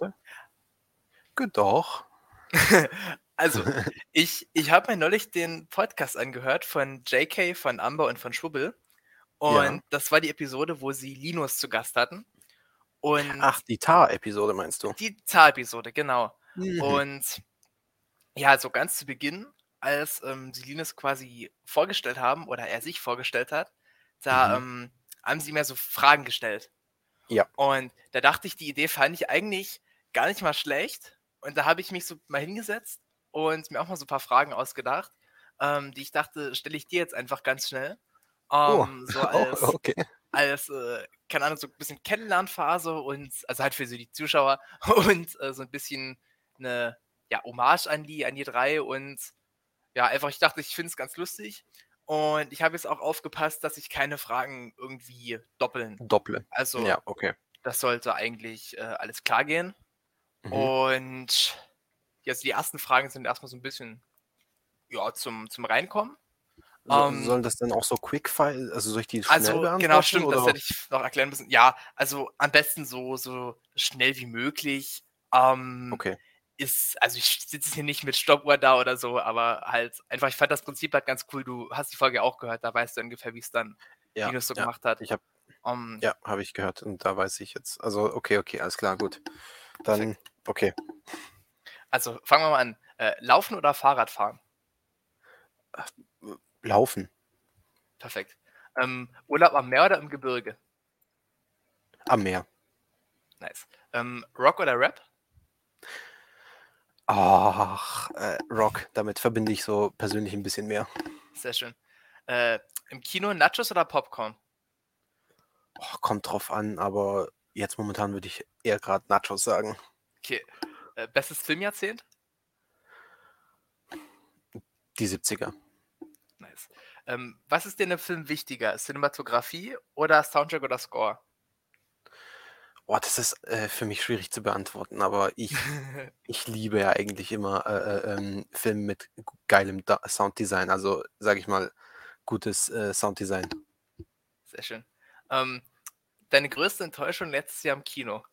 Warte. Gut, doch. Also, ich, ich habe mir neulich den Podcast angehört von JK, von Amber und von Schwubbel. Und Ja. das war die Episode, wo sie Linus zu Gast hatten. Und Ach, die Tar-Episode meinst du? die Zahl-Episode, genau. Mhm. Und ja, so ganz zu Beginn, als ähm, sie Linus quasi vorgestellt haben oder er sich vorgestellt hat, da ähm, haben sie mir so Fragen gestellt. Ja. Und da dachte ich, die Idee fand ich eigentlich gar nicht mal schlecht. Und da habe ich mich so mal hingesetzt und mir auch mal so ein paar Fragen ausgedacht, ähm, die ich dachte, stelle ich dir jetzt einfach ganz schnell. Oh. Ähm, so Oh, als, okay. als äh, keine Ahnung, so ein bisschen Kennenlernphase und also halt für so die Zuschauer und äh, so ein bisschen eine ja, Hommage an die, an die drei und ja, einfach, ich dachte, ich finde es ganz lustig. Und ich habe jetzt auch aufgepasst, dass sich keine Fragen irgendwie doppeln. Dopple. Also, Ja, okay. das sollte eigentlich äh, alles klar gehen. Mhm. Und also die ersten Fragen sind erstmal so ein bisschen ja, zum, zum Reinkommen. So, ähm, sollen das dann auch so Quickfire, also soll ich die schnell Also, beantworten? genau, stimmt, das oder? hätte ich noch erklären müssen. Ja, also am besten so, so schnell wie möglich. Ähm, Okay. Ist, also ich sitze hier nicht mit Stoppuhr da oder so, aber halt einfach, ich fand das Prinzip halt ganz cool. Du hast die Folge auch gehört, da weißt du ungefähr, wie es dann Ja, Linus so ja. gemacht hat. Ich habe Ähm, ja, habe ich gehört und da weiß ich jetzt. Also okay, okay, alles klar, gut. Dann okay. Also fangen wir mal an. Äh, Laufen oder Fahrradfahren? Laufen Perfekt. Ähm, Urlaub am Meer oder im Gebirge? am Meer. Nice. Ähm, Rock oder Rap? Ach, äh, Rock, damit verbinde ich so persönlich ein bisschen mehr. Sehr schön. Äh, Im Kino Nachos oder Popcorn? Oh, kommt drauf an, aber jetzt momentan würde ich eher gerade Nachos sagen. Okay. Äh, bestes Filmjahrzehnt? Die 70er. Nice. Ähm, was ist dir in einem Film wichtiger? Cinematografie oder Soundtrack oder Score? Oh, das ist äh, für mich schwierig zu beantworten, aber ich, ich liebe ja eigentlich immer äh, äh, ähm, Filme mit geilem da Sounddesign, also sage ich mal, gutes äh, Sounddesign. Sehr schön. Ähm, deine größte Enttäuschung letztes Jahr im Kino?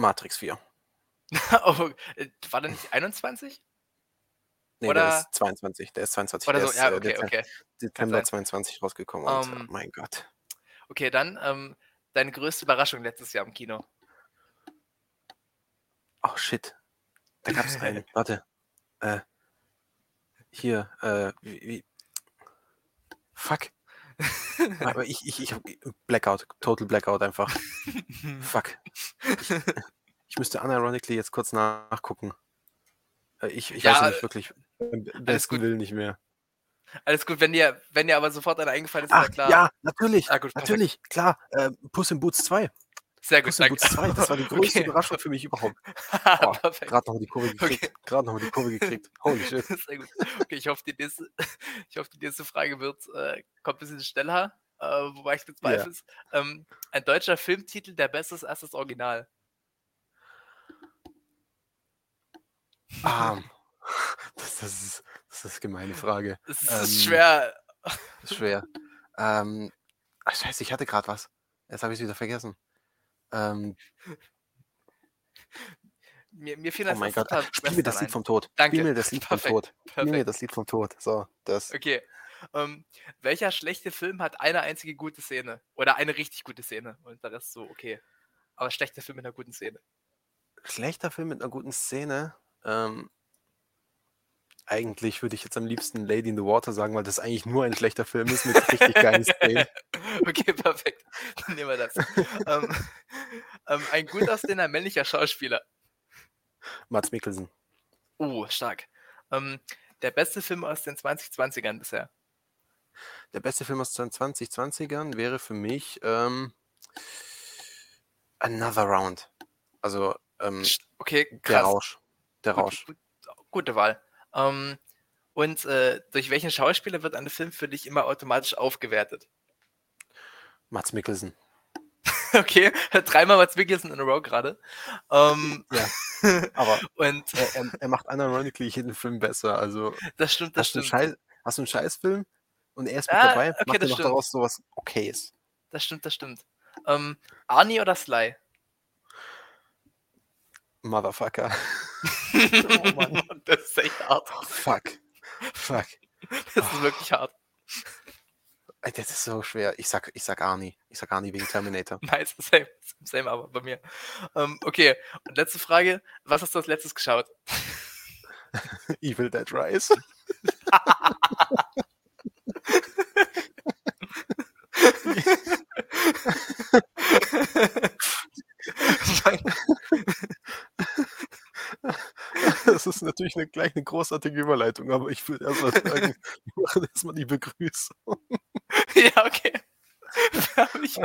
Matrix 4. oh, äh, war der nicht 21? Nee, der Oder- ist 22. Der ist 22. Oder der so? ist Ja, äh, okay, Dezember, okay. Dezember sein. 22 rausgekommen. Und, Ähm, oh mein Gott. Okay, dann ähm, deine größte Überraschung letztes Jahr im Kino. Oh shit. Da gab es einen. Warte. Äh, hier, äh, wie, wie. Fuck. Aber ich, ich, ich Blackout, Total Blackout einfach. Fuck. Ich, ich müsste unironically jetzt kurz nachgucken. Äh, Ich, ich Ja, weiß nicht wirklich. Beim besten gut. Willen nicht mehr. Alles gut, wenn dir, wenn dir aber sofort einer eingefallen ist, ist Ach, ja klar. ja, natürlich. Ah, gut, natürlich, klar. Äh, Puss in Boots 2. Sehr gut, danke. Boots 2, das war die größte Okay. Überraschung für mich überhaupt. Oh. Gerade noch die Kurve gekriegt. Gerade noch die Kurve gekriegt. Holy shit. Sehr gut. Okay, ich hoffe, die nächste, ich hoffe, die nächste Frage wird, äh, kommt ein bisschen schneller, äh, wobei ich bezweifle es. Ähm, ein deutscher Filmtitel, der besser ist als das Original. Ah, das, das, ist, das ist eine gemeine Frage. Es ist, Ähm, ist schwer. Das ist schwer. Ähm, ach, scheiße, ich hatte gerade was. Jetzt habe ich es wieder vergessen. Ähm, Mir, mir fiel oh als mein erstes Gott. Spiel mir das Lied vom Tod. Danke. Spiel mir das Lied vom Perfekt. Tod. Spiel mir Perfekt. das Lied vom Tod. So, das. Okay. Ähm, welcher schlechte Film hat eine einzige gute Szene? Oder eine richtig gute Szene? Und der Rest so, okay. Aber schlechter Film mit einer guten Szene. Schlechter Film mit einer guten Szene. Ähm, eigentlich würde ich jetzt am liebsten Lady in the Water sagen, weil das eigentlich nur ein schlechter Film ist mit richtig geilen Szenen. Okay, perfekt. Dann nehmen wir das. ähm, ähm, ein gut aussehender männlicher Schauspieler. Mats Mikkelsen. Oh, stark. Ähm, der beste Film aus den 2020ern bisher. Der beste Film aus den 2020ern wäre für mich ähm, Another Round. Also ähm, Okay, der krass. Rausch. Der Rausch. Gut, gute Wahl. Ähm, und äh, durch welchen Schauspieler wird ein Film für dich immer automatisch aufgewertet? Mats Mikkelsen. Okay, dreimal Mats Mikkelsen in a row gerade. Ähm, Ja. Aber und er, er, macht unironically jeden Film besser. Also das stimmt, das hast du, einen stimmt. Scheiß, hast du einen Scheißfilm und er ist mit Ah, dabei, okay, macht er das noch stimmt. daraus sowas Okayes. Das stimmt, das stimmt. Ähm, Arnie oder Sly? Motherfucker. oh Mann, das ist echt hart. Fuck. Fuck. Das ist wirklich hart. Das ist so schwer. Ich sag, ich sag Arnie. Ich sag Arnie wegen Terminator. Nice, same, same aber bei mir. Ähm, okay, und letzte Frage. Was hast du als letztes geschaut? Evil Dead Rise. Das ist natürlich eine gleich eine großartige Überleitung, aber ich würde erst mal sagen, wir machen erstmal die Begrüßung. ja, okay. Da habe ich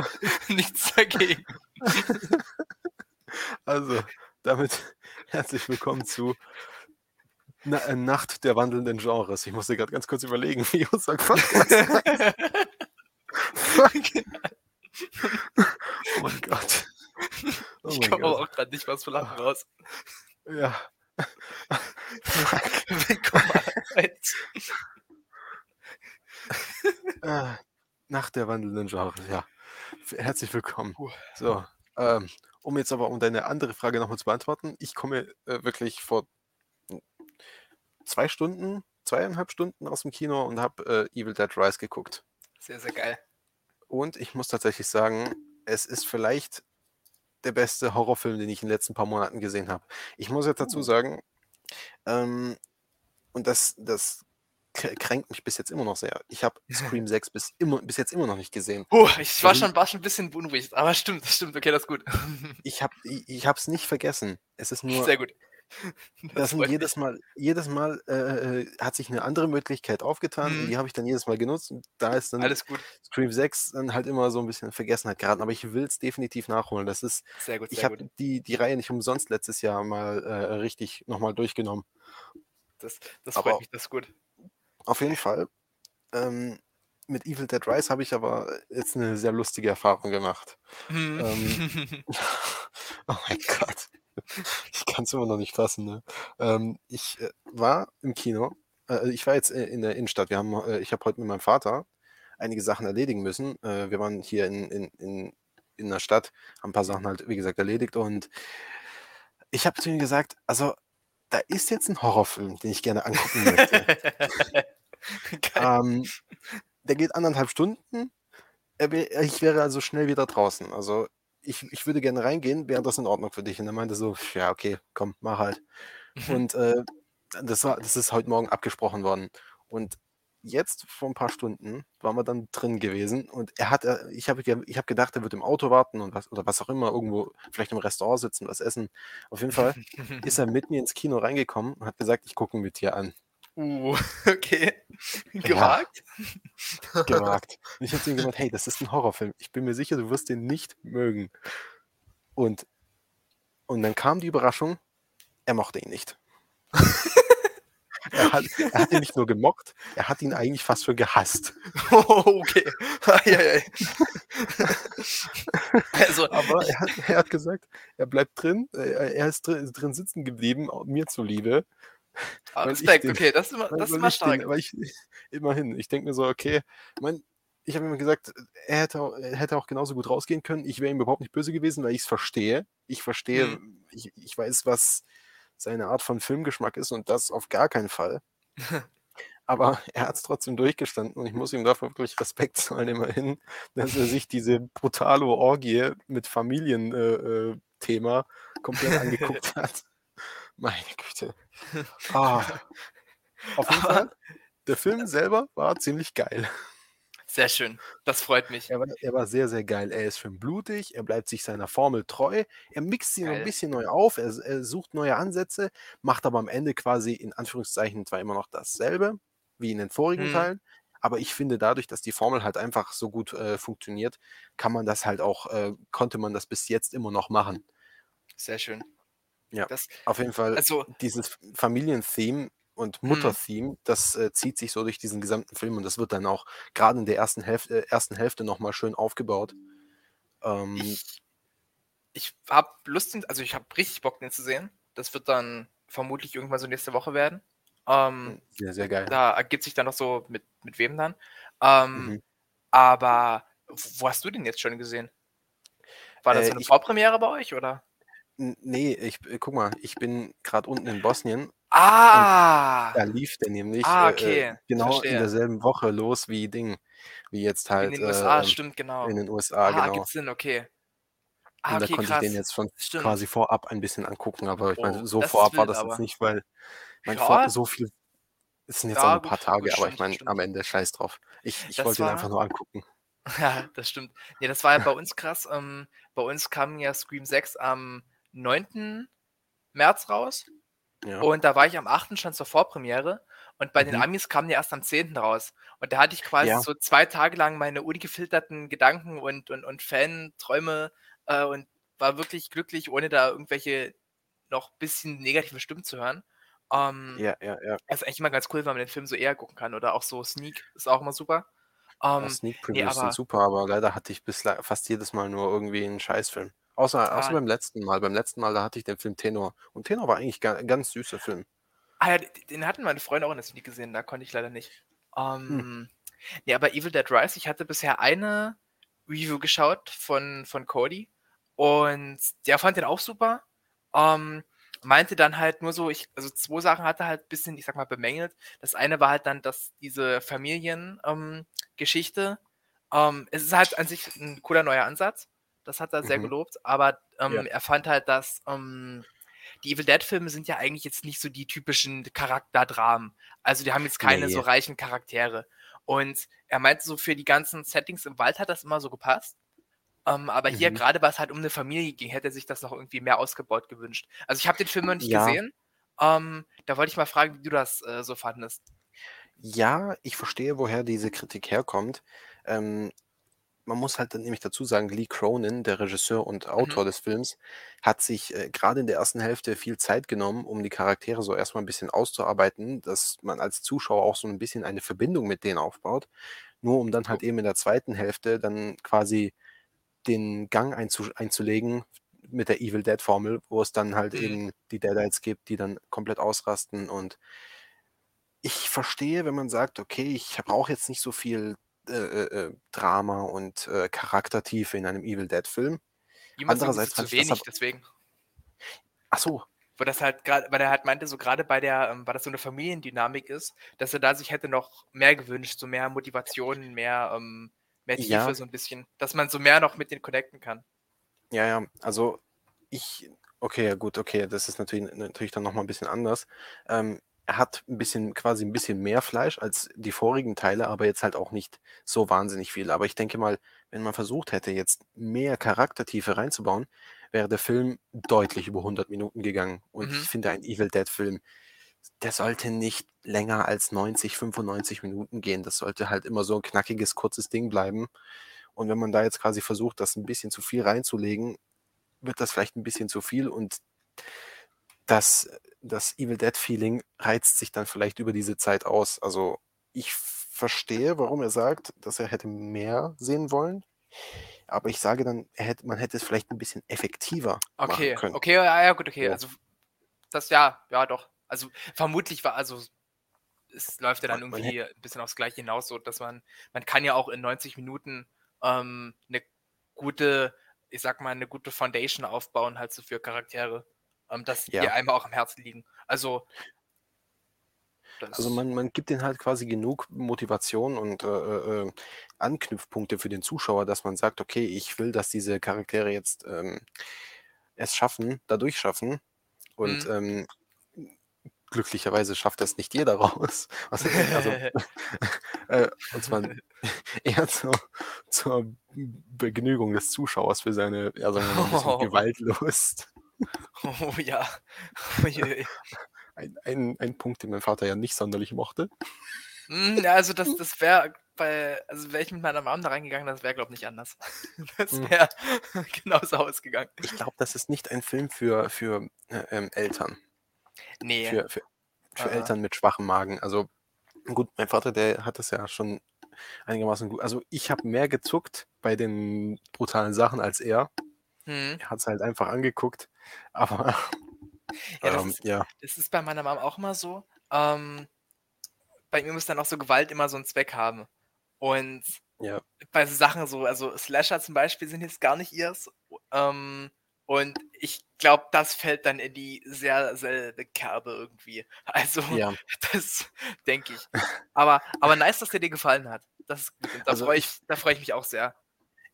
nichts dagegen. Also, damit herzlich willkommen zu Na äh, Nacht der wandelnden Genres. Ich musste gerade ganz kurz überlegen, wie unser Podcast heißt. Fuck. Oh mein Gott. Oh ich komme aber auch gerade nicht was für Lachen raus. Ja. Willkommen. Äh, Nacht der wandelnden Genres, ja. Herzlich willkommen. So, ähm, um jetzt aber um deine andere Frage nochmal zu beantworten, ich komme äh, wirklich vor zwei Stunden, zweieinhalb Stunden aus dem Kino und habe äh, Evil Dead Rise geguckt. Sehr, sehr geil. Und ich muss tatsächlich sagen, es ist vielleicht der beste Horrorfilm, den ich in den letzten paar Monaten gesehen habe. Ich muss jetzt dazu Oh. sagen, ähm, und das, das kränkt mich bis jetzt immer noch sehr. Ich habe Scream 6 bis, immer, bis jetzt immer noch nicht gesehen. Puh, ich war schon, war schon ein bisschen beunruhigt, aber stimmt, das stimmt, okay, das ist gut. Ich habe ich, ich es nicht vergessen. Es ist nur, Sehr gut. das sind freut jedes Mal, jedes Mal äh, äh, hat sich eine andere Möglichkeit aufgetan Mhm. die habe ich dann jedes Mal genutzt. Und da ist dann Alles gut. Scream 6 dann halt immer so ein bisschen in Vergessenheit geraten. Aber ich will es definitiv nachholen. Das ist, Sehr gut, ich sehr habe gut. die, die Reihe nicht umsonst letztes Jahr mal äh, richtig nochmal durchgenommen. Das, das aber- freut mich, das ist gut. Auf jeden Fall. Ähm, mit Evil Dead Rise habe ich aber jetzt eine sehr lustige Erfahrung gemacht. Hm. Oh mein Gott. Ich kann es immer noch nicht fassen. Ne? Ähm, ich äh, war im Kino. Äh, ich war jetzt äh, in der Innenstadt. Wir haben, äh, ich habe heute mit meinem Vater einige Sachen erledigen müssen. Äh, wir waren hier in, in, in, in der Stadt, haben ein paar Sachen halt, wie gesagt, erledigt. Und ich habe zu ihm gesagt, also da ist jetzt ein Horrorfilm, den ich gerne angucken möchte. Ähm, der geht anderthalb Stunden. Ich wäre also schnell wieder draußen. Also ich, ich würde gerne reingehen, wäre das in Ordnung für dich? Und er meinte so, ja, okay, komm, mach halt. Und äh, das, war, das ist heute Morgen abgesprochen worden. Und jetzt, vor ein paar Stunden, waren wir dann drin gewesen und er hat, äh, ich habe ich hab gedacht, er wird im Auto warten und was, oder was auch immer, irgendwo vielleicht im Restaurant sitzen, was essen. Auf jeden Fall ist er mit mir ins Kino reingekommen und hat gesagt, ich gucke ihn mit dir an. Uh, okay. Gewagt? gewagt. Und ich habe zu ihm gesagt, hey, das ist ein Horrorfilm. Ich bin mir sicher, du wirst den nicht mögen. Und, und dann kam die Überraschung, er mochte ihn nicht. er, hat, er hat ihn nicht nur gemocht, er hat ihn eigentlich fast schon gehasst. Oh, okay. Also, Aber er hat, er hat gesagt, er bleibt drin, äh, er ist drin, drin sitzen geblieben, mir zuliebe. Ah, Respekt, den- okay, das ist immer, das ist immer ich den- stark. aber ich, immerhin, ich denke mir so, okay, mein, ich habe immer gesagt, er hätte, auch- er hätte auch genauso gut rausgehen können. Ich wäre ihm überhaupt nicht böse gewesen, weil ich es verstehe. Ich verstehe, Mhm. ich, ich weiß, was seine Art von Filmgeschmack ist und das auf gar keinen Fall. Aber er hat es trotzdem durchgestanden und ich muss ihm dafür wirklich Respekt zollen, immerhin, dass er sich diese brutale Orgie mit Familienthema äh, äh, komplett angeguckt hat. Meine Güte. Ah. Auf jeden Fall, der Film selber war ziemlich geil. Sehr schön. Das freut mich. Er war, er war sehr, sehr geil. Er ist schön blutig, er bleibt sich seiner Formel treu, er mixt sie noch ein bisschen neu auf, er, er sucht neue Ansätze, macht aber am Ende quasi in Anführungszeichen zwar immer noch dasselbe wie in den vorigen Mhm. Teilen, aber ich finde dadurch, dass die Formel halt einfach so gut äh, funktioniert, kann man das halt auch, äh, konnte man das bis jetzt immer noch machen. Sehr schön. Ja. Das, Auf jeden Fall, also, dieses Familientheme und Mhm. Mutter-Theme, das äh, zieht sich so durch diesen gesamten Film und das wird dann auch gerade in der ersten Hälfte, äh, ersten Hälfte nochmal schön aufgebaut. Ähm, ich, ich habe Lust, also ich habe richtig Bock, den zu sehen. Das wird dann vermutlich irgendwann so nächste Woche werden. Ähm, sehr, sehr geil. da ergibt sich dann noch so, mit, mit wem dann. Ähm, Mhm. Aber wo hast du den jetzt schon gesehen? War das Äh, eine ich- Vorpremiere bei euch oder? N ne, ich äh, guck mal, ich bin grad unten in Bosnien Ah! da lief der nämlich, Ah, äh, äh, okay, genau in verstehe. derselben Woche los wie Ding wie jetzt In halt, den USA, ähm, stimmt, genau. in den USA, Ah, genau. ergibt Sinn, okay. Ah, Und da okay, konnte ich den krass. jetzt schon quasi Stimmt. vorab ein bisschen angucken, aber ich Oh, meine, so das ist vorab war wild, das jetzt aber nicht, weil ich meine, vor Ja. so viel es sind jetzt auch Ja, nur gut, paar gut, Tage, aber ich stimmt, meine, am. Ende scheiß drauf. Ich ich Das wollte ihn einfach war nur angucken. Ja, das stimmt. Ne, das war ja bei uns krass. Ähm, bei uns kam ja Scream VI am 9. März raus Ja. und da war ich am 8. schon zur Vorpremiere und bei den Mhm. Amis kam der erst am 10. raus. Und da hatte ich quasi Ja. so 2 Tage lang meine ungefilterten Gedanken und und und Fanträume, äh, und war wirklich glücklich, ohne da irgendwelche noch bisschen negative Stimmen zu hören. Ähm, Ja, ja, ja. ist eigentlich immer ganz cool, wenn man den Film so eher gucken kann oder auch so Sneak ist auch immer super. Ja, Ähm, Sneak ne, Previews sind aber super, aber leider hatte ich bislang fast jedes Mal nur irgendwie 'n Scheißfilm. Außer außer Ah. beim letzten Mal. Beim letzten Mal, da hatte ich den Film Tenor und Tenor war eigentlich ga ganz süßer Film. Ah ja, den hatten meine Freunde auch in der Sneak gesehen, da konnte ich leider nicht. Hm. Ähm, ne, aber Evil Dead Rise, ich hatte bisher eine Review geschaut von von Cody und der fand den auch super. Ähm, meinte dann halt nur so ich also 2 Sachen hat er halt bisschen, ich sage mal, bemängelt. Das eine war halt dann, dass diese Familien ähm, ähm, es ist halt an sich 'n cooler neuer Ansatz. Das hat er sehr Mhm. gelobt, aber, Ja. ähm, er fand halt, dass, ähm die Evil Dead Filme sind ja eigentlich jetzt nicht so die typischen Charakterdramen. Also, die haben jetzt keine so Ne. reichen Charaktere. Und er meinte so, für die ganzen Settings im Wald hat das immer so gepasst. Ähm, aber hier, Mhm. grade weil's halt um 'ne Familie ging, hätte er sich das noch irgendwie mehr ausgebaut gewünscht. Also, ich habe den Film noch nicht Ja. gesehen. Ähm, da wollte ich mal fragen, wie du das, äh, so fandest. Ja, ich verstehe, woher diese Kritik herkommt. Ähm, man muss halt dann nämlich dazu sagen, Lee Cronin, der Regisseur und Mhm. Autor des Films, hat sich, äh, grade in der ersten Hälfte viel Zeit genommen, um die Charaktere so erst mal 'n bisschen auszuarbeiten, dass man als Zuschauer auch so 'n bisschen eine Verbindung mit denen aufbaut, nur um dann halt eben in der zweiten Hälfte dann quasi den Gang einzusch einzulegen mit der Evil Dead Formel, wo es dann halt Mhm. eben die Deadites gibt, die dann komplett ausrasten und ich verstehe, wenn man sagt: „Okay, ich brauche jetzt nicht so viel, äh, äh, äh, Drama und, äh, Charaktertiefe in einem Evil Dead Film.“ Jemand so 'n bisschen Andererseits zu das wenig, aber deswegen. Ach so. Wo das halt grad weil er halt meinte, so grade bei der ähm, weil das so 'ne Familiendynamik ist, dass er da sich hätte noch mehr gewünscht, so mehr Motivation, mehr ähm, mehr Tiefe Ja. so 'n bisschen, dass man so mehr noch mit denen connecten kann. Ja, ja, also ich okay, ja gut, okay, das ist natürlich natürlich dann noch mal 'n bisschen anders. Ähm, er hat 'n bisschen quasi 'n bisschen mehr Fleisch als die vorigen Teile, aber jetzt halt auch nicht so wahnsinnig viel. Aber ich denke mal, wenn man versucht hätte, jetzt mehr Charaktertiefe reinzubauen, wäre der Film deutlich über 100 Minuten gegangen. Und ich Mhm. finde, ein Evil Dead Film, der sollte nicht länger als 90, 95 Minuten gehen. Das sollte halt immer so 'n knackiges, kurzes Ding bleiben. Und wenn man da jetzt quasi versucht, das 'n bisschen zu viel reinzulegen, wird das vielleicht 'n bisschen zu viel und das das Evil Dead Feeling reizt sich dann vielleicht über diese Zeit aus. Also, ich verstehe, warum er sagt, dass er hätte mehr sehen wollen, aber ich sage dann, hätte man hätte es vielleicht 'n bisschen effektiver machen Okay, können. okay, ja, ja, gut, okay. So. Also, das ja, ja doch. Also, vermutlich war also es läuft ja dann Man man irgendwie 'n bisschen aufs Gleiche hinaus, so dass man man kann ja auch in 90 Minuten, ähm, 'ne gute ich sage mal, 'ne gute Foundation aufbauen halt so für Charaktere, ähm, dass die Ja. einem auch am Herzen liegen. Also Also, man man gibt denen halt quasi genug Motivation und, äh, äh, äh, Anknüpfpunkte für den Zuschauer, dass man sagt: „Okay, ich will, dass diese Charaktere jetzt, ähm, es schaffen da durchschaffen.“ Und, Mhm. ähm, glücklicherweise schafft das nicht jeder raus. Heißt also, äh, und zwar eher zur zur Begnügung des Zuschauers für seine, ja, sagen wir mal, bisschen Gewaltlust. Oh ja. Ein ein ein Punkt, den mein Vater ja nicht sonderlich mochte. Hm, ja, also das das wäre bei also wäre ich mit meiner Mom da reingegangen, das wäre, glaube ich, nicht anders. Das Hm. wäre genauso ausgegangen. Ich glaube, das ist nicht ein Film für für, äh, ähm, Eltern. Ne. Für für für Äh-äh. Eltern mit schwachem Magen. Also, gut, mein Vater, der hat das ja schon einigermaßen gu also, ich habe mehr gezuckt bei den brutalen Sachen als er. Mhm. Er hat's halt einfach angeguckt, aber, Ja, das ähm, ist ja. das ist bei meiner Mom auch immer so. Ähm, bei mir muss dann auch so Gewalt immer so 'n Zweck haben. Und Ja. bei so Sachen so also Slasher zum Beispiel sind jetzt gar nicht ihrs. Ähm, Und ich glaube, das fällt dann in die sehr selbe Kerbe irgendwie. Also, Ja. das denke ich. Aber, aber nice, dass der dir gefallen hat. Das da Also freue ich, ich da freu ich mich auch sehr.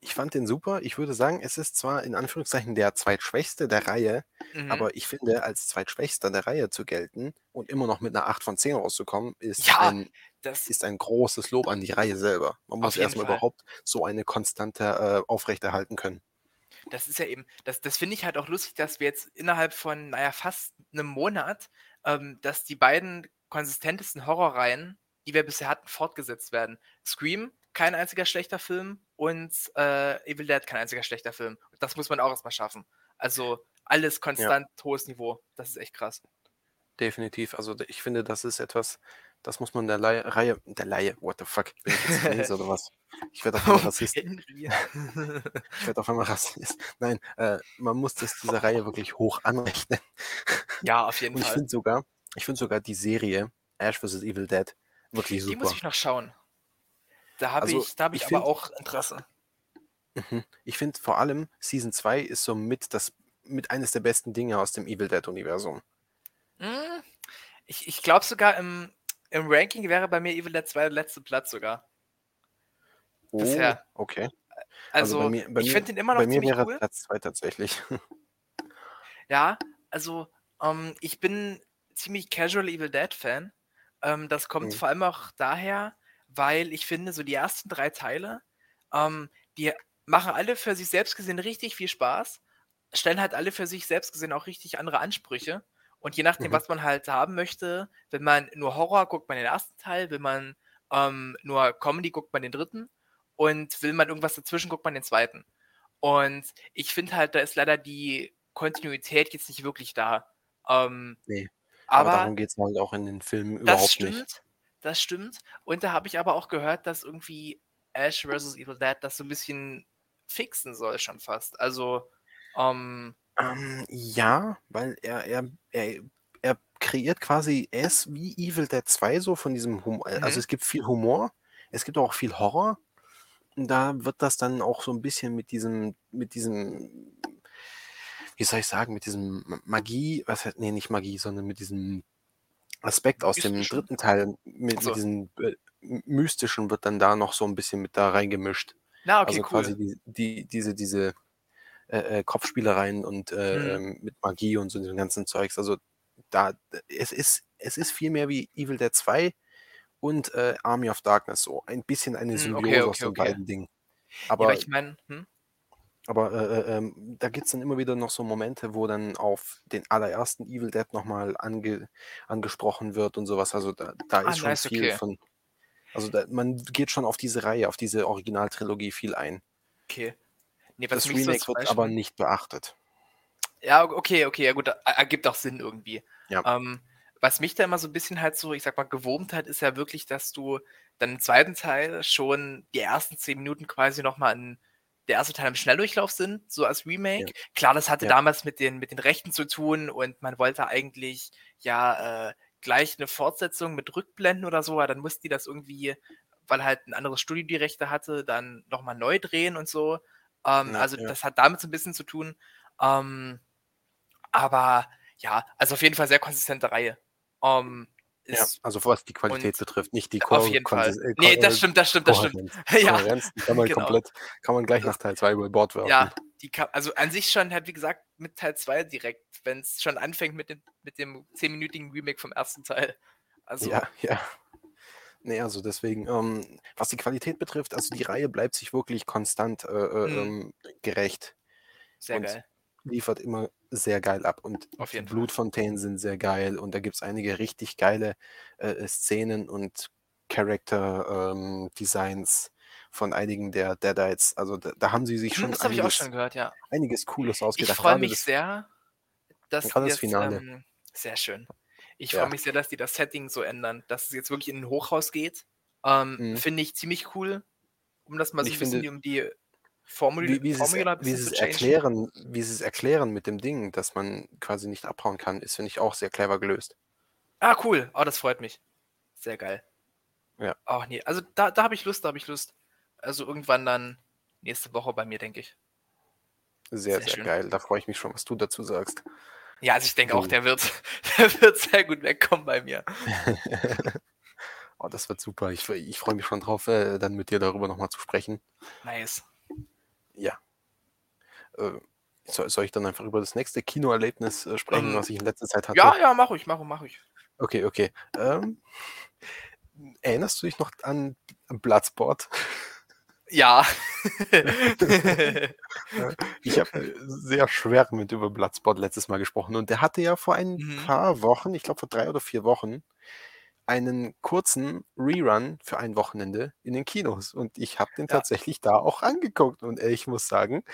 Ich fand den super. Ich würde sagen, es ist zwar in Anführungszeichen der zweitschwächste der Reihe, Mhm. aber ich finde, als zweitschwächster der Reihe zu gelten und immer noch mit einer 8 von 10 rauszukommen, ist Ja, ein das ist ein großes Lob an die Reihe selber. Man muss auf jeden erst mal Fall. überhaupt so eine Konstante, äh, aufrechterhalten können. Das ist ja eben, das, das finde ich halt auch lustig, dass wir jetzt innerhalb von, naja, fast einem Monat, ähm, dass die beiden konsistentesten Horrorreihen, die wir bisher hatten, fortgesetzt werden. Scream, kein einziger schlechter Film und äh, Evil Dead, kein einziger schlechter Film. Das muss man auch erstmal schaffen. Also alles Ja. konstant hohes Niveau. Das ist echt krass. Definitiv. Also ich finde, das ist etwas, das muss man der Laie, Reihe, der Laie, what the fuck, bin ich jetzt Chinese oder was? Ich werde auf einmal Rassist. Ich werde auf einmal Rassist. Nein, äh, man muss das dieser Reihe wirklich hoch anrechnen. ja, auf jeden Und ich Fall. finde sogar, ich finde sogar die Serie Ash vs. Evil Dead wirklich Die muss super. ich noch schauen. Da habe Also ich, da habe ich ich aber auch Interesse. mhm, ich finde vor allem Season 2 ist so mit das mit eines der besten Dinge aus dem Evil Dead Universum. Hm, Ich, ich glaube sogar im, im Ranking wäre bei mir Evil Dead 2 der letzte Platz sogar. Oh, Bisher. okay. Also bei Also, mir, bei ich mir, finde den immer bei noch mir ziemlich wäre cool. Platz 2 tatsächlich. Ja, also, ähm, ich bin ziemlich casual Evil Dead Fan. Ähm, das kommt Mhm. vor allem auch daher, weil ich finde, so die ersten drei Teile, ähm, die machen alle für sich selbst gesehen richtig viel Spaß, stellen halt alle für sich selbst gesehen auch richtig andere Ansprüche. Und je nachdem, Mhm. was man halt haben möchte, wenn man nur Horror guckt man den ersten Teil, will man ähm, nur Comedy guckt man den dritten und will man irgendwas dazwischen guckt man den zweiten. Und ich finde halt, da ist leider die Kontinuität jetzt nicht wirklich da. Ähm, Nee, aber aber darum geht es halt auch in den Filmen das überhaupt nicht. Das stimmt. Und da habe ich aber auch gehört, dass irgendwie Ash vs. Evil Dead das so ein bisschen fixen soll schon fast. Also, ähm, Ähm, ja, weil er, er, er, er kreiert quasi es wie Evil Dead 2 so von diesem Humor. Also mhm. es gibt viel Humor, es gibt auch viel Horror. Und da wird das dann auch so ein bisschen mit diesem, mit diesem, wie soll ich sagen, mit diesem Ma- Magie, was heißt, nee, nicht Magie, sondern mit diesem Aspekt aus dem dritten Teil, mit, mit Achso. diesem äh, Mystischen wird dann da noch so ein bisschen mit da reingemischt. Na, okay, Also quasi cool. die, die, diese, diese äh, äh, Kopfspielereien und äh, Mhm. ähm, mit Magie und so diesem ganzen Zeugs. Also da, es ist, es ist viel mehr wie Evil Dead 2 und äh, Army of Darkness so. Ein bisschen eine Hm, Symbiose okay, aus okay, den okay. beiden Dingen. Ja, aber Aber, ich meine, hm? Aber äh, äh, ähm, da gibt es dann immer wieder noch so Momente, wo dann auf den allerersten Evil Dead nochmal ange, angesprochen wird und sowas. Also da, da Ah, ist schon nice, viel okay. von. Also da, man geht schon auf diese Reihe, auf diese Originaltrilogie viel ein. Okay. Nee, Das so Remake zum wird aber nicht beachtet. Ja, okay, okay, ja gut, er- ergibt auch Sinn irgendwie. Ja. Ähm, was mich da immer so ein bisschen halt so, ich sag mal, gewurmt hat, ist ja wirklich, dass du dann im zweiten Teil schon die ersten zehn Minuten quasi nochmal in der erste Teil im Schnelldurchlauf sind, so als Ja. Remake. Klar, das hatte Ja. damals mit den, mit den Rechten zu tun und man wollte eigentlich ja äh, gleich eine Fortsetzung mit Rückblenden oder so, aber dann mussten die das irgendwie, weil halt ein anderes Studio die Rechte hatte, dann nochmal neu drehen und so. Ähm, Ja, also ja. das hat damit so ein bisschen zu tun. Ähm, aber ja, also auf jeden Fall sehr konsistente Reihe. Ja, also was die Qualität betrifft, nicht die auf Ko jeden Fall. Konsis äh, Nee, das stimmt, das stimmt, das stimmt. Kohärenz. Ja, Kohärenz, kann man genau. komplett, kann man gleich nach Teil 2 über Bord werfen. ja, die kann, also an sich schon halt, wie gesagt, mit Teil 2 direkt, wenn es schon anfängt mit dem, mit dem 10-minütigen Remake vom ersten Teil. Also, Ja, ja. Nee, also deswegen, ähm, was die Qualität betrifft, also die Reihe bleibt sich wirklich konstant äh, äh, Mhm. ähm, gerecht sehr und geil. Liefert immer sehr geil ab. Und Auf jeden. Blutfontänen sind sehr geil und da gibt es einige richtig geile äh, Szenen und Character-Designs von einigen der Deadites. Also da, da haben sie sich Hm, schon das ich einiges, schon gehört, ja. einiges Cooles Ich ausgedacht. freue Gerade mich das, sehr, dass das jetzt, Finale. ähm, sehr schön. Ich freue Ja. mich sehr, dass die das Setting so ändern, dass es jetzt wirklich in ein Hochhaus geht. Ähm, Mhm. Finde ich ziemlich cool, um das mal so ich ein bisschen finde, um die Formel wie, wie es, Formula ein wie es erklären, wie sie es erklären mit dem Ding, dass man quasi nicht abhauen kann, ist, finde ich, auch sehr clever gelöst. Ah, cool. Oh, das freut mich. Sehr geil. Ja. Ach nee, also da, da habe ich Lust, da habe ich Lust. Also irgendwann dann nächste Woche bei mir, denke ich. Sehr, Sehr sehr geil. Da freue ich mich schon, was du dazu sagst. Ja, also ich denke auch, der wird, der wird sehr gut wegkommen bei mir. Oh, das wird super. Ich, ich freue mich schon drauf, äh, dann mit dir darüber nochmal zu sprechen. Nice. Ja. Äh, soll, soll ich dann einfach über das nächste Kinoerlebnis äh, sprechen, Ähm, was ich in letzter Zeit hatte? Ja, ja, mach ich, mach ich, mach ich. Okay, okay. Ähm, erinnerst du dich noch an Bloodsport? Ja. Ich habe sehr schwärmend über Bloodsport letztes Mal gesprochen und der hatte ja vor ein Mhm. paar Wochen, ich glaube vor drei oder vier Wochen, einen kurzen Rerun für ein Wochenende in den Kinos und ich habe den Ja. tatsächlich da auch angeguckt und ich muss sagen,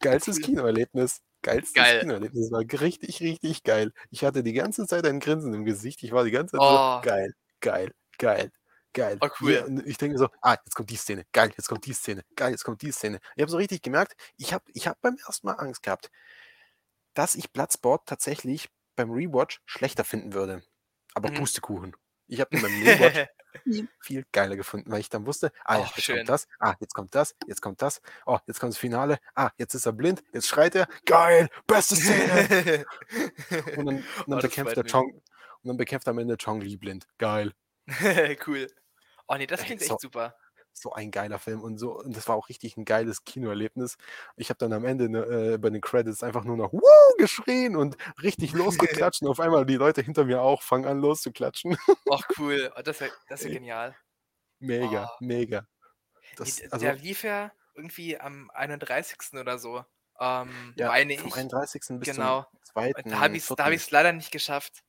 geilstes. Kinoerlebnis. Geilstes Geil. Kinoerlebnis. War richtig, richtig geil. Ich hatte die ganze Zeit ein Grinsen im Gesicht. Ich war die ganze Zeit Oh. so, geil, geil, geil, geil. Oh, cool. Ja, ich denke so, ah, jetzt kommt die Szene, geil, jetzt kommt die Szene, geil, jetzt kommt die Szene. Ich habe so richtig gemerkt, ich habe ich hab beim ersten Mal Angst gehabt, dass ich Bloodsport tatsächlich beim Rewatch schlechter finden würde. Aber Mhm. Pustekuchen. Ich habe den beim Rewatch viel, geiler gefunden, weil ich dann wusste, ah ja, jetzt schön. kommt das, ah, jetzt kommt das, jetzt kommt das, oh, jetzt kommt das Finale, ah, jetzt ist er blind, jetzt schreit er, geil, beste Szene. Und dann, und dann Oh, bekämpft mich. Chong, und dann bekämpft am Ende Chong Li blind. Geil. cool. Oh nee, das Ey, klingt so- echt super. So ein geiler Film und so, und das war auch richtig ein geiles Kinoerlebnis. Ich habe dann am Ende ne, äh, bei den Credits einfach nur noch Woo geschrien und richtig losgeklatscht und auf einmal die Leute hinter mir auch fangen an loszuklatschen. Och, cool. Oh, das wäre das genial. Mega, Oh. mega. Das, d- also, der lief ja irgendwie am 31. oder so. Ähm, ja, meine vom ich. 31. bis Genau. zum 2. Und da habe ich es leider nicht geschafft.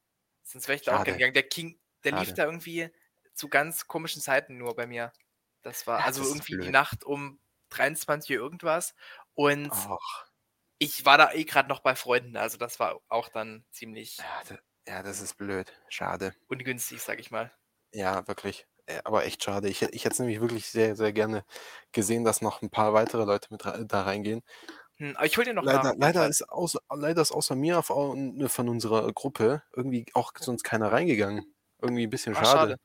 Sonst wäre ich da auch Schade. gerne gegangen. Der King, der lief Schade. da irgendwie zu ganz komischen Zeiten nur bei mir. Das war also das ist irgendwie die blöd. Nacht um 23 Uhr irgendwas. Und Och, ich war da eh gerade noch bei Freunden. Also das war auch dann ziemlich ja, da, ja, das ist blöd. Schade. ungünstig, sag ich mal. Ja, wirklich. Äh, Aber echt schade. Ich, ich hätte es nämlich wirklich sehr, sehr gerne gesehen, dass noch ein paar weitere Leute mit da reingehen. Hm, aber ich hol dir noch nach. Leider, jeden leider, ist außer, leider ist außer mir n- von unserer Gruppe irgendwie auch sonst keiner reingegangen. Irgendwie ein bisschen Ah, schade. schade.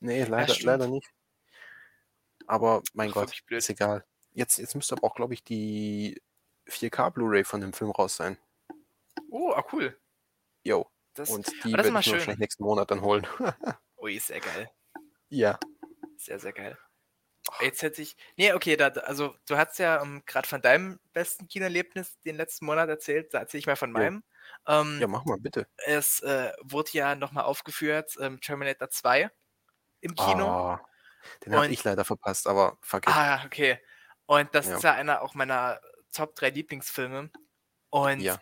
Nee, leider, stimmt. leider nicht. Aber mein Ach, Gott, ist egal. Jetzt, jetzt müsste aber auch, glaube ich, die 4K Blu-ray von dem Film raus sein. Oh, ah, cool. Jo. Das, Und die werde ich mir schön. wahrscheinlich nächsten Monat dann holen. Ui, sehr geil. ja. Sehr, sehr geil. Jetzt hätte ich. Nee, okay, da, also du hast ja ähm, gerade von deinem besten Kinoerlebnis den letzten Monat erzählt. Da erzähle ich mal von Jo. meinem. Ähm, Ja, mach mal, bitte. Es äh, wurde ja nochmal aufgeführt, ähm, Terminator 2 im Kino. Ah, den habe ich leider verpasst, aber it. Ah, okay. Und das Ja. ist ja einer auch meiner Top 3 Lieblingsfilme. Und Ja.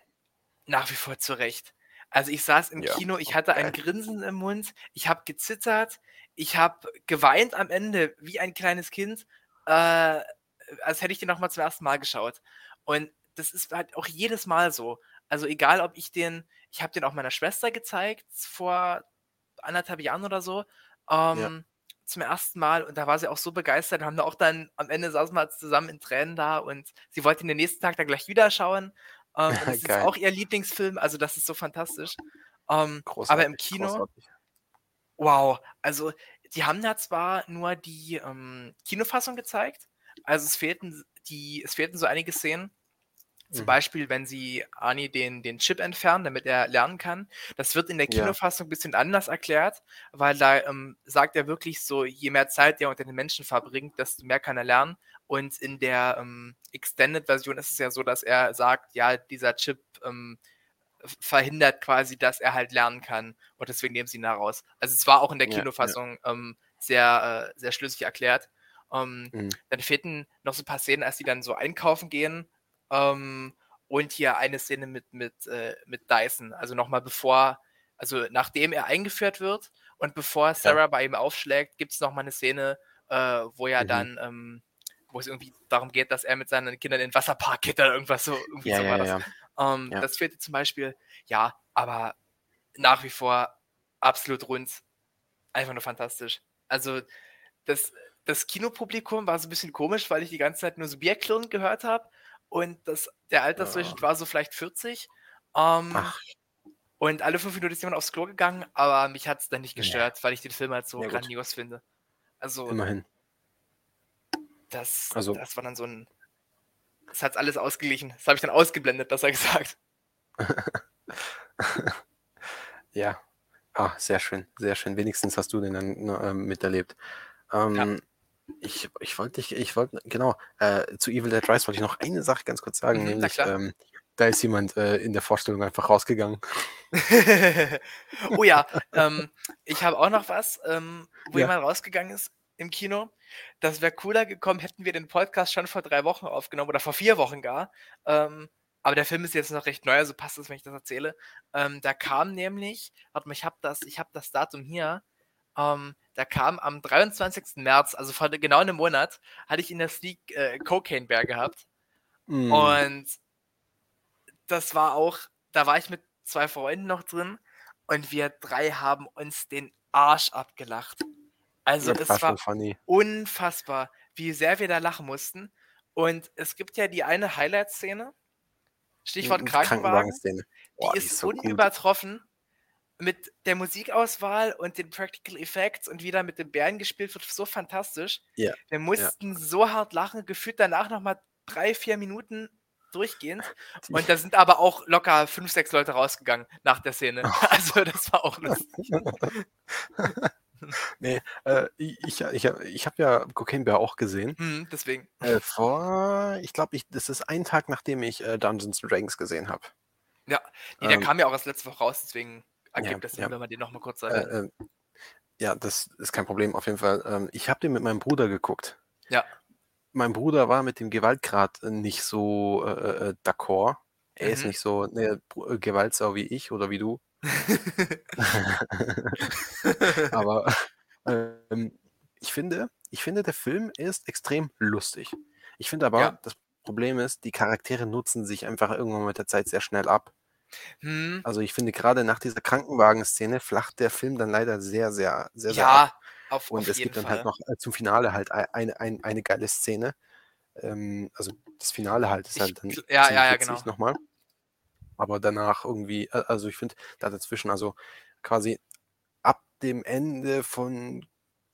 nach wie vor zu Recht. Also ich saß im Ja, Kino, ich hatte ein. Grinsen im Mund, ich habe gezittert, ich habe geweint am Ende wie ein kleines Kind, äh, als hätte ich den nochmal zum ersten Mal geschaut. Und das ist halt auch jedes Mal so. Also egal, ob ich den, ich habe den auch meiner Schwester gezeigt vor anderthalb Jahren oder so, ähm, zum ersten Mal und da war sie auch so begeistert, haben da auch dann am Ende saßen wir zusammen in Tränen da und sie wollte ihn den nächsten Tag dann gleich wieder schauen. Ähm, das ist Geil. auch ihr Lieblingsfilm, also das ist so fantastisch. Ähm, aber im Kino, großartig. wow, also die haben da zwar nur die ähm, Kinofassung gezeigt, also es fehlten die, es fehlten so einige Szenen. Zum Mhm. Beispiel, wenn sie Ani den, den Chip entfernen, damit er lernen kann. Das wird in der Ja. Kinofassung ein bisschen anders erklärt, weil da ähm, sagt er wirklich so, je mehr Zeit er unter den Menschen verbringt, desto mehr kann er lernen. Und in der ähm, Extended-Version ist es ja so, dass er sagt, ja, dieser Chip ähm, verhindert quasi, dass er halt lernen kann. Und deswegen nehmen sie ihn da raus. Also es war auch in der Ja, ja. Kinofassung ähm, sehr, äh, sehr schlüssig erklärt. Ähm, Mhm. dann fehlten noch so ein paar Szenen, als die dann so einkaufen gehen. Ähm, und hier eine Szene mit, mit, äh, mit Dyson. Also nochmal bevor, also nachdem er eingeführt wird und bevor Sarah bei ihm aufschlägt, gibt es nochmal eine Szene, äh, wo er Mhm. dann, ähm, wo es irgendwie darum geht, dass er mit seinen Kindern in den Wasserpark geht oder irgendwas so. Irgendwie Ja, so war ja, das. ja. Ähm, Ja. Das fehlte zum Beispiel, ja, aber nach wie vor absolut rund. Einfach nur fantastisch. Also, das, das Kinopublikum war so ein bisschen komisch, weil ich die ganze Zeit nur so Bierklirren gehört habe. Und das, der Altersdurchschnitt war so vielleicht 40. Ähm, und alle fünf Minuten ist jemand aufs Klo gegangen, aber mich hat es dann nicht Ja. gestört, weil ich den Film halt so Ja, gut. grandios finde. Also, immerhin. das, Also- das war dann so ein das hat's alles ausgeglichen. Das habe ich dann ausgeblendet, besser gesagt. Ja. Ah, sehr schön, sehr schön. Wenigstens hast du den dann ähm, miterlebt. Ähm, ich, ich wollte dich, ich wollte, genau, äh, zu Evil Dead Rise wollte ich noch eine Sache ganz kurz sagen, Mhm, nämlich, ähm, da ist jemand äh, in der Vorstellung einfach rausgegangen. oh ja, ähm, ich habe auch noch was, ähm, wo Ja. jemand rausgegangen ist im Kino. Das wäre cooler gekommen, hätten wir den Podcast schon vor drei Wochen aufgenommen oder vor vier Wochen gar. Ähm, aber der Film ist jetzt noch recht neu, also passt es, wenn ich das erzähle. Ähm, da kam nämlich, warte mal, ich habe das, ich habe das Datum hier. Ähm, da kam am 23. März, also vor genau einem Monat, hatte ich in der Sneak äh, Cocaine Bear gehabt. Mm, Und das war auch, da war ich mit zwei Freunden noch drin und wir drei haben uns den Arsch abgelacht. Also das es war funny. unfassbar, wie sehr wir da lachen mussten. Und es gibt ja die eine Highlight-Szene, Stichwort Mm, Krankenwagen, Krankenwagenszene. Boah, die ist so gut. Mit der Musikauswahl und den Practical Effects und wie da mit den Bären gespielt wird, so fantastisch. Ja, Wir mussten so hart lachen, gefühlt danach nochmal drei, vier Minuten durchgehend. Und da sind aber auch locker fünf, sechs Leute rausgegangen nach der Szene. Also das war auch lustig. nee, äh, ich, ich, ich, habe ja Cocaine Bear auch gesehen. Hm, deswegen. Äh, vor, ich glaube, ich, das ist ein Tag, nachdem ich äh, Dungeons and Dragons gesehen habe. Ja, nee, der Ähm, kam ja auch erst letzte Woche raus, deswegen ergibt ja, das Sinn, ja. wenn man den nochmal kurz Äh, erwähnt. äh, ja, das ist kein Problem, auf jeden Fall. Ähm, ich habe den mit meinem Bruder geguckt. Ja. Mein Bruder war mit dem Gewaltgrad äh, nicht so äh, äh, d'accord. Er ist Mhm. nicht so äh, Gewaltsau wie ich oder wie du. Aber ähm, ich finde, ich finde, der Film ist extrem lustig. Ich finde aber, Ja. das Problem ist, die Charaktere nutzen sich einfach irgendwann mit der Zeit sehr schnell ab. Hm, Also ich finde, gerade nach dieser Krankenwagen-Szene flacht der Film dann leider sehr, sehr, sehr, sehr ab. ja, auf, Und auf es gibt dann Fall. halt noch äh, zum Finale halt ei- eine, eine, eine geile Szene. Ähm, also das Finale halt ist Ich halt dann ja, ja, ja, genau. nochmal. Aber danach irgendwie, also ich finde, da dazwischen, also quasi ab dem Ende von,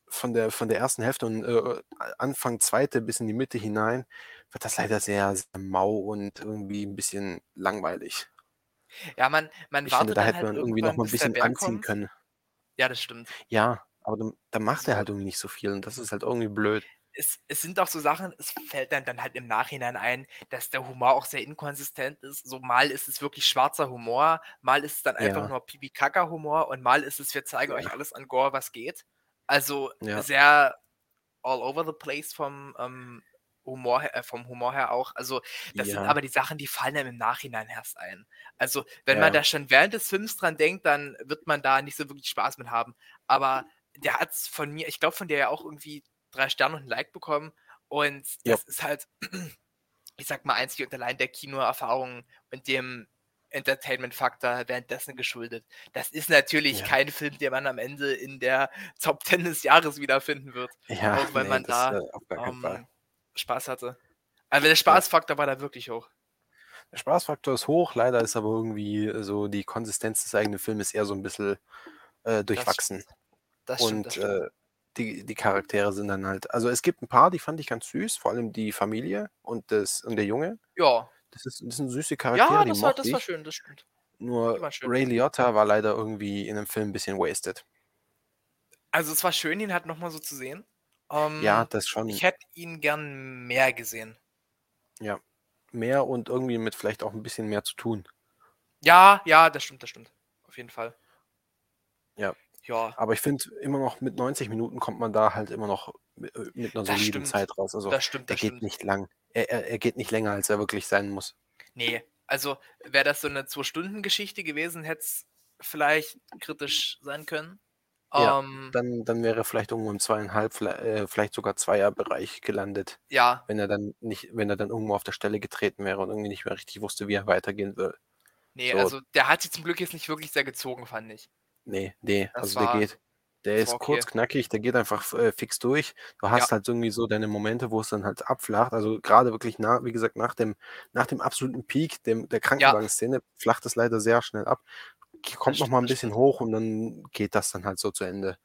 von, der, von der ersten Hälfte und äh, Anfang zweite bis in die Mitte hinein, wird das leider sehr, sehr mau und irgendwie ein bisschen langweilig. Ja, man, man Ich finde, wartet da dann hätte halt man irgendwie noch mal ein bisschen anziehen kommt. können. Ja, das stimmt. Ja, aber dann, dann macht er halt irgendwie nicht so viel und das ist halt irgendwie blöd. es, es sind auch so Sachen, es fällt dann, dann halt im Nachhinein ein, dass der Humor auch sehr inkonsistent ist. So mal ist es wirklich schwarzer Humor, mal ist es dann einfach Ja. nur Pipi-Kaka-Humor und mal ist es, wir zeigen euch Ja. alles an Gore, was geht. Also Ja. sehr all over the place vom ähm, Humor, äh, vom Humor her auch. Also das sind Ja. aber die Sachen, die fallen einem im Nachhinein erst ein. Also wenn Ja. man da schon während des Films dran denkt, dann wird man da nicht so wirklich Spaß mit haben. Aber der hat es von mir, ich glaube von dir ja auch irgendwie drei Sterne und ein Like bekommen. Und Ja. das ist halt, ich sag mal, einzig und allein der Kinoerfahrung und dem Entertainment-Faktor währenddessen geschuldet. Das ist natürlich Ja. kein Film, den man am Ende in der Top 10 des Jahres wiederfinden wird, Ja, auch wenn nee, man das, da äh, ähm, Spaß hatte. Also der Spaßfaktor war da wirklich hoch. Der Spaßfaktor ist hoch, leider ist aber irgendwie so die Konsistenz des eigenen Films eher so ein bisschen äh, durchwachsen. Das stimmt, das Und stimmt. äh, die, die Charaktere sind dann halt, also es gibt ein paar, die fand ich ganz süß, vor allem die Familie und, das, und der Junge. ja, Das, ist, das sind süße Charaktere, ja das, war, das war schön, das stimmt. Nur schön. Ray Liotta war leider irgendwie in dem Film ein bisschen wasted. Also es war schön, ihn halt nochmal so zu sehen. Ähm, Ja, das schon ich hätte ihn gern mehr gesehen. mehr und irgendwie mit vielleicht auch ein bisschen mehr zu tun. Ja, ja, das stimmt, das stimmt. Auf jeden Fall. Ja. Ja, Aber ich finde immer noch mit 90 Minuten kommt man da halt immer noch mit, äh, mit einer Das soliden stimmt. Zeit raus. Also das stimmt, er das geht stimmt. nicht lang. Er, er, er geht nicht länger, als er wirklich sein muss. Nee, also wäre das so eine Zwei-Stunden-Geschichte gewesen, hätte es vielleicht kritisch sein können. Ja, Ähm, Dann, dann wäre vielleicht irgendwo im zweieinhalb, vielleicht, äh, vielleicht sogar Zweierbereich gelandet, ja, wenn er dann nicht, wenn er dann irgendwo auf der Stelle getreten wäre und irgendwie nicht mehr richtig wusste, wie er weitergehen will. nee, So. also der hat sich zum Glück jetzt nicht wirklich sehr gezogen, fand ich. Nee, nee, Das also war- der geht. Der ist okay. kurz knackig, der geht einfach äh, fix durch. Du hast Ja. halt irgendwie so deine Momente, wo es dann halt abflacht. Also gerade wirklich nach, wie gesagt, nach dem, nach dem absoluten Peak dem, der Krankenwagenszene flacht es leider sehr schnell ab. Kommt noch mal ein bisschen hoch und dann geht das dann halt so zu Ende.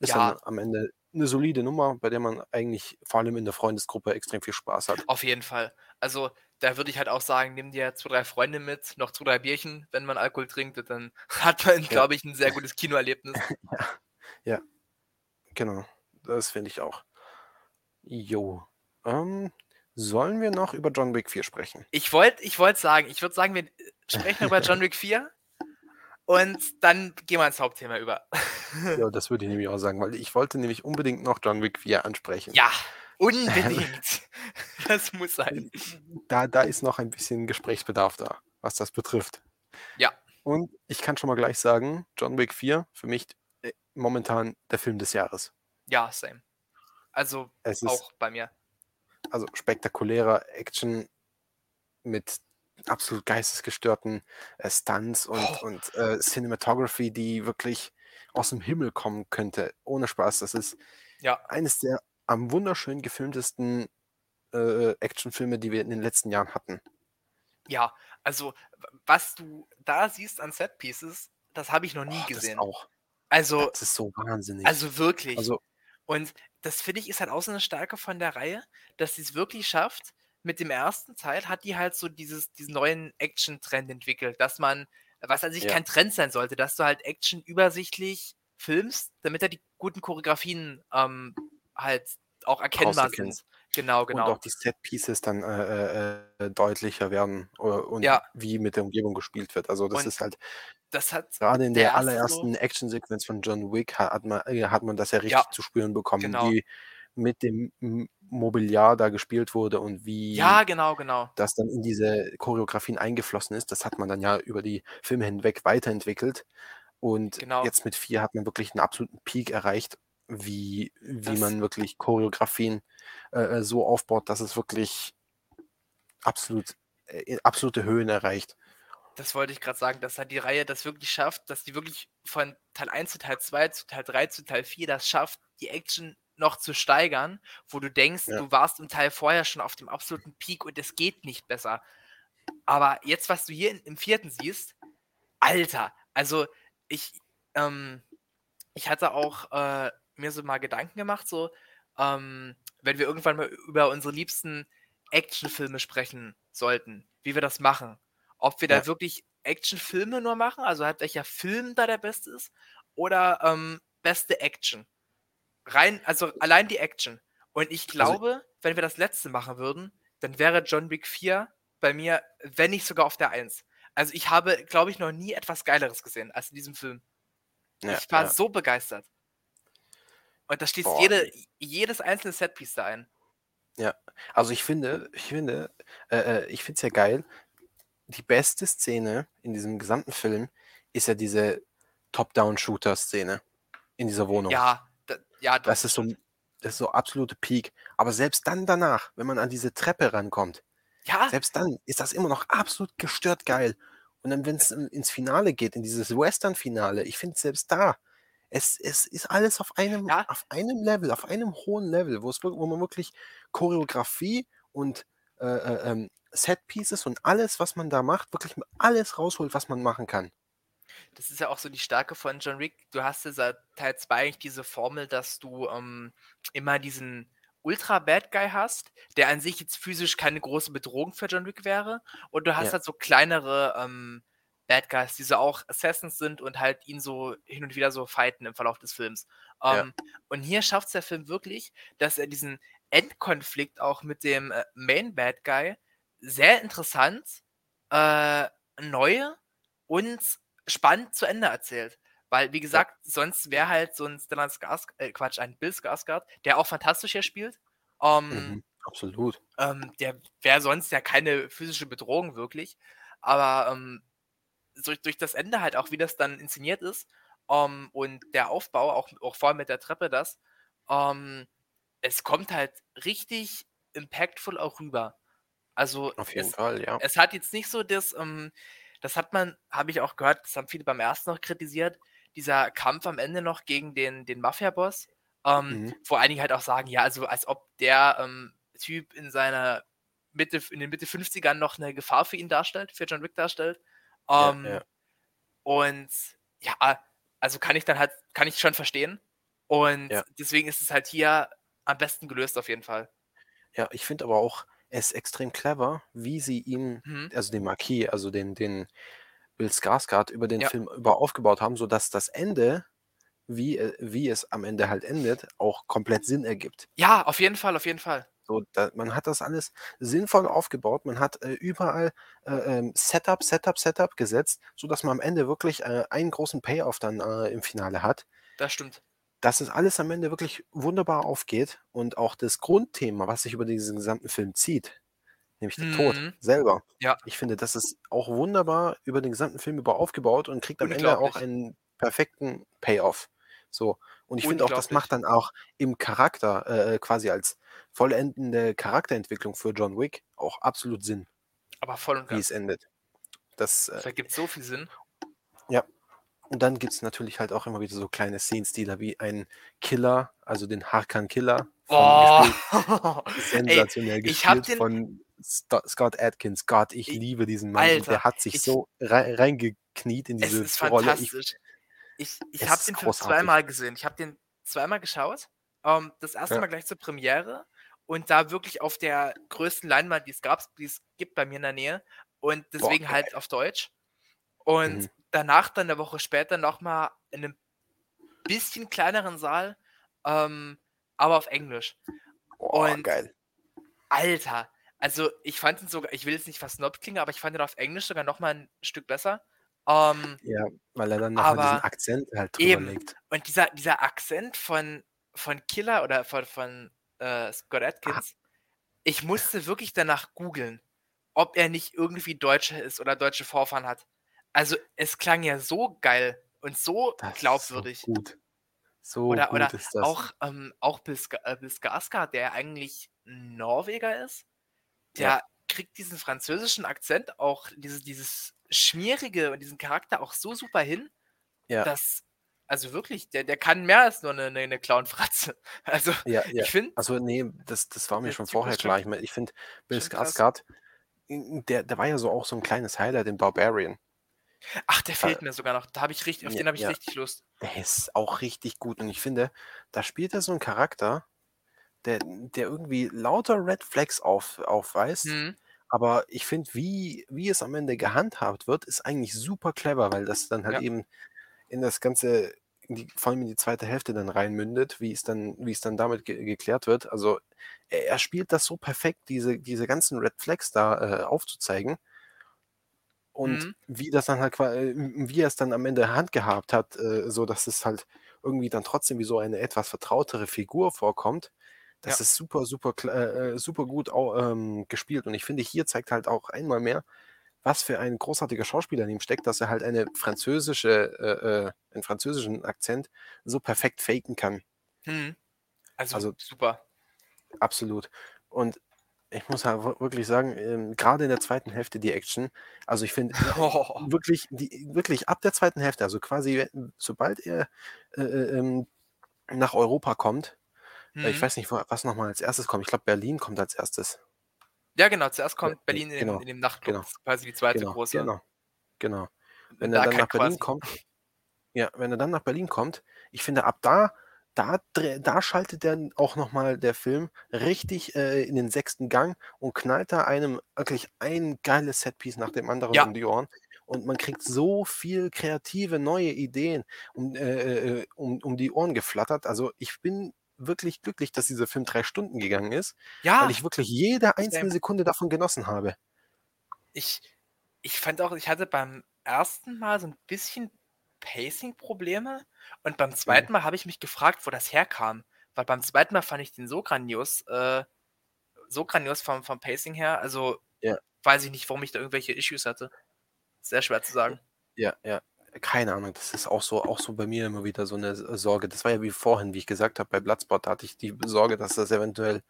Ist Ja. dann am Ende eine solide Nummer, bei der man eigentlich vor allem in der Freundesgruppe extrem viel Spaß hat. Auf jeden Fall. Also da würde ich halt auch sagen, nimm dir zwei, drei Freunde mit, noch zwei, drei Bierchen, wenn man Alkohol trinkt, dann hat man, Ja. glaube ich, 'n sehr gutes Kinoerlebnis. Ja. Ja. Genau. Das finde ich auch. Jo. Ähm, sollen wir noch über John Wick 4 sprechen? Ich wollte ich wollte sagen ich würde sagen, wir, sprechen über John Wick 4 und dann gehen wir ins Hauptthema über. Ja, das würde ich nämlich auch sagen, weil ich wollte nämlich unbedingt noch John Wick 4 ansprechen. Ja, unbedingt. Das muss sein. Da da ist noch ein bisschen Gesprächsbedarf da, was das betrifft. Ja. Und ich kann schon mal gleich sagen, John Wick 4 für mich, äh, momentan der Film des Jahres. Ja, same. Also, Es ist auch bei mir. also spektakulärer Action mit absolut geistesgestörten, äh, Stunts und Oh. und, äh, Cinematography, die wirklich aus dem Himmel kommen könnte. Ohne Spaß. Das ist Ja. eines der am wunderschön gefilmtesten, äh, Actionfilme, die wir in den letzten Jahren hatten. Ja, also, was du da siehst an Set Pieces, das habe ich noch nie Oh, das gesehen. auch. Also Das ist so wahnsinnig. also wirklich. Also Und das finde ich, ist halt auch so 'ne Stärke von der Reihe, dass sie's wirklich schafft mit dem ersten Teil hat die halt so dieses diesen neuen Action-Trend entwickelt, dass man was an sich Ja. kein Trend sein sollte, dass du halt Action übersichtlich filmst, damit da die guten Choreografien, ähm, halt auch erkennbar sind. Genau, Und genau. auch die Set Pieces dann, äh, äh, äh, deutlicher werden, äh, und Ja. wie mit der Umgebung gespielt wird. Also, das Und ist halt das hat grade in der der so allerersten Actionsequenz von John Wick ha hat man äh, hat man das ja richtig Ja. zu spüren bekommen, Genau. wie mit dem Mobiliar da gespielt wurde und wie Ja, genau, genau. das dann in diese Choreografien eingeflossen ist. Das hat man dann ja über die Filme hinweg weiterentwickelt. Und Genau. jetzt mit 4 hat man wirklich 'n absoluten Peak erreicht, wie wie Das man wirklich Choreografien, äh, äh, so aufbaut, dass es wirklich absolut äh, absolute Höhen erreicht. Das wollte ich grad sagen, dass halt die Reihe das wirklich schafft, dass die wirklich von Teil 1 zu Teil 2 zu Teil 3 zu Teil 4 das schafft, die Action noch zu steigern, wo du denkst, Ja. du warst im Teil vorher schon auf dem absoluten Peak und es geht nicht besser. Aber jetzt, was du hier in im 4. siehst, Alter, also ich ähm, ich hatte auch, äh, mir so mal Gedanken gemacht, so, ähm, wenn wir irgendwann mal über unsere liebsten Actionfilme sprechen sollten, wie wir das machen. Ob wir Ja. da wirklich Actionfilme nur machen, also halt welcher Film da der beste ist oder, ähm, beste Action. Rein also allein die Action. Und ich Also glaube, wenn wir das Letzte machen würden, dann wäre John Wick 4 bei mir, wenn nicht sogar auf der 1. Also, ich habe, glaube ich, noch nie etwas Geileres gesehen als in diesem Film. Ja, Ich war ja. so begeistert. Und da schließt Boah, jede jedes einzelne Setpiece da ein. Ja, also ich finde ich finde äh, äh, ich finde es ja geil. Die beste Szene in diesem gesamten Film ist ja diese Top-Down-Shooter-Szene in dieser Wohnung. Ja, ja, doch, Das ist so stimmt. 'n das ist so absolute Peak. Aber selbst dann danach, wenn man an diese Treppe rankommt, Ja. selbst dann ist das immer noch absolut gestört geil. Und dann, wenn's in ins Finale geht, in dieses Western-Finale, ich finde selbst da, es es ist alles auf einem Ja. auf einem Level, auf einem hohen Level, wo's wirk wo man wirklich Choreografie und, äh, äh, ähm, Set Pieces und alles, was man da macht, wirklich alles rausholt, was man machen kann. Das ist ja auch so die Stärke von John Wick. Du hast ja seit Teil 2 eigentlich diese Formel, dass du, ähm, immer diesen Ultra Bad Guy hast, der an sich jetzt physisch keine große Bedrohung für John Wick wäre. Und du hast Ja. halt so kleinere, ähm, Bad Guys, die so auch Assassins sind und halt ihn so hin und wieder so fighten im Verlauf des Films. Ja. Ähm, und hier schafft's der Film wirklich, dass er diesen Endkonflikt auch mit dem, äh, Main Bad Guy sehr interessant, äh, neu und spannend zu Ende erzählt. Weil, wie Ja. gesagt, sonst wäre halt so 'n Stellan Skars äh, Quatsch, ein Bill Skarsgård, der auch fantastisch hier spielt, ähm Mhm, absolut. ähm, der wäre sonst ja keine physische Bedrohung wirklich. Aber, ähm, durch durch das Ende halt auch, wie das dann inszeniert ist, ähm, und der Aufbau, auch auch vor allem mit der Treppe das, ähm, es kommt halt richtig impactful auch rüber. Also, Auf jeden es Fall, ja. es hat jetzt nicht so das, ähm das hat man habe ich auch gehört, das haben viele beim ersten noch kritisiert, dieser Kampf am Ende noch gegen den den Mafiaboss, ähm, Mhm. wo einige halt auch sagen, ja, also als ob der, ähm, Typ in seiner Mitte in den Mitte 50ern noch 'ne Gefahr für ihn darstellt, für John Wick darstellt. Ja, Ähm, ja. und ja, also kann ich dann halt kann ich schon verstehen. Und Ja. deswegen ist es halt hier am besten gelöst auf jeden Fall. Ja, ich finde aber auch, ist extrem clever, wie sie ihm, Mhm. also den Marquis, also den, den Bill Skarsgård über den Ja. Film über aufgebaut haben, sodass das Ende, wie, äh, wie es am Ende halt endet, auch komplett Sinn ergibt. Ja, auf jeden Fall, auf jeden Fall. So, da, man hat das alles sinnvoll aufgebaut. Man hat äh, überall äh, ähm, Setup, Setup, Setup gesetzt, sodass man am Ende wirklich äh, einen großen Payoff dann äh, im Finale hat. Das stimmt. Dass es alles am Ende wirklich wunderbar aufgeht und auch das Grundthema, was sich über diesen gesamten Film zieht, nämlich der Tod Mhm. selber. Ja. Ich finde, das ist auch wunderbar über den gesamten Film über aufgebaut und kriegt am Ende auch einen perfekten Payoff. So. Und ich finde auch, das macht dann auch im Charakter, äh, quasi als vollendende Charakterentwicklung für John Wick auch absolut Sinn, Aber voll und wie ganz. es endet. Das, äh, Das ergibt so viel Sinn. Und dann gibt es natürlich halt auch immer wieder so kleine Szenenstile wie ein Killer, also den Harkan Killer. von- Oh, gespielt, sensationell hab gespielt den- von Scott Atkins. Gott, ich Ich- liebe diesen Mann. Alter, der hat sich ich- so rei reingekniet in es diese ist Rolle. Ich, fantastisch. Ich, ich Es habe den Film großartig. zweimal gesehen. Ich habe den zweimal geschaut. Ähm, das erste Ja. Mal gleich zur Premiere und da wirklich auf der größten Leinwand, die es gab, die es gibt bei mir in der Nähe. Und deswegen geil. halt auf Deutsch. Und Mhm. Danach dann eine Woche später nochmal in einem bisschen kleineren Saal, ähm, aber auf Englisch. boah, und- geil. Alter, also ich fand ihn sogar, ich will jetzt nicht versnobbt klingen, aber ich fand ihn auf Englisch sogar nochmal ein Stück besser. Ähm, Ja, weil er dann nochmal diesen Akzent halt drüber eben. legt. Und dieser, dieser Akzent von, von Killer oder von, von äh, Scott Atkins, ich musste wirklich danach googeln, ob er nicht irgendwie Deutscher ist oder deutsche Vorfahren hat. Also es klang ja so geil und so Das glaubwürdig. So gut. So oder gut oder ist das. auch, ähm, auch Bill, Ska äh, Skarsgård, der ja eigentlich Norweger ist, der Ja. kriegt diesen französischen Akzent auch, diese, dieses Schmierige und diesen Charakter auch so super hin, Ja. dass, also wirklich, der, der kann mehr als nur eine, eine, eine Clownfratze. Also ja, ich finde, Also nee, das, das war mir schon vorher klar. Ich, mein, ich finde, Bill. Skarsgård, der, der war ja so auch so ein kleines Highlight in Barbarian. Ach, der fehlt mir sogar noch. Da habe ich richtig, auf Ja, den habe ich ja. richtig Lust. Der ist auch richtig gut. Und ich finde, da spielt er so einen Charakter, der, der irgendwie lauter Red Flags auf, aufweist. Hm, Aber ich finde, wie, wie es am Ende gehandhabt wird, ist eigentlich super clever, weil das dann halt Ja. eben in das Ganze, in die, vor allem in die zweite Hälfte dann reinmündet, wie es dann, wie es dann damit ge geklärt wird. Also er, er spielt das so perfekt, diese, diese ganzen Red Flags da äh, aufzuzeigen. Und Mhm. wie das dann halt, äh, wie er es dann am Ende handgehabt hat, äh, so dass es halt irgendwie dann trotzdem wie so eine etwas vertrautere Figur vorkommt. Das Ja. ist super, super, äh, super gut ähm, gespielt. Und ich finde, hier zeigt halt auch einmal mehr, was für ein großartiger Schauspieler in ihm steckt, dass er halt eine französische, äh, äh, einen französischen Akzent so perfekt faken kann. hm. Also, Also- super. Absolut. Und ich muss halt wir- wirklich sagen, ähm, gerade in der zweiten Hälfte die Action, also ich finde Oh, wirklich, die, wirklich ab der zweiten Hälfte, also quasi äh, sobald er äh, äh, ähm, nach Europa kommt, äh, ich weiß nicht, was nochmal als erstes kommt. Ich glaube, Berlin kommt als erstes. Ja, genau. Zuerst kommt Ja, Berlin in, genau, dem, in dem Nachtclub. genau, Das ist quasi die zweite Genau, große. genau, genau. Wenn Da er dann nach Berlin quasi. kommt, ja, wenn er dann nach Berlin kommt, ich finde, ab da, da, da schaltet dann auch nochmal der Film richtig äh, in den sechsten Gang und knallt da einem wirklich ein geiles Setpiece nach dem anderen Ja. um die Ohren. Und man kriegt so viel kreative neue Ideen um, äh, äh, um, um die Ohren geflattert. Also ich bin wirklich glücklich, dass dieser Film drei Stunden gegangen ist, weil Ja, ich wirklich jede einzelne. Sekunde davon genossen habe. ich, ich fand auch, ich hatte beim ersten Mal so ein bisschen Pacing-Probleme und beim zweiten Mal habe ich mich gefragt, wo das herkam. Weil beim zweiten Mal fand ich den so grandios, äh, so grandios vom, vom Pacing her. Also Ja. weiß ich nicht, warum ich da irgendwelche Issues hatte. Sehr schwer zu sagen. Ja, ja. Keine Ahnung, das ist auch so, auch so bei mir immer wieder so eine S- Sorge. Das war ja wie vorhin, wie ich gesagt habe, bei Bloodspot, da hatte ich die Sorge, dass das eventuell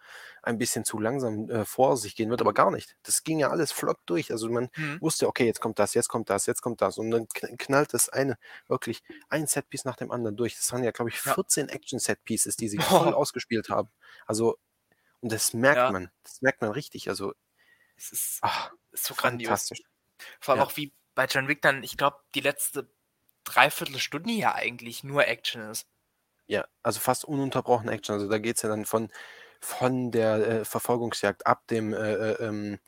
ein bisschen zu langsam äh, vor sich gehen wird, aber gar nicht. Das ging ja alles flott durch. Also man Hm. wusste, okay, jetzt kommt das, jetzt kommt das, jetzt kommt das. Und dann kn- knallt das eine wirklich ein Setpiece nach dem anderen durch. Das waren ja, glaube ich, Ja. 14 Action-Setpieces, die sie voll ausgespielt haben. Also, und das merkt Ja. man. Das merkt man richtig. Also, Es ist, ach, ist so grandios. Vor allem Ja. auch wie bei John Wick dann, ich glaube, die letzte Dreiviertelstunde ja eigentlich nur Action ist. Ja, also fast ununterbrochen Action. Also da geht es ja dann von von der äh, Verfolgungsjagd ab dem äh, äh, ähm,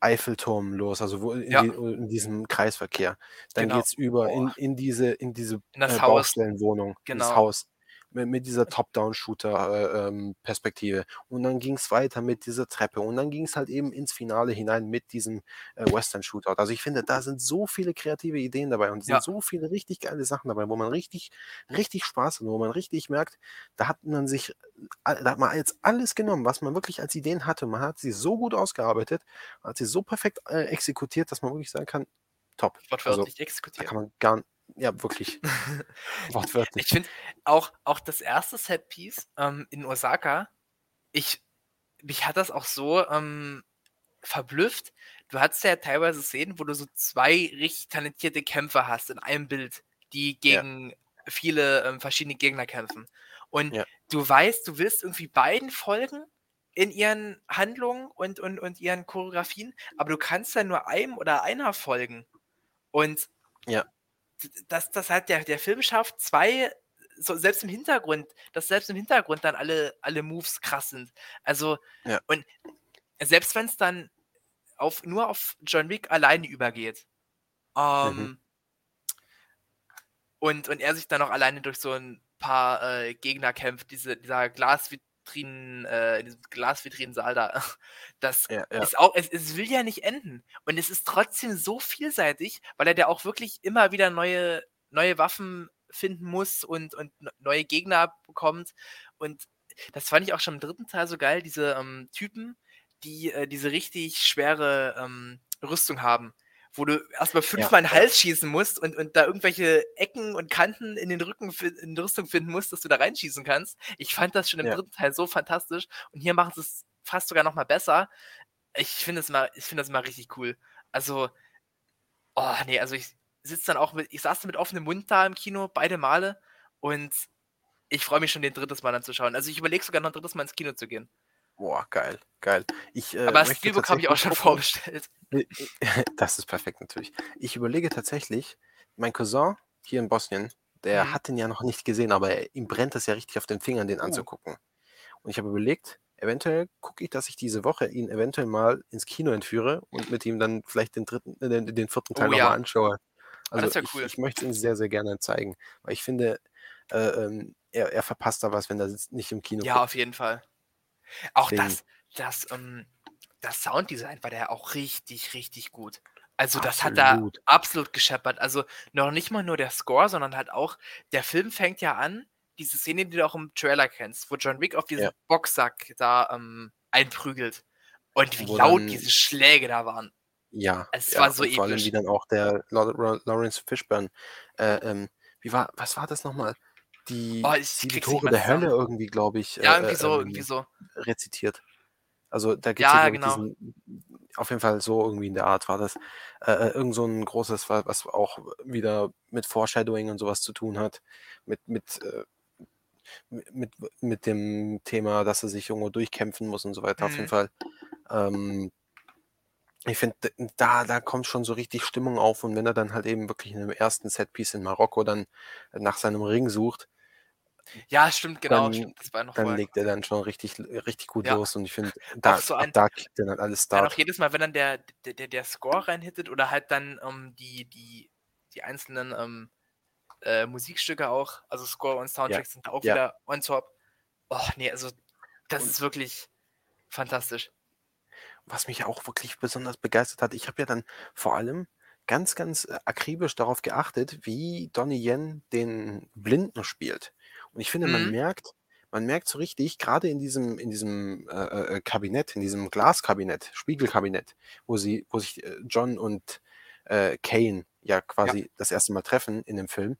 Eiffelturm los, also wo in, Ja. die, in diesem Kreisverkehr. Dann Genau. geht's über in, in diese, in diese In das äh. Baustellenwohnung, in das Genau. Haus. Mit, mit dieser Top-Down-Shooter-Perspektive. und dann ging es weiter mit dieser Treppe. Und dann ging es halt eben ins Finale hinein mit diesem äh, Western-Shootout. Also ich finde, da sind so viele kreative Ideen dabei und es Ja. sind so viele richtig geile Sachen dabei, wo man richtig, richtig Spaß hat, wo man richtig merkt, da hat man sich, all- da hat man jetzt alles genommen, was man wirklich als Ideen hatte. Man hat sie so gut ausgearbeitet, hat sie so perfekt äh, exekutiert, dass man wirklich sagen kann, top. Also Wortwörtlich da exekutiert. kann man gar, ja wirklich, wortwörtlich. Ich finde auch, auch das erste Setpiece ähm, in Osaka, ich, mich hat das auch so ähm, verblüfft. Du hattest ja teilweise Szenen, wo du so zwei richtig talentierte Kämpfer hast in einem Bild, die Ja. gegen viele ähm, verschiedene Gegner kämpfen. Und Ja. du weißt, du willst irgendwie beiden folgen in ihren Handlungen und, und, und ihren Choreografien, aber du kannst ja nur einem oder einer folgen. Und Ja. Dass das halt der, der Film schafft, zwei, so selbst im Hintergrund, dass selbst im Hintergrund dann alle, alle Moves krass sind. Also, Ja. und selbst wenn es dann auf, nur auf John Wick alleine übergeht, ähm, Mhm. und, und er sich dann noch alleine durch so ein paar äh, Gegner kämpft, diese, dieser Glasvitrinen, äh, in diesem Glasvitrinensaal da, das Ja, ja. ist auch, es, es will ja nicht enden. Und es ist trotzdem so vielseitig, weil er da auch wirklich immer wieder neue, neue Waffen finden muss und, und ne- neue Gegner bekommt. Und das fand ich auch schon im dritten Teil so geil, diese ähm, Typen, die äh, diese richtig schwere ähm, Rüstung haben. Wo du erstmal fünfmal in den ja. Hals schießen musst und, und da irgendwelche Ecken und Kanten in den Rücken, in die Rüstung finden musst, dass du da reinschießen kannst. Ich fand das schon im Ja. dritten Teil so fantastisch. Und hier machen sie es fast sogar noch mal besser. Ich finde es mal, ich finde das mal richtig cool. Also, oh nee, also ich sitze dann auch mit, ich saß mit offenem Mund da im Kino beide Male und ich freue mich schon, den drittes Mal anzuschauen. Also ich überlege sogar noch ein drittes Mal ins Kino zu gehen. Boah, geil, geil. Ich, äh, Aber möchte Steelbook habe ich auch schon gucken- vorbestellt. Das ist perfekt natürlich. Ich überlege tatsächlich, mein Cousin hier in Bosnien, der Mhm. hat den ja noch nicht gesehen, aber er, ihm brennt es ja richtig auf den Fingern, den Oh. anzugucken. Und ich habe überlegt, eventuell gucke ich, dass ich diese Woche ihn eventuell mal ins Kino entführe und mit ihm dann vielleicht den dritten, äh, den, den vierten Teil Oh nochmal ja. anschaue. Ah, das Also ich, cool. ich möchte es ihm sehr, sehr gerne zeigen, weil ich finde, äh, ähm, er, er verpasst da was, wenn er nicht im Kino Ja, guckt. auf jeden Fall. Auch Deswegen. das, das, ähm, das Sounddesign war ja auch richtig, richtig gut. Also das hat da Absolut. absolut gescheppert. Also noch nicht mal nur der Score, sondern halt auch, der Film fängt ja an, diese Szene, die du auch im Trailer kennst, wo John Wick auf diesen Ja. Boxsack da ähm, einprügelt. Und wie Wo laut dann- diese Schläge da waren. Ja, Es ja, war so und vor allem, episch. wie dann auch der Lawrence Fishburne, äh, ähm, wie war, was war das nochmal? Die Oh, nicht Tore der. Hölle irgendwie, glaube ich, Ja, äh, irgendwie äh, so, ähm, irgendwie so. rezitiert. Also da gibt es Ja, ja, genau. diesen, auf jeden Fall so irgendwie in der Art war das. Äh, äh, irgend so ein großes, wa- was auch wieder mit Foreshadowing und sowas zu tun hat. Mit, mit, äh, mit, mit, dem Thema, dass er sich irgendwo durchkämpfen muss und so weiter. Auf jeden Mhm. Fall. Ähm, ich finde, da, da kommt schon so richtig Stimmung auf und wenn er dann halt eben wirklich in dem ersten Setpiece in Marokko dann nach seinem Ring sucht, Ja, stimmt, genau. Dann- stimmt, das war noch dann vorher. legt er dann schon richtig, richtig gut Ja. los und ich finde, da, so ein- da kickt er dann alles Dann auch jedes Mal, wenn dann der, der, der, der Score reinhittet oder halt dann ähm, die, die, die einzelnen ähm, äh, Musikstücke auch, also Score und Soundtracks sind da auch ja. wieder on top. Oh, nee, also das Und- ist wirklich fantastisch. was mich auch wirklich besonders begeistert hat, ich habe ja dann vor allem ganz, ganz äh, akribisch darauf geachtet, wie Donnie Yen den Blinden spielt. Und ich finde, man Mhm. merkt, man merkt so richtig, gerade in diesem, in diesem äh, äh, Kabinett, in diesem Glaskabinett, Spiegelkabinett, wo sie, wo sich äh, John und äh, Kane ja quasi das erste Mal treffen in dem Film,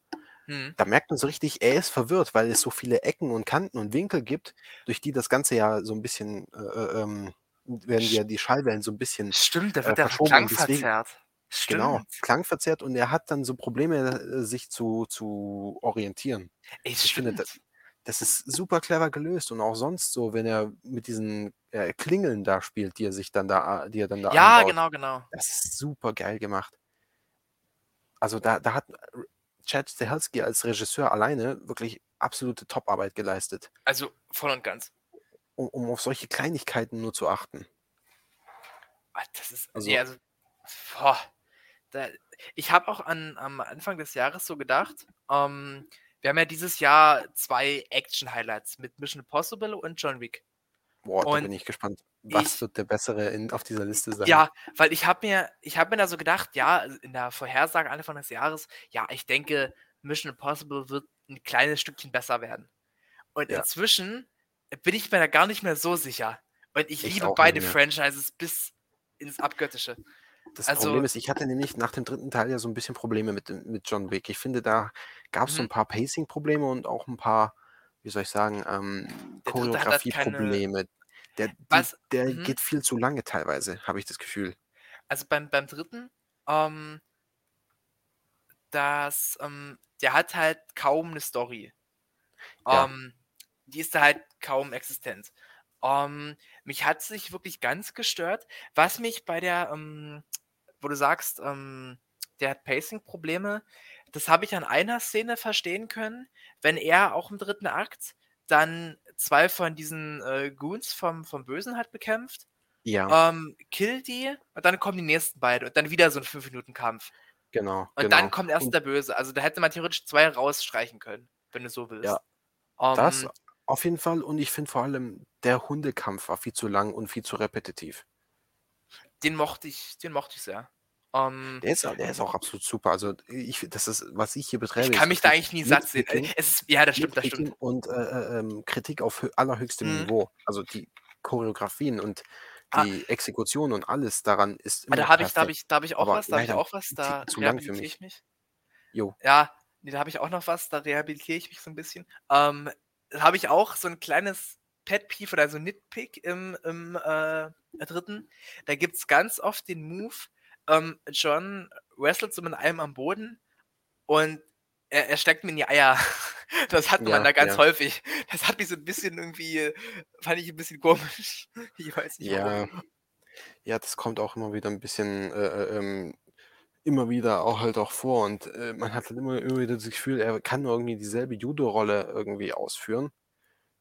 Hm. da merkt man so richtig, er ist verwirrt, weil es so viele Ecken und Kanten und Winkel gibt, durch die das Ganze ja so ein bisschen, äh, äh, ähm, werden ja die Schallwellen so ein bisschen Stimmt, da äh, wird der verschoben Klang deswegen- verzerrt. Stimmt. Genau, klangverzerrt und er hat dann so Probleme, äh, sich zu, zu orientieren. Ey, Ich finde, das, das ist super clever gelöst und auch sonst so, wenn er mit diesen äh, Klingeln da spielt, die er sich dann da, die er dann da ja, einbaut. genau, genau. Das ist super geil gemacht. Also da, da hat Chad Stahelski als Regisseur alleine wirklich absolute Toparbeit geleistet. Also voll und ganz. um, um auf solche Kleinigkeiten nur zu achten. Ah, Das ist, Also- nee, also, boah, da, ich habe auch an, am Anfang des Jahres so gedacht, ähm, wir haben ja dieses Jahr zwei Action-Highlights mit Mission Impossible und John Wick. Boah, da Und bin ich gespannt. Was ich- wird der bessere in, auf dieser Liste sein? Ja, weil ich habe mir, ich habe mir da so gedacht, ja, also in der Vorhersage Anfang des Jahres, ja, ich denke, Mission Impossible wird ein kleines Stückchen besser werden. Und Ja. inzwischen bin ich mir da gar nicht mehr so sicher. Und ich, Ich liebe beide. Franchises bis ins Abgöttische. Das Also- Problem ist, ich hatte nämlich nach dem dritten Teil ja so ein bisschen Probleme mit, mit John Wick. Ich finde, da gab es so Mhm. ein paar Pacing-Probleme und auch ein paar, wie soll ich sagen, ähm, halt Choreografie-Probleme. Der, die, der Mhm. geht viel zu lange teilweise, habe ich das Gefühl. Also beim, beim dritten, ähm, das, ähm, der hat halt kaum eine Story. Ja. Ähm, die ist da halt kaum existent. Ähm, mich hat sich wirklich ganz gestört, was mich bei der, ähm, wo du sagst, ähm, der hat Pacing-Probleme, das habe ich an einer Szene verstehen können, wenn er auch im dritten Akt dann zwei von diesen äh, Goons vom, vom Bösen hat bekämpft Ja, ähm, kill die und dann kommen die nächsten beide und dann wieder so ein 5-Minuten-Kampf. genau. Und genau. dann kommt erst der Böse. Also da hätte man theoretisch zwei rausstreichen können, wenn du so willst. Ja, Ähm, das auf jeden Fall. Und ich finde vor allem, der Hundekampf war viel zu lang und viel zu repetitiv. Den mochte ich, den mochte ich sehr. Ähm, Der ist, der ist auch absolut super. Also, ich, das ist, was ich hier betreibe. ich kann mich da eigentlich nie satt sehen. Es ist, ja, das stimmt, das stimmt. Und äh, äh, ähm, Kritik auf hö- allerhöchstem Mhm. Niveau. Also die Choreografien und Ah. die Exekution und alles daran ist Aber immer da habe ich, da habe ich, da habe ich auch Aber was, da habe ich auch was, da zu lang für rehabilitiere mich. ich mich. Jo, Ja, nee, da habe ich auch noch was, da rehabilitiere ich mich so ein bisschen. Ähm, da habe ich auch so ein kleines Pet Peeve oder so Nitpick im, im äh, dritten. Da gibt es ganz oft den Move, ähm, John wrestelt so mit einem am Boden und er, er steckt mir in die Eier. Das hat man Ja, da ganz ja. häufig. Das hat mich so ein bisschen irgendwie, fand ich ein bisschen komisch. Ich weiß nicht ja. warum. Ja, das kommt auch immer wieder ein bisschen, äh, äh, ähm, immer wieder auch halt auch vor und äh, man hat dann immer, immer wieder das Gefühl, er kann nur irgendwie dieselbe Judo-Rolle irgendwie ausführen,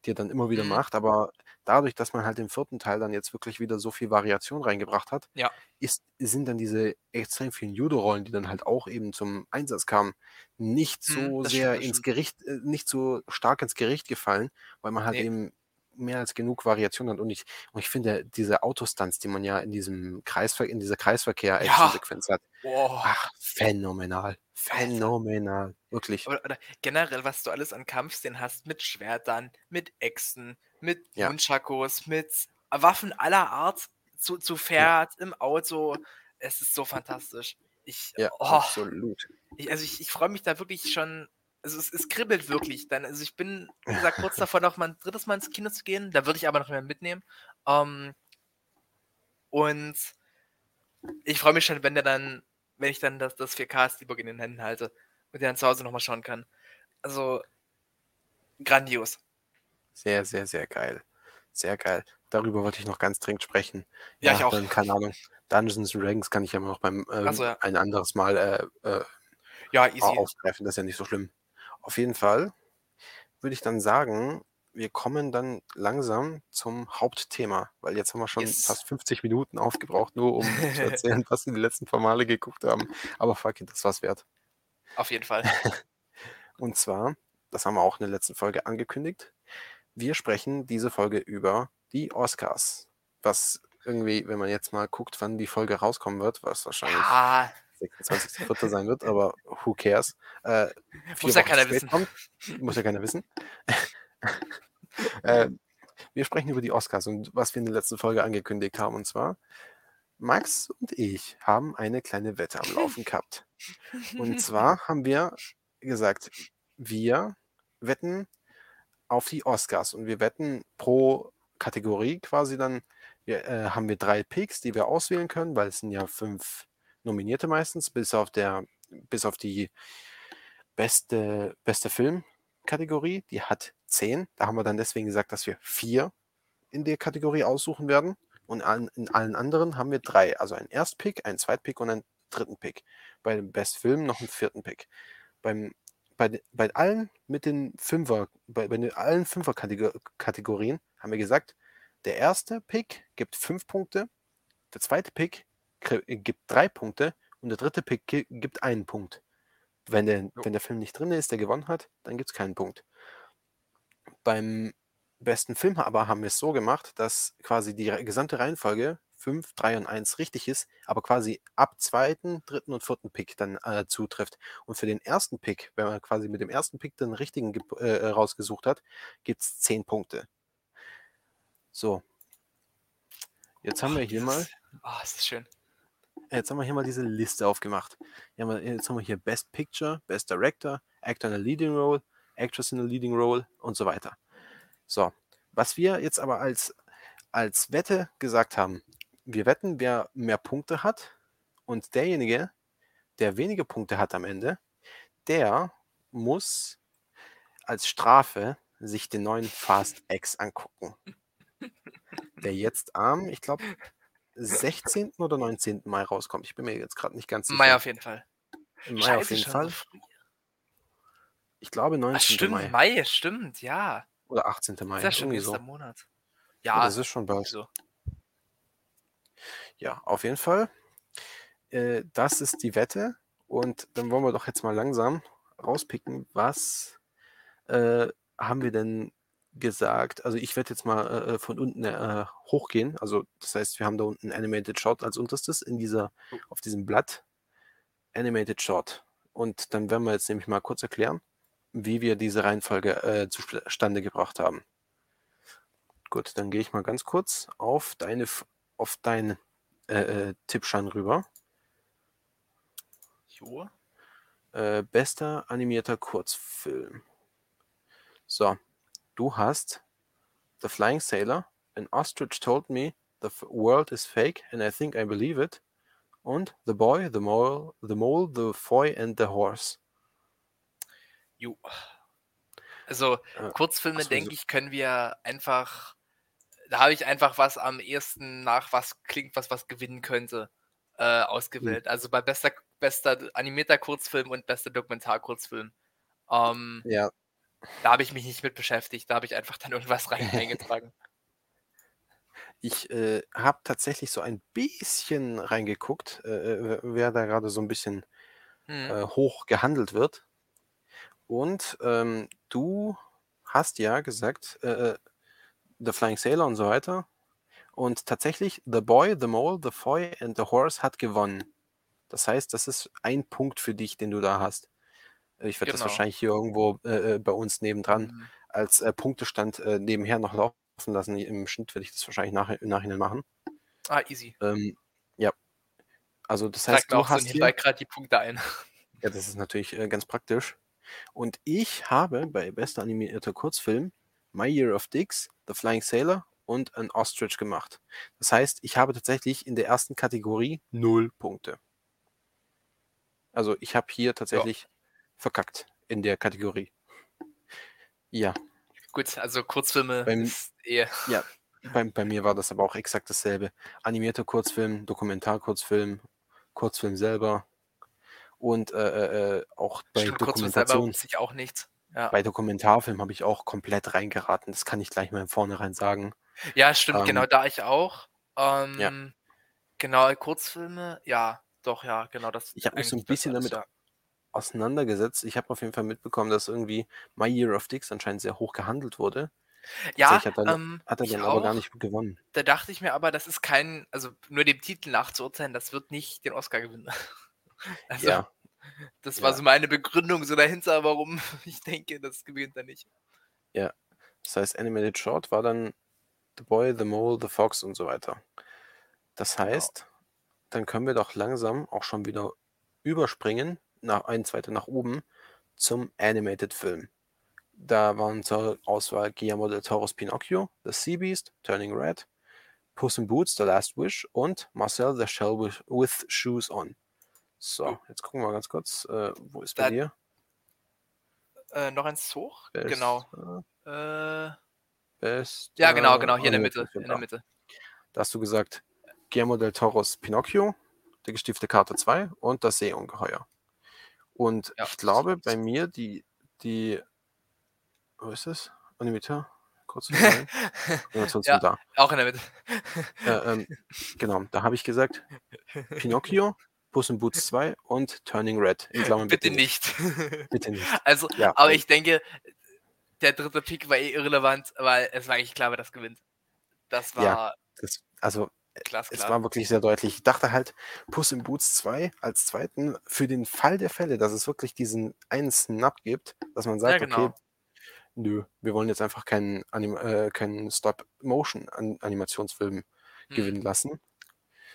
die er dann immer wieder Mhm. macht, aber dadurch, dass man halt im vierten Teil dann jetzt wirklich wieder so viel Variation reingebracht hat, Ja. ist, sind dann diese extrem vielen Judo-Rollen, die dann halt auch eben zum Einsatz kamen, nicht Mhm, so das sehr stimmt, ins stimmt. Gericht, äh, nicht so stark ins Gericht gefallen, weil man halt Nee. eben mehr als genug Variation hat. Und ich, und ich finde, diese Autostunts, die man ja in diesem Kreisver in dieser Kreisverkehr-Action-Sequenz hat, Boah. ach, phänomenal. Phänomenal. Wirklich. Oder, oder generell, was du alles an Kampfszenen hast, mit Schwertern, mit Äxten, mit Ja. Nunchakos, mit Waffen aller Art, zu, zu Pferd, im Auto. Es ist so fantastisch. Ich, Ja, oh, absolut. ich, also ich, ich freue mich da wirklich schon. Also es, es kribbelt wirklich. Dann, also ich bin, wie gesagt, kurz davor noch mal ein drittes Mal ins Kino zu gehen. Da würde ich aber noch mehr mitnehmen. Ähm, und ich freue mich schon, wenn der dann, wenn ich dann das, das 4K Steelbook in den Händen halte und der dann zu Hause nochmal schauen kann. Also grandios. Sehr, sehr, sehr geil. Sehr geil. Darüber wollte ich noch ganz dringend sprechen. Ja, ich auch. Dann, keine Ahnung. Dungeons and Dragons kann ich ja noch beim ähm, so, ja. ein anderes Mal äh, äh, Ja, easy. aufgreifen. Das ist ja nicht so schlimm. Auf jeden Fall würde ich dann sagen, wir kommen dann langsam zum Hauptthema, weil jetzt haben wir schon Yes. fast 50 Minuten aufgebraucht, nur um zu erzählen, was wir die letzten paar Male geguckt haben. Aber fuck it, das war's wert. Auf jeden Fall. Und zwar, das haben wir auch in der letzten Folge angekündigt, wir sprechen diese Folge über die Oscars. Was irgendwie, wenn man jetzt mal guckt, wann die Folge rauskommen wird, was wahrscheinlich Ja, 26.04. sein wird, aber who cares? Äh, Muss ja keiner wissen. Kommt, muss ja keiner wissen. äh, wir sprechen über die Oscars und was wir in der letzten Folge angekündigt haben. Und zwar, Max und ich haben eine kleine Wette am Laufen gehabt. Und zwar haben wir gesagt, wir wetten auf die Oscars und wir wetten pro Kategorie quasi dann, wir, äh, haben wir drei Picks, die wir auswählen können, weil es sind ja fünf Nominierte meistens, bis auf der, bis auf die beste, beste Filmkategorie, die hat zehn. Da haben wir dann deswegen gesagt, dass wir vier in der Kategorie aussuchen werden. Und an, in allen anderen haben wir drei. Also einen Erstpick, einen Zweitpick und einen dritten Pick. Bei dem Best Film noch einen vierten Pick. Beim, bei, bei allen mit den Fünfer, bei, bei den allen Fünfer-Kategorien haben wir gesagt, der erste Pick gibt fünf Punkte, der zweite Pick gibt drei Punkte und der dritte Pick gi- gibt einen Punkt. Wenn der, Jo. wenn der Film nicht drin ist, der gewonnen hat, dann gibt es keinen Punkt. Beim besten Film aber haben wir es so gemacht, dass quasi die gesamte Reihenfolge 5, 3 und 1 richtig ist, aber quasi ab zweiten, dritten und vierten Pick dann äh, zutrifft. Und für den ersten Pick, wenn man quasi mit dem ersten Pick den richtigen gep- äh, rausgesucht hat, gibt es 10 Punkte. So. Jetzt haben wir hier mal, Oh, ist das schön. Jetzt haben wir hier mal diese Liste aufgemacht. Wir, jetzt haben wir hier Best Picture, Best Director, Actor in a Leading Role, Actress in a Leading Role und so weiter. So, was wir jetzt aber als, als Wette gesagt haben, wir wetten, wer mehr Punkte hat und derjenige, der wenige Punkte hat am Ende, der muss als Strafe sich den neuen Fast X angucken. Der jetzt am, ich glaube, 16. oder 19. Mai rauskommt. Ich bin mir jetzt gerade nicht ganz sicher. Mai auf jeden Fall. Im Mai auf Scheiße, jeden schon Fall. so. Ich glaube 19. Ach, stimmt, Mai. Mai. stimmt, ja. Oder 18. Mai. ist ja schon irgendwie nächster so. Monat. Ja, Ja, das ist schon bald. so. Ja, auf jeden Fall. Äh, das ist die Wette. Und dann wollen wir doch jetzt mal langsam rauspicken, was äh, haben wir denn gesagt? Also ich werde jetzt mal äh, von unten äh, hochgehen. Also das heißt, wir haben da unten Animated Short als unterstes in dieser, auf diesem Blatt. Animated Short. Und dann werden wir jetzt nämlich mal kurz erklären, wie wir diese Reihenfolge äh, zustande gebracht haben. Gut, dann gehe ich mal ganz kurz auf deine, auf deinen äh, äh, Tippschein rüber. Jo. Äh, bester animierter Kurzfilm. So, du hast The Flying Sailor, An Ostrich Told Me The World is Fake and I Think I Believe It und The Boy, The Mole, The Mole, The Foy and The Horse. Jo. Also, Äh, Kurzfilme, ach so, denke ich, können wir einfach. Da habe ich einfach was am ehesten nach was klingt, was was gewinnen könnte, äh, Hm. ausgewählt. Also bei bester, bester animierter Kurzfilm und bester Dokumentarkurzfilm. Ähm, Ja, da habe ich mich nicht mit beschäftigt. Da habe ich einfach dann irgendwas rein eingetragen. ich äh, habe tatsächlich so ein bisschen reingeguckt, äh, äh, wer da gerade so ein bisschen Hm. äh, hoch gehandelt wird. Und ähm, du hast ja gesagt, äh, äh, The Flying Sailor und so weiter. Und tatsächlich, The Boy, The Mole, The Foy and The Horse hat gewonnen. Das heißt, das ist ein Punkt für dich, den du da hast. Ich werde das Genau. wahrscheinlich hier irgendwo äh, äh, bei uns nebendran Hm. als äh, Punktestand äh, nebenher noch laufen lassen. Im Schnitt werde ich das wahrscheinlich nach, im Nachhinein machen. Ah, easy. Ähm, ja. Also das Trag heißt, mir du auch so hast hier... nebenbei gerade die Punkte ein. Ja, das ist natürlich äh, ganz praktisch. Und ich habe bei bester animierter Kurzfilm My Year of Dicks, The Flying Sailor und An Ostrich gemacht. Das heißt, ich habe tatsächlich in der ersten Kategorie null Punkte. Also ich habe hier tatsächlich verkackt in der Kategorie. Ja, Gut, also Kurzfilme Beim- ist eh. ja. Bei, bei mir war das aber auch exakt dasselbe. Animierter Kurzfilm, Dokumentarkurzfilm, Kurzfilm selber und äh, äh, äh, auch bei Stimmt, Kurzfilm selber Dokumentation. wusste ich auch nichts. Ja. Bei Dokumentarfilm habe ich auch komplett reingeraten. Das kann ich gleich mal im Vornherein sagen. Ja, stimmt, Ähm, genau, da ich auch. Ähm, Genau, Kurzfilme, ja, doch, ja, genau, das Ich habe mich so ein bisschen damit ja. Auseinandergesetzt. Ich habe auf jeden Fall mitbekommen, dass irgendwie My Year of Dicks anscheinend sehr hoch gehandelt wurde. Ja, Tatsächlich hat er, ähm, hat er dann aber gar nicht gewonnen. Da dachte ich mir aber, das ist kein, also nur dem Titel nachzuurteilen, das wird nicht den Oscar gewinnen. Also, ja, das war ja. so meine Begründung so dahinter, warum ich denke, das gewinnt er nicht. das heißt, Animated Short war dann The Boy, The Mole, The Fox und so weiter. Das Genau. heißt, dann können wir doch langsam auch schon wieder überspringen, nach eins weiter nach oben, zum Animated Film. Da waren zur Auswahl Guillermo del Toro's Pinocchio, The Sea Beast, Turning Red, Puss in Boots, The Last Wish und Marcel the Shell with, with Shoes On. So, jetzt gucken wir ganz kurz, äh, wo ist bei Da- dir? Äh, noch eins hoch? Best, Genau. äh, Best, ja, genau, genau, hier in der Mitte. In der da. Mitte. Da hast du gesagt, Guillermo del Toros Pinocchio, der gestiefte Karte 2 und das Seeungeheuer. Und Ja, ich glaube, das- bei mir die, die, wo ist es? Animator? kurz. Animationsfilm ja, da. auch in der Mitte. Äh, ähm, genau, da habe ich gesagt, Pinocchio, Puss in Boots 2 und Turning Red. In Klammern Bitte nicht. Bitte nicht. Also, Ja, aber und- ich denke, der dritte Pick war eh irrelevant, weil es war eigentlich klar, wer das gewinnt. Das war Ja. Das, also glasklar. Es war wirklich sehr deutlich. Ich dachte halt, Puss in Boots 2 als zweiten für den Fall der Fälle, dass es wirklich diesen einen Snap gibt, dass man sagt, ja, genau. okay, nö, wir wollen jetzt einfach keinen, Anim äh, keinen Stop-Motion-Animationsfilm Hm. gewinnen lassen.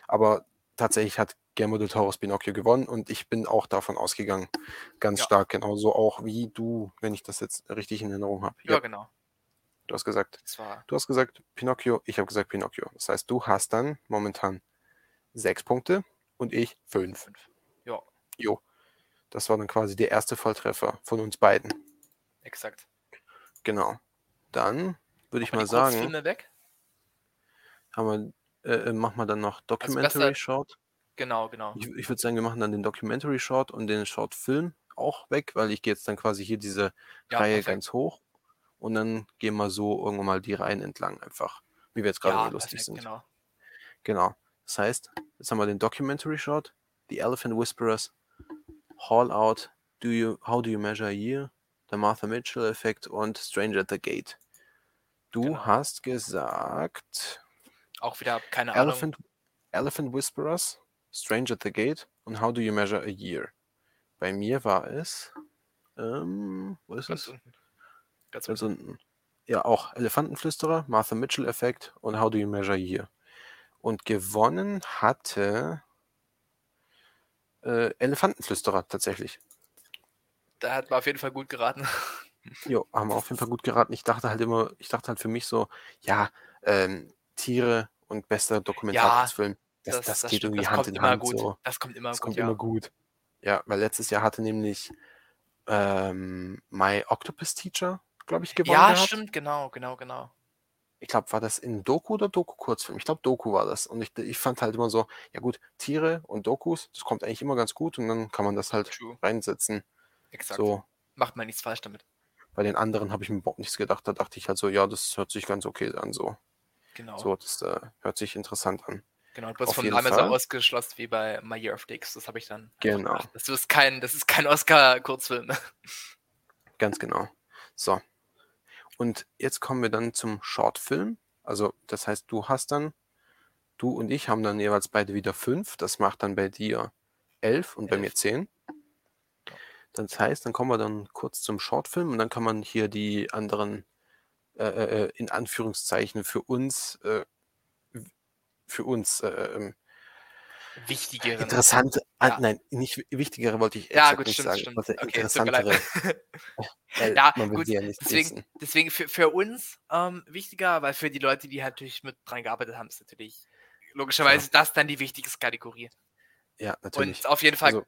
Aber tatsächlich hat Guillermo del Toro's Pinocchio gewonnen und ich bin auch davon ausgegangen. Ganz Ja. stark, genauso auch wie du, wenn ich das jetzt richtig in Erinnerung habe. Ja, genau. Du hast gesagt, Du hast gesagt Pinocchio, ich habe gesagt Pinocchio. Das heißt, du hast dann momentan sechs Punkte und ich fünf. fünf. Ja, Jo. Das war dann quasi der erste Volltreffer von uns beiden. exakt. Genau. Dann würde ich mal sagen, weg? haben wir, äh, äh, machen wir dann noch Documentary Also Short. Genau, genau. Ich, ich würde sagen, wir machen dann den Documentary Short und den Short Film auch weg, weil ich gehe jetzt dann quasi hier diese Ja, Reihe perfekt. ganz hoch und dann gehen wir so irgendwann mal die Reihen entlang einfach, wie wir jetzt gerade Ja, lustig perfekt, sind. genau. Genau. Das heißt, jetzt haben wir den Documentary Shot, The Elephant Whisperers, Haul Out, do you, How Do You Measure a Year, The Martha Mitchell Effekt und Stranger at the Gate. Du Genau. hast gesagt Auch wieder, keine Ahnung. Elephant, Elephant Whisperers, Stranger at the Gate und How Do You Measure a Year. Bei mir war es, ähm, wo ist Ganz es? unten. Ganz unten. unten. Ja, auch Elefantenflüsterer, Martha Mitchell Effekt und How Do You Measure Year. Und gewonnen hatte äh, Elefantenflüsterer tatsächlich. Da hat man auf jeden Fall gut geraten. Jo, haben wir auf jeden Fall gut geraten. Ich dachte halt immer, ich dachte halt für mich so, ja, ähm, Tiere und bester Dokumentarfilm, das, das, geht stimmt, irgendwie das Hand kommt in immer Hand. gut. So. Das kommt immer Das gut, kommt ja. immer gut. Ja, weil letztes Jahr hatte nämlich ähm, My Octopus Teacher, glaube ich, gewonnen Ja, gehabt. stimmt, genau, genau, genau. ich glaube, war das in Doku oder Doku-Kurzfilm? Ich glaube, Doku war das. Und ich, ich fand halt immer so, ja gut, Tiere und Dokus, das kommt eigentlich immer ganz gut und dann kann man das halt True. reinsetzen. Exakt. So, Macht man nichts falsch damit. bei den anderen habe ich mir überhaupt nichts gedacht. Da dachte ich halt so, ja, das hört sich ganz okay an. So, Genau. so das äh, hört sich interessant an. Genau, du hast von Fall. auch ausgeschlossen wie bei My Year of Dicks. Das habe ich dann. Genau. Das ist kein, das ist kein Oscar-Kurzfilm. Ganz genau. So. Und jetzt kommen wir dann zum Shortfilm. Also, das heißt, du hast dann, du und ich haben dann jeweils beide wieder fünf. Das macht dann bei dir elf und bei Elf. mir zehn. Das heißt, dann kommen wir dann kurz zum Shortfilm und dann kann man hier die anderen äh, äh, in Anführungszeichen für uns, äh, für uns äh, ähm, Wichtigeren. interessante, ah, Ja. nein, nicht wichtigere wollte ich Ja, gut, nicht stimmt, sagen. stimmt. Okay, interessantere. weil Ja, gut, ja nicht Deswegen, wissen. deswegen für, für uns ähm, wichtiger, weil für die Leute, die halt natürlich mit dran gearbeitet haben, ist natürlich logischerweise das dann die wichtigste Kategorie. Ja, natürlich. Und auf jeden Fall Also-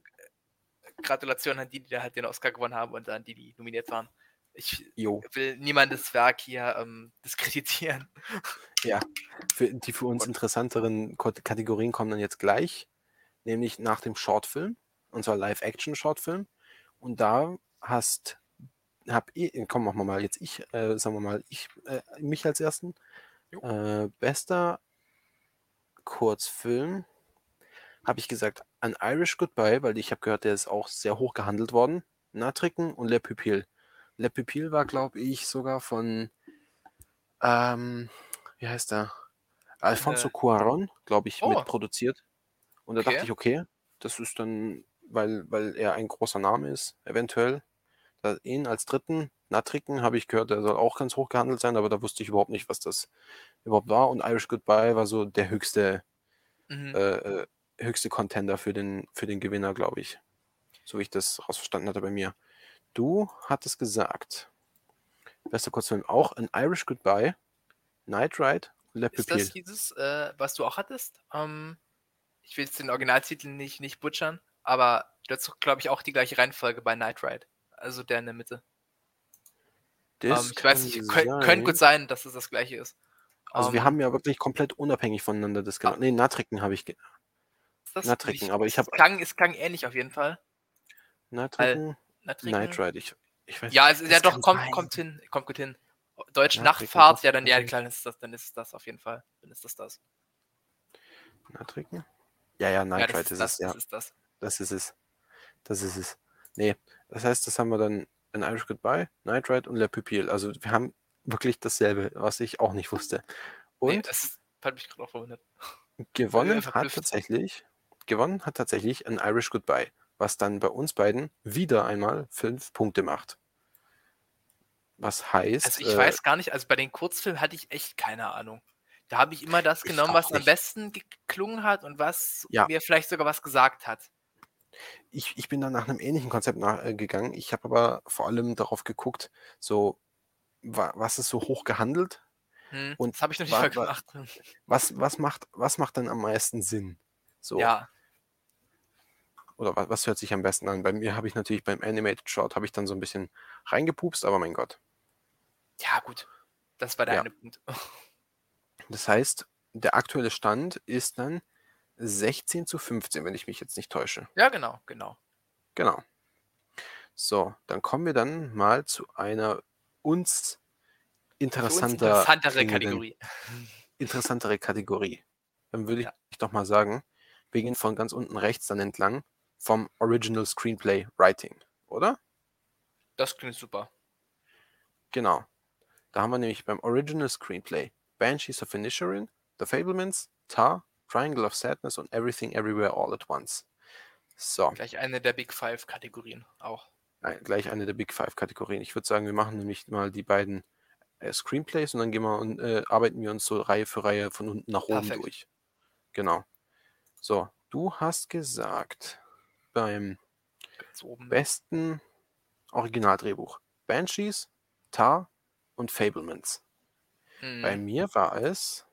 Gratulation an die, die da halt den Oscar gewonnen haben und an die, die nominiert waren. Ich Jo. will niemandes Werk hier ähm, diskreditieren. Für, die für uns interessanteren Kategorien kommen dann jetzt gleich, nämlich nach dem Shortfilm, und zwar Live-Action-Shortfilm. Und da hast, hab ich, komm, machen wir mal jetzt ich, äh, sagen wir mal, ich, äh, mich als ersten. Äh, bester Kurzfilm, habe ich gesagt, An Irish Goodbye, weil ich habe gehört, der ist auch sehr hoch gehandelt worden. Natricken und Le Pupil. Le Pupil war, glaube ich, sogar von, ähm, wie heißt der? Alfonso Äh, Cuaron, glaube ich, Oh. mitproduziert. Und da dachte Okay. ich, okay, das ist dann, weil, weil er ein großer Name ist, eventuell. Da, ihn als dritten, Natricken, habe ich gehört, der soll auch ganz hoch gehandelt sein, aber da wusste ich überhaupt nicht, was das überhaupt war. Und Irish Goodbye war so der höchste, Mhm. äh, äh, höchste Contender für den, für den Gewinner, glaube ich. So wie ich das rausverstanden hatte bei mir. Du hattest gesagt, bester Kurzfilm auch ein Irish Goodbye, Night Ride und Le Ist das dieses, äh, was du auch hattest? Ähm, ich will jetzt den Originaltitel nicht, nicht butchern, aber du hast, glaube ich, auch die gleiche Reihenfolge bei Night Ride. Also der in der Mitte. Das ähm, ich weiß nicht, könnt, könnte gut sein. dass es das gleiche ist. Also wir Ähm, haben ja wirklich komplett unabhängig voneinander das gemacht. Nee, Natricken habe ich. Natricken, nicht- aber ich es hab- Klang, es klang ähnlich auf jeden Fall. Natricken. Night Ride. Ich, ich weiß Ja, es, ja das doch, kommt, sein. kommt hin, kommt gut hin. Deutsche Nachtfahrt, ja, dann, ja, klar, dann ist das, dann ist es das auf jeden Fall. Dann ist das das. Nightriken? Ja, ja, Night Ja, das Ride ist ist das, es, ja. das ist das. Das ist es. Das ist es. Nee, das heißt, das haben wir dann in Irish Goodbye, Night Ride und Le Pupil. Also wir haben wirklich dasselbe, was ich auch nicht wusste. Nee, Und das ist, hat mich gerade auch verwundert. gewonnen einfach hat tatsächlich, gewonnen hat tatsächlich ein Irish Goodbye, was dann bei uns beiden wieder einmal fünf Punkte macht. Was heißt, Also ich äh, weiß gar nicht, also bei den Kurzfilmen hatte ich echt keine Ahnung. Da habe ich immer das genommen, was am nicht. besten geklungen hat und was Ja. mir vielleicht sogar was gesagt hat. ich, ich bin dann nach einem ähnlichen Konzept nach, äh, gegangen. Ich habe aber vor allem darauf geguckt, so, wa, was ist so hoch gehandelt? Hm, Und das habe ich noch nicht wa- gemacht. Was, was, macht, was macht dann am meisten Sinn? So, Ja, oder was, was hört sich am besten an? Bei mir habe ich natürlich beim Animated Short habe ich dann so ein bisschen reingepupst, aber mein Gott. ja, gut. Das war der Ja. eine Punkt. Das heißt, der aktuelle Stand ist dann 16 zu 15, wenn ich mich jetzt nicht täusche. Ja, genau, genau. Genau. So, dann kommen wir dann mal zu einer uns Für uns interessanter interessantere Kategorie. interessantere Kategorie. Dann würde Ja. ich doch mal sagen, wir gehen von ganz unten rechts dann entlang vom Original Screenplay Writing, oder? Das klingt super. Genau. Da haben wir nämlich beim Original Screenplay Banshees of Inisherin, The Fablemans, Tar, Triangle of Sadness und Everything Everywhere All at Once. So, Gleich eine der Big Five Kategorien auch. ein- gleich eine der Big Five Kategorien. Ich würde sagen, wir machen nämlich mal die beiden äh, Screenplays und dann gehen wir und äh, arbeiten wir uns so Reihe für Reihe von unten nach oben Perfekt. durch. Genau. So, du hast gesagt, beim besten Originaldrehbuch Banshees, Tar und Fablemans. Bei Hm, mir war es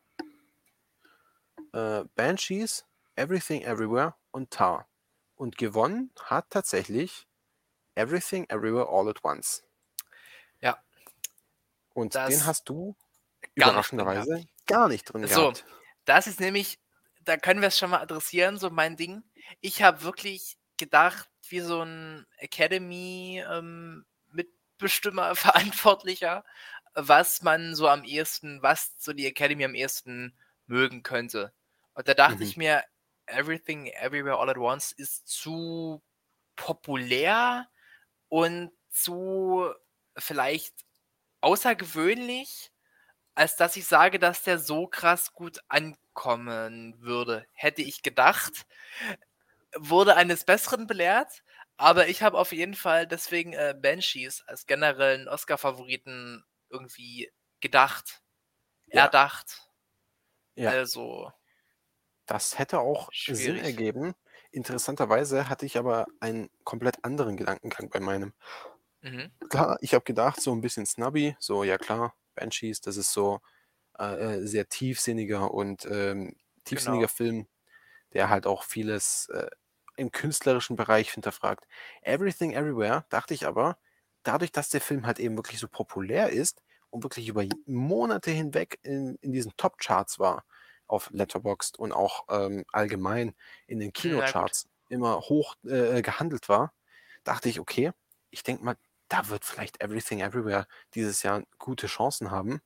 äh, Banshees, Everything Everywhere und Tar. Und gewonnen hat tatsächlich Everything Everywhere All at Once. Ja. Und Das den hast du gar nicht überraschenderweise gar nicht drin So. gehabt. Das ist nämlich, da können wir es schon mal adressieren, so mein Ding. Ich habe wirklich gedacht, wie so ein Academy-Mitbestimmer, Verantwortlicher, was man so am ehesten, was so die Academy am ehesten mögen könnte. Und da dachte Mhm. ich mir, Everything Everywhere All at Once ist zu populär und zu vielleicht außergewöhnlich, als dass ich sage, dass der so krass gut ankommen würde. Hätte ich gedacht. Wurde eines Besseren belehrt, aber ich habe auf jeden Fall deswegen äh, Banshees als generellen Oscar-Favoriten irgendwie gedacht. Ja. Erdacht. Ja. Also, Das hätte auch Sinn Schwierig. ergeben. Interessanterweise hatte ich aber einen komplett anderen Gedankengang bei meinem. mhm. Klar, ich habe gedacht, so ein bisschen snubby, so ja klar, Banshees, das ist so äh, äh, sehr tiefsinniger und ähm, tiefsinniger Genau. Film, der halt auch vieles äh, im künstlerischen Bereich hinterfragt. Everything Everywhere dachte ich aber, dadurch, dass der Film halt eben wirklich so populär ist und wirklich über Monate hinweg in, in diesen Top-Charts war, auf Letterboxd und auch ähm, allgemein in den. Kinocharts immer hoch äh, gehandelt war, dachte ich, okay, ich denke mal, da wird vielleicht Everything Everywhere dieses Jahr gute Chancen haben.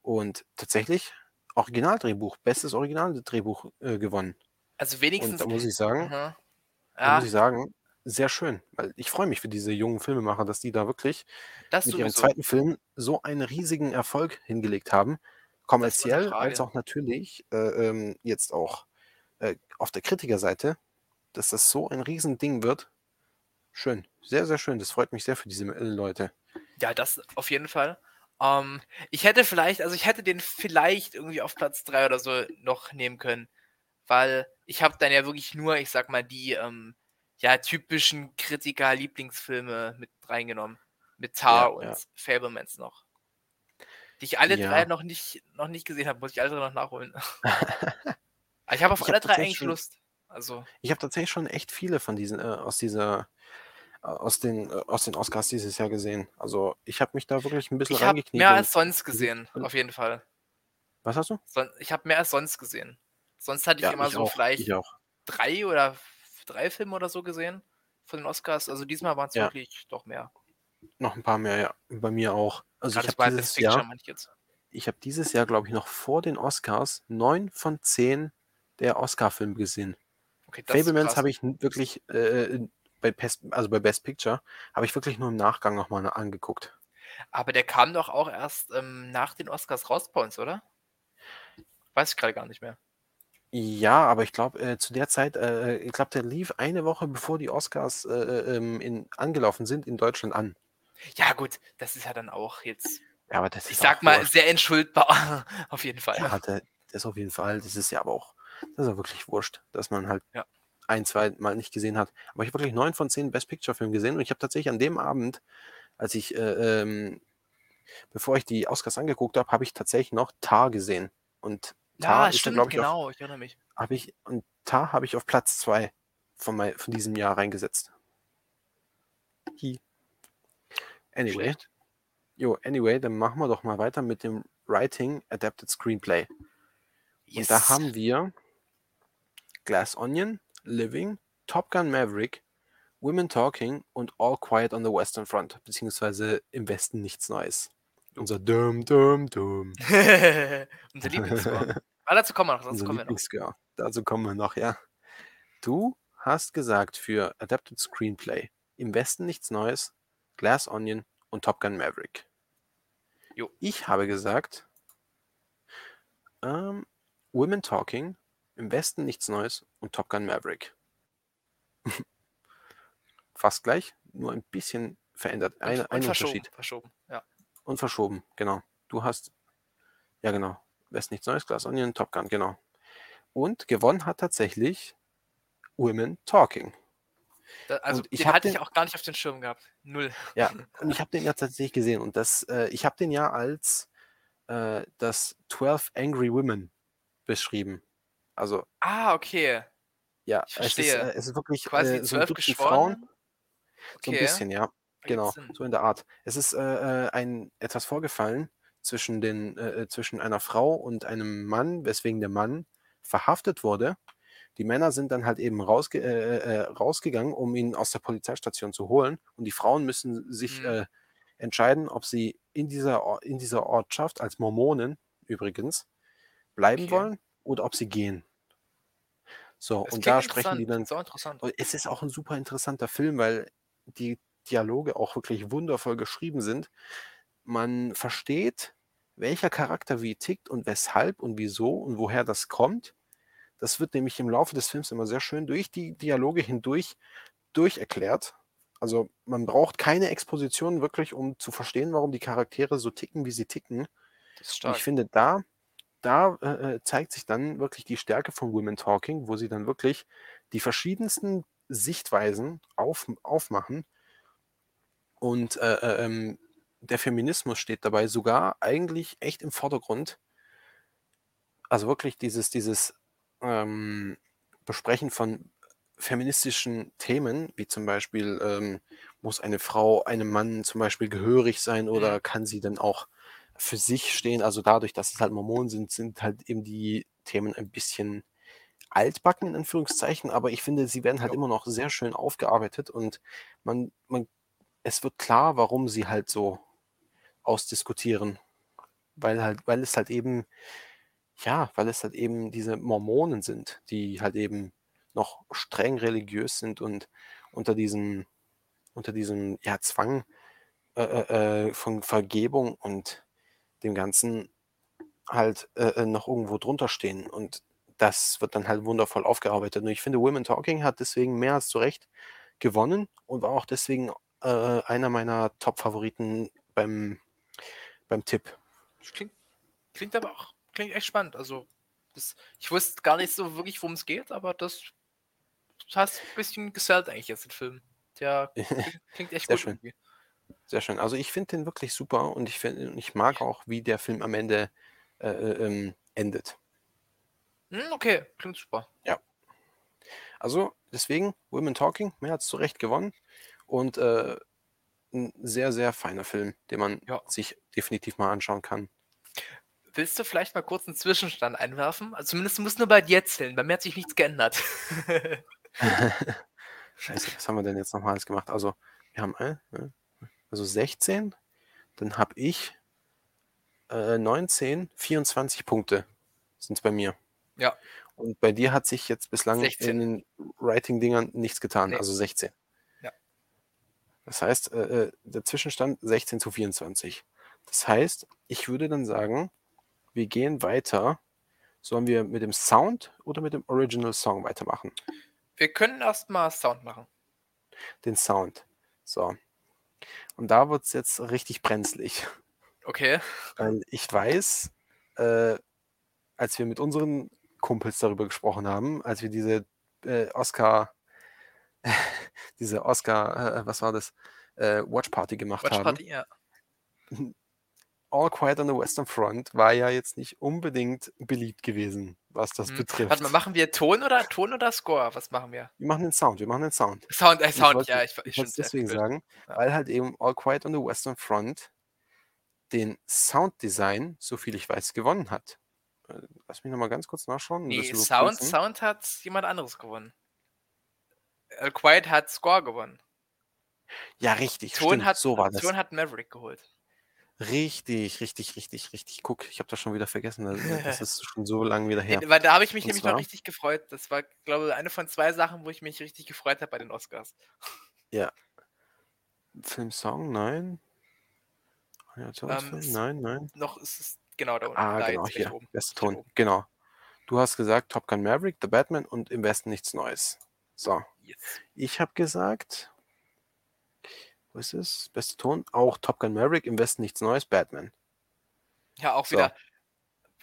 Und tatsächlich Originaldrehbuch, bestes Originaldrehbuch äh, gewonnen. Also Und wenigstens. da muss ich sagen, Mhm. Ja, muss ich sagen, sehr schön, weil ich freue mich für diese jungen Filmemacher, dass die da wirklich das mit ihrem zweiten Film so einen riesigen Erfolg hingelegt haben. Kommerziell als auch natürlich äh, ähm, jetzt auch äh, auf der Kritikerseite, dass das so ein Riesending wird. Schön, sehr, sehr schön. Das freut mich sehr für diese äh, Leute. Ja, das auf jeden Fall. Ähm, ich hätte vielleicht, also ich hätte den vielleicht irgendwie auf Platz 3 oder so noch nehmen können, weil ich habe dann ja wirklich nur, ich sag mal, die ähm, ja, typischen Kritiker-Lieblingsfilme mit reingenommen. Mit Tar Ja, und ja. Fablemans noch. Die ich alle Ja. drei noch nicht, noch nicht gesehen habe, muss ich alle drei noch nachholen. Aber ich habe auf Ich alle hab drei eigentlich schon- Lust. Also, Ich habe tatsächlich schon echt viele von diesen, äh, aus dieser, äh, aus den, äh, aus den Oscars dieses Jahr gesehen. Also ich habe mich da wirklich ein bisschen ich habe reingekniet. mehr als sonst gesehen, auf jeden Fall. Was hast du? Ich habe mehr als sonst gesehen. Sonst hatte ich immer so auch, vielleicht Ich drei oder drei Filme oder so gesehen von den Oscars. Also diesmal waren es Ja. wirklich doch mehr. Noch ein paar mehr, ja. Bei mir auch. Also ich Gerade habe bei dieses Jahr, ich ich habe dieses Jahr, glaube ich, noch vor den Oscars neun von zehn der Oscar-Filme gesehen. Okay, Fablemans habe ich wirklich äh, bei Best, also bei Best Picture habe ich wirklich nur im Nachgang nochmal angeguckt. Aber der kam doch auch erst ähm, nach den Oscars raus bei uns, oder? Weiß ich gerade gar nicht mehr. Ja, aber ich glaube, äh, zu der Zeit, äh, ich glaube, der lief eine Woche bevor die Oscars äh, äh, ähm, in, angelaufen sind in Deutschland an. Ja, gut, das ist ja dann auch jetzt, Ja, aber das ich ist sag auch mal, wurscht. sehr entschuldbar. Auf jeden Fall. Ja, der, das auf jeden Fall. Das ist ja aber auch, das ist ja wirklich wurscht, dass man halt Ja. ein, zwei Mal nicht gesehen hat. Aber ich habe wirklich neun von zehn Best Picture Filmen gesehen und ich habe tatsächlich an dem Abend, als ich, äh, ähm, bevor ich die Oscars angeguckt habe, habe ich tatsächlich noch Tar gesehen. Und Tar Ja, ist da, stimmt, glaube ich, auf, genau, ich erinnere mich. habe ich, und Tar habe ich auf Platz zwei von, mein, von diesem Jahr reingesetzt. Hi. Anyway, Schlecht. jo, anyway, dann machen wir doch mal weiter mit dem Writing Adapted Screenplay. Und da haben wir Glass Onion, Living, Top Gun Maverick, Women Talking und All Quiet on the Western Front, beziehungsweise im Westen nichts Neues. Unser Dum Dum Dum. Unser Lieblingsscore. Ah, dazu kommen wir noch, dazu Unser kommen wir noch. Lieblingsgirl. Dazu kommen wir noch, ja. Du hast gesagt für Adapted Screenplay im Westen nichts Neues, Glass Onion und Top Gun Maverick. Jo. Ich habe gesagt, ähm, Women Talking, im Westen nichts Neues und Top Gun Maverick. Fast gleich, nur ein bisschen verändert. Und, Eine, und ein verschoben, Unterschied. verschoben, ja. Und verschoben, genau. Du hast, ja genau, Westen nichts Neues, Glass Onion, Top Gun, genau. Und gewonnen hat tatsächlich Women Talking. Da, also, Und ich den hatte ich den- auch gar nicht auf den Schirm gehabt. Null. Ja, und ich habe den ja tatsächlich gesehen und das, äh, ich habe den ja als äh, das 12 Angry Women beschrieben. Also Ah, okay. ja, Ich es ist, verstehe. äh, es ist wirklich Quasi so zwölf Geschworenen. Frauen, so ein Okay, bisschen, ja, genau, so in der Art. Es ist äh, äh, ein etwas vorgefallen zwischen den äh, äh, zwischen einer Frau und einem Mann, weswegen der Mann verhaftet wurde. Die Männer sind dann halt eben rausge äh, äh, rausgegangen, um ihn aus der Polizeistation zu holen. Und die Frauen müssen sich Mhm. entscheiden, ob sie in dieser, Or- in dieser Ortschaft als Mormonen übrigens bleiben Okay. wollen oder ob sie gehen. So, Das und da sprechen die dann. es ist auch ein super interessanter Film, weil die Dialoge auch wirklich wundervoll geschrieben sind. Man versteht, welcher Charakter wie tickt und weshalb und wieso und woher das kommt. Das wird nämlich im Laufe des Films immer sehr schön durch die Dialoge hindurch durcherklärt. Also man braucht keine Exposition wirklich, um zu verstehen, warum die Charaktere so ticken, wie sie ticken. Ich finde, da, da äh, äh, zeigt sich dann wirklich die Stärke von Women Talking, wo sie dann wirklich die verschiedensten Sichtweisen auf, aufmachen. Und äh, äh, ähm, der Feminismus steht dabei sogar eigentlich echt im Vordergrund. Also wirklich dieses, dieses ähm, Besprechen von feministischen Themen, wie zum Beispiel, ähm, muss eine Frau einem Mann zum Beispiel gehörig sein oder Mhm. kann sie dann auch für sich stehen? Also dadurch, dass es halt Mormonen sind, sind halt eben die Themen ein bisschen altbacken, in Anführungszeichen, aber ich finde, sie werden halt Ja. immer noch sehr schön aufgearbeitet und man, man, es wird klar, warum sie halt so ausdiskutieren. Weil halt, weil es halt eben, ja, weil es halt eben diese Mormonen sind, die halt eben noch streng religiös sind und unter diesem, unter diesem ja, Zwang äh, äh, äh, von Vergebung und dem Ganzen halt äh, äh, noch irgendwo drunter stehen. Und das wird dann halt wundervoll aufgearbeitet. Und ich finde, Women Talking hat deswegen mehr als zu Recht gewonnen und war auch deswegen äh, einer meiner Top-Favoriten beim, beim Tipp. Klingt, klingt aber auch klingt echt spannend. Also, das, ich wusste gar nicht so wirklich, worum es geht, aber das, das hast ein bisschen gesellt eigentlich jetzt, den Film. Der klingt, klingt echt Sehr gut schön. irgendwie. Sehr schön. Also ich finde den wirklich super und ich, find, ich mag auch, wie der Film am Ende äh, äh, ähm, endet. Hm, okay, klingt super. Also deswegen, Women Talking, mehr als zu Recht gewonnen und äh, ein sehr, sehr feiner Film, den man Ja. sich definitiv mal anschauen kann. Willst du vielleicht mal kurz einen Zwischenstand einwerfen? Also zumindest muss nur bei dir zählen. Bei mir hat sich nichts geändert. Scheiße, was haben wir denn jetzt nochmals gemacht? Also, wir haben äh, äh, also 16, dann habe ich äh, 19, 24 Punkte sind es bei mir. Ja. Und bei dir hat sich jetzt bislang 16. in den Writing-Dingern nichts getan, Nee. also 16. Das heißt, äh, äh, der Zwischenstand 16 zu 24. Das heißt, ich würde dann sagen, wir gehen weiter. Sollen wir mit dem Sound oder mit dem Original Song weitermachen? Wir können erstmal Sound machen. Den Sound. So. Und da wird es jetzt richtig brenzlig. Okay. Weil ich weiß, äh, als wir mit unseren Kumpels darüber gesprochen haben, als wir diese äh, Oscar, diese Oscar, äh, was war das, äh, Watch Party gemacht Watch haben. Party, ja. All Quiet on the Western Front war ja jetzt nicht unbedingt beliebt gewesen, was das Hm. betrifft. Warte mal, machen wir Ton oder Ton oder Score? Was machen wir? wir machen den Sound, wir machen den Sound. Sound, äh, Ich Sound, wollte- ja, ich, Ich ja, deswegen sagen, Ja. weil halt eben All Quiet on the Western Front den Sounddesign, so viel ich weiß, gewonnen hat. Äh, Lass mich nochmal ganz kurz nachschauen. Nee, Sound. Sound hat jemand anderes gewonnen. Al Quiet hat Score gewonnen. Ja, richtig, Ton stimmt, hat, so war das. Ton hat Maverick geholt. Richtig, richtig, richtig, richtig. Guck, ich habe das schon wieder vergessen. Das, ist schon so lange wieder her. Äh, Weil da habe ich mich Und nämlich zwar? noch richtig gefreut. Das war, glaube ich, eine von zwei Sachen, wo ich mich richtig gefreut habe bei den Oscars. Filmsong, nein. Animationsfilm, es- nein, nein. Noch ist es genau da unten. Ah, da genau, hier. oben. Recht Ton. Genau. Du hast gesagt Top Gun Maverick, The Batman und im Westen nichts Neues. So. Ich habe gesagt, wo ist es? Bester Ton, auch Top Gun Maverick, im Westen nichts Neues, Batman. Ja, auch So. wieder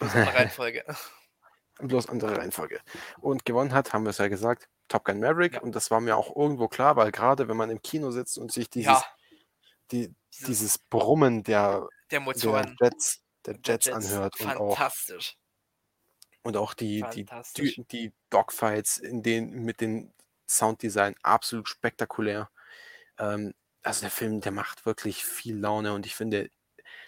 Reihenfolge. Bloß andere Reihenfolge. Und gewonnen hat, haben wir es ja gesagt, Top Gun Maverick. Ja. Und das war mir auch irgendwo klar, weil gerade wenn man im Kino sitzt und sich dieses, ja, die, dieses, dieses Brummen der, der der Motoren. Jets, der der Jets anhört und auch, Fantastisch. und auch die, die, Fantastisch. die, Dogfights in den, mit dem Sounddesign absolut spektakulär. Ähm, also der Film, der macht wirklich viel Laune und ich finde,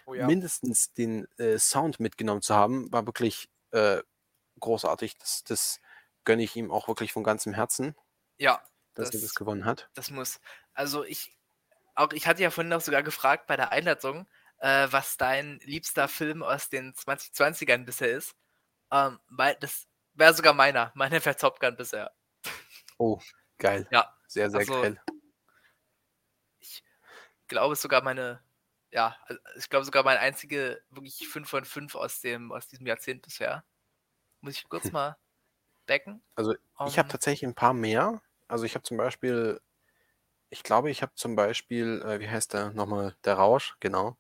Oh ja. mindestens den äh, Sound mitgenommen zu haben, war wirklich äh, großartig. Das, das gönne ich ihm auch wirklich von ganzem Herzen, ja, dass er Das- das gewonnen hat. das muss. Also ich, auch ich hatte ja vorhin auch sogar gefragt bei der Einladung, äh, was dein liebster Film aus den 2020ern bisher ist. Ähm, weil das wäre sogar meiner. Meiner wäre Top Gun bisher. Oh, geil. Ja, Sehr, sehr also- geil. Ich glaube sogar meine, ja, also ich glaube sogar mein einzige wirklich 5 von 5 aus dem, aus diesem Jahrzehnt bisher. Muss ich kurz mal backen? Also ich habe Ähm, tatsächlich ein paar mehr. Also ich habe zum Beispiel, ich glaube, ich habe zum Beispiel, äh, wie heißt der nochmal? Der Rausch, genau.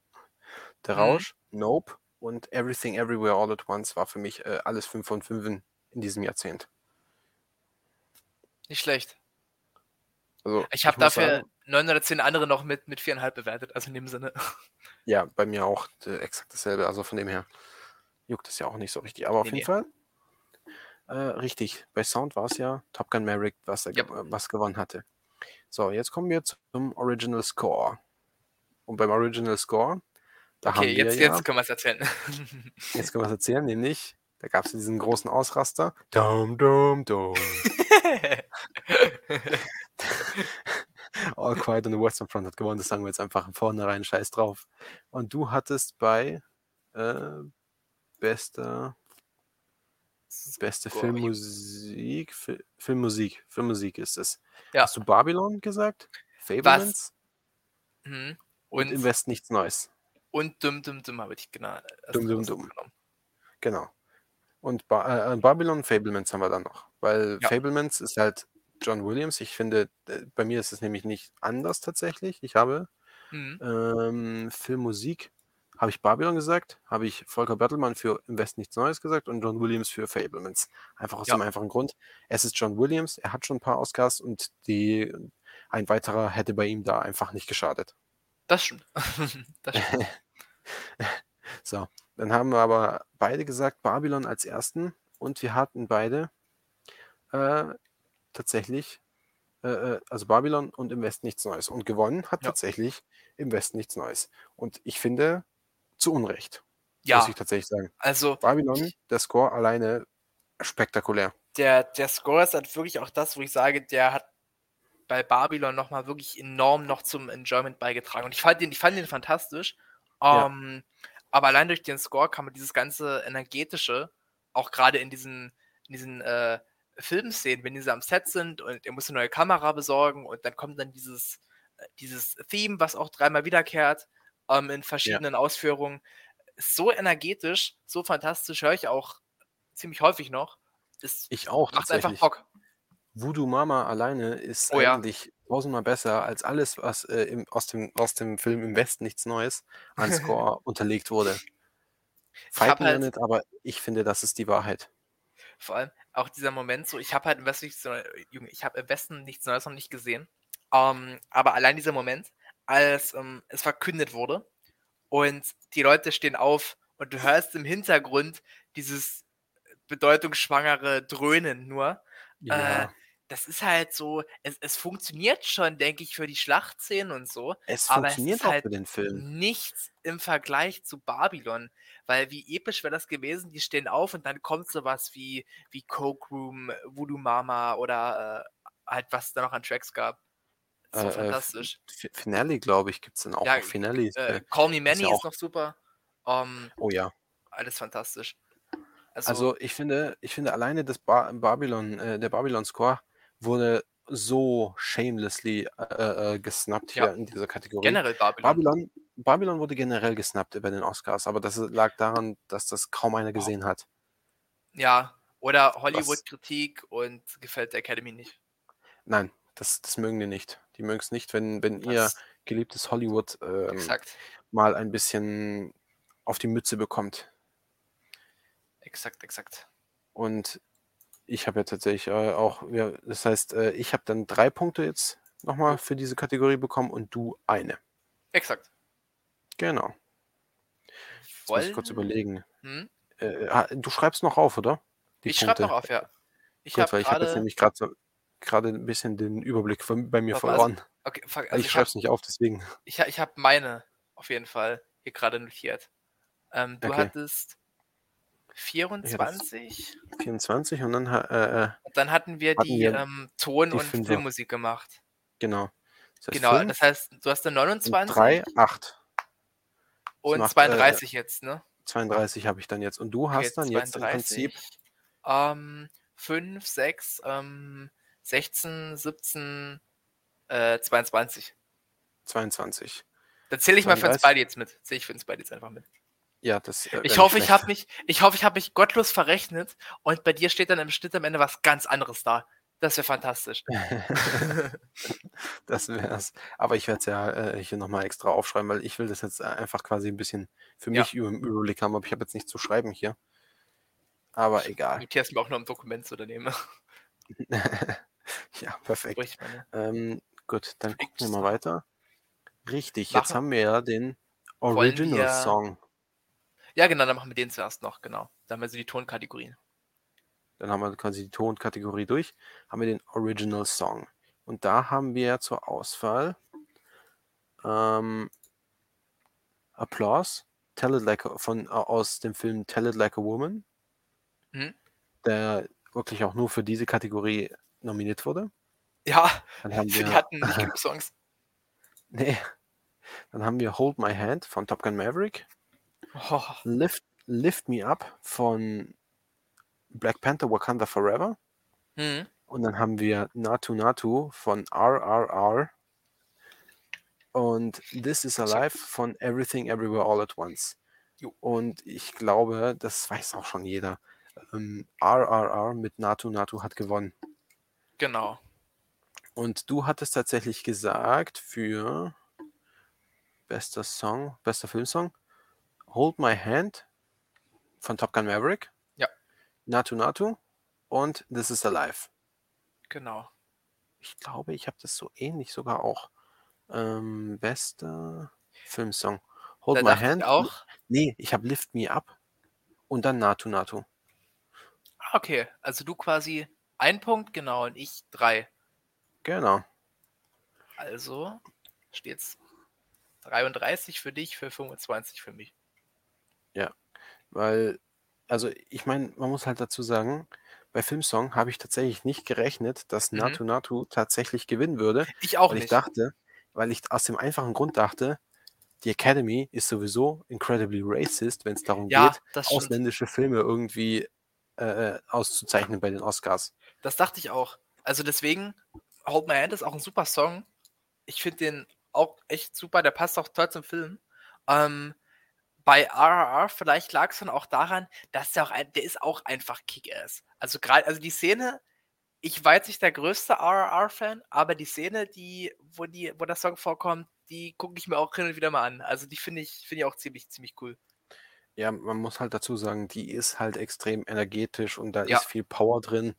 Der Mhm. Rausch, Nope und Everything Everywhere All at Once war für mich äh, alles 5 von 5 in, in diesem Jahrzehnt. Nicht schlecht. Also Ich habe dafür sagen, neun oder zehn andere noch mit, mit viereinhalb bewertet, also in dem Sinne. ja, bei mir auch äh, exakt dasselbe. Also von dem her juckt es ja auch nicht so richtig. Aber auf Nee, jeden Fall, äh, richtig. Bei Sound war es ja Top Gun Maverick, was, er, Yep. was gewonnen hatte. So, jetzt kommen wir zum Original Score. Und beim Original Score, da haben Okay, wir jetzt, ja, jetzt können wir es erzählen. jetzt können wir es erzählen, nämlich, da gab es diesen großen Ausraster. Dum, dum, dum. All Quiet on the Western Front hat gewonnen, das sagen wir jetzt einfach von vornherein, scheiß drauf. Und du hattest bei äh, bester, beste. Filmmusik, Fi Filmmusik, Filmmusik ist es. Ja. Hast du Babylon gesagt? Fablemans? Mhm. Und, im Und, Westen nichts Neues. und dumm, dumm, dumm habe ich genau. Dumm, dumm, großes dumm. genommen. Genau. Und ba äh, Babylon, Fablemans haben wir dann noch. Weil Ja. Fablemans ist halt John Williams. Ich finde, äh, bei mir ist es nämlich nicht anders tatsächlich. Ich habe Mhm. ähm, Filmmusik, habe ich Babylon gesagt, habe ich Volker Bertelmann für Im Westen nichts Neues gesagt und John Williams für Fablemans. Einfach aus Ja. dem einfachen Grund. Es ist John Williams, er hat schon ein paar Oscars und die, ein weiterer hätte bei ihm da einfach nicht geschadet. Das stimmt. das stimmt. So, dann haben wir aber beide gesagt Babylon als ersten und wir hatten beide äh, tatsächlich, äh, äh, also Babylon und im Westen nichts Neues. Und gewonnen hat Ja. tatsächlich im Westen nichts Neues. Und ich finde, zu Unrecht, Ja, muss ich tatsächlich sagen. also Babylon, der Score alleine spektakulär. der, der Score ist halt wirklich auch das, wo ich sage, der hat bei Babylon nochmal wirklich enorm noch zum Enjoyment beigetragen. Und ich fand den, ich fand den fantastisch. Ja. Aber allein durch den Score kann man dieses ganze energetische, auch gerade in diesen, in diesen äh, Filmszenen, wenn diese am Set sind und er muss eine neue Kamera besorgen und dann kommt dann dieses, äh, dieses Theme, was auch dreimal wiederkehrt, ähm, in verschiedenen Ausführungen. Ist so energetisch, so fantastisch, höre ich auch ziemlich häufig noch. Es Ich auch macht einfach. Bock. Voodoo Mama alleine ist Oh ja. eigentlich tausendmal besser als alles, was äh, im, aus, dem, aus dem Film im Westen nichts Neues an Score unterlegt wurde. Fight halt- nicht, aber ich finde, das ist die Wahrheit. Vor allem auch dieser Moment so, ich habe halt im Westen nichts Neues, Junge, ich habe im Westen nichts Neues noch nicht gesehen. Ähm, aber allein dieser Moment, als ähm, es verkündet wurde und die Leute stehen auf und du hörst im Hintergrund dieses bedeutungsschwangere Dröhnen nur. Ja, Das ist halt so, es, es funktioniert schon, denke ich, für die Schlachtszenen und so. es aber es funktioniert ist auch halt für den Film. nichts im Vergleich zu Babylon. Weil wie episch wäre das gewesen, die stehen auf und dann kommt sowas wie, wie Coke Room, Voodoo Mama oder äh, halt was es da noch an Tracks gab. So Äh, äh, fantastisch. F- Finale, glaube ich, gibt es dann auch Ja, Finale. Äh, Äh, Call Me Manny ja ist, noch super. Ähm, oh ja. alles fantastisch. Also, Also ich finde, ich finde alleine das ba Babylon, äh, der Babylon-Score wurde so shamelessly äh, äh, gesnappt hier Ja. in dieser Kategorie. generell Babylon. Babylon, Babylon wurde generell gesnappt bei den Oscars, aber das lag daran, dass das kaum einer gesehen hat. Ja, oder Hollywood-Kritik und gefällt der Academy nicht. Nein, das, das mögen die nicht. Die mögen es nicht, wenn, wenn ihr geliebtes Hollywood ähm, mal ein bisschen auf die Mütze bekommt. exakt, exakt. Und ich habe ja tatsächlich äh, auch, ja, das heißt, äh, ich habe dann drei Punkte jetzt nochmal für diese Kategorie bekommen und du eine. Exakt. Genau. Jetzt muss ich kurz überlegen. Hm? Äh, ah, du schreibst noch auf, oder? Die Ich schreibe noch auf, ja. Ich habe habe jetzt nämlich gerade so, gerade ein bisschen den Überblick von, bei mir Warte mal, verloren. Okay, fuck, Weil also ich ich schreibe habe es nicht auf, deswegen. ich, ich hab meine auf jeden Fall hier gerade notiert. Ähm, du Okay. hattest 24 24 und dann, äh, äh, und dann hatten wir hatten die wir ähm, Ton- die und Fünfer. Filmmusik gemacht. genau. Das heißt Genau, fünf das heißt, du hast und 29 drei, acht. und macht, äh, 32 jetzt, ne? 32 habe ich dann jetzt. Und du hast Okay, dann jetzt im Prinzip 32, ähm, 5, 6, ähm, 16, 17, äh, 22. 22. Dann zähle ich mal für uns 32. beide jetzt mit. Zähle ich für uns beide jetzt einfach mit. Ja, das. Äh, Ich hoffe, ich habe mich, ich hoffe, ich habe mich gottlos verrechnet und bei dir steht dann im Schnitt am Ende was ganz anderes da. Das wäre fantastisch. Das wär's. Aber ich werde es ja äh, hier nochmal extra aufschreiben, weil ich will das jetzt äh, einfach quasi ein bisschen für Ja. mich über im Überblick haben, aber ich habe jetzt nichts zu schreiben hier. Aber egal. Notierst mir auch nur im Dokument zu nehme. ja, perfekt. Ähm, gut, dann gucken wir mal weiter. Richtig, jetzt Machen- haben wir ja den Original Song. Ja, genau, dann machen wir den zuerst noch, genau. Da haben wir so die Tonkategorien. Dann haben wir quasi die Tonkategorie durch. Haben wir den Original Song. Und da haben wir zur Auswahl ähm, Applause, Tell It Like a, von, äh, aus dem Film Tell It Like a Woman, Mhm. der wirklich auch nur für diese Kategorie nominiert wurde. Ja, Dann haben für die wir, hatten nicht genug Songs. nee, dann haben wir Hold My Hand von Top Gun Maverick, Oh, Lift, Lift Me Up von Black Panther Wakanda Forever. hm. Und dann haben wir Natu Natu von RRR und This Is Alive von Everything Everywhere All at Once. Und ich glaube, das weiß auch schon jeder. Ähm, RRR mit Natu Natu hat gewonnen. Genau. Und du hattest tatsächlich gesagt für bester Song, bester Filmsong, Hold My Hand von Top Gun Maverick. Ja. Natu Natu und This Is Alive. Genau. Ich glaube, ich habe das so ähnlich sogar auch. Ähm, bester Filmsong. Hold Da My Hand. auch. Nee, ich habe Lift Me Up und dann Natu Natu. Ah, Okay, also du quasi ein Punkt, genau, und ich drei. Genau. Also steht's 33 für dich, für 25 für mich. Weil, also ich meine, man muss halt dazu sagen, bei Filmsong habe ich tatsächlich nicht gerechnet, dass Mhm. Natu Natu tatsächlich gewinnen würde. Ich auch weil ich nicht. dachte, weil ich aus dem einfachen Grund dachte, die Academy ist sowieso incredibly racist, wenn es darum Ja, geht, das stimmt. ausländische Filme irgendwie äh, äh, auszuzeichnen bei den Oscars. Das dachte ich auch. Also deswegen, Hold My Hand ist auch ein super Song. Ich finde den auch echt super, der passt auch toll zum Film. Ähm, bei RRR, vielleicht lag es dann auch daran, dass der auch ein, der ist auch einfach Kick-Ass. Also gerade, also die Szene, ich war jetzt nicht der größte RRR-Fan, aber die Szene, die, wo die, wo der Song vorkommt, die gucke ich mir auch hin und wieder mal an. Also die finde ich, finde ich auch ziemlich, ziemlich cool. Ja, man muss halt dazu sagen, die ist halt extrem energetisch und da Ja. ist viel Power drin.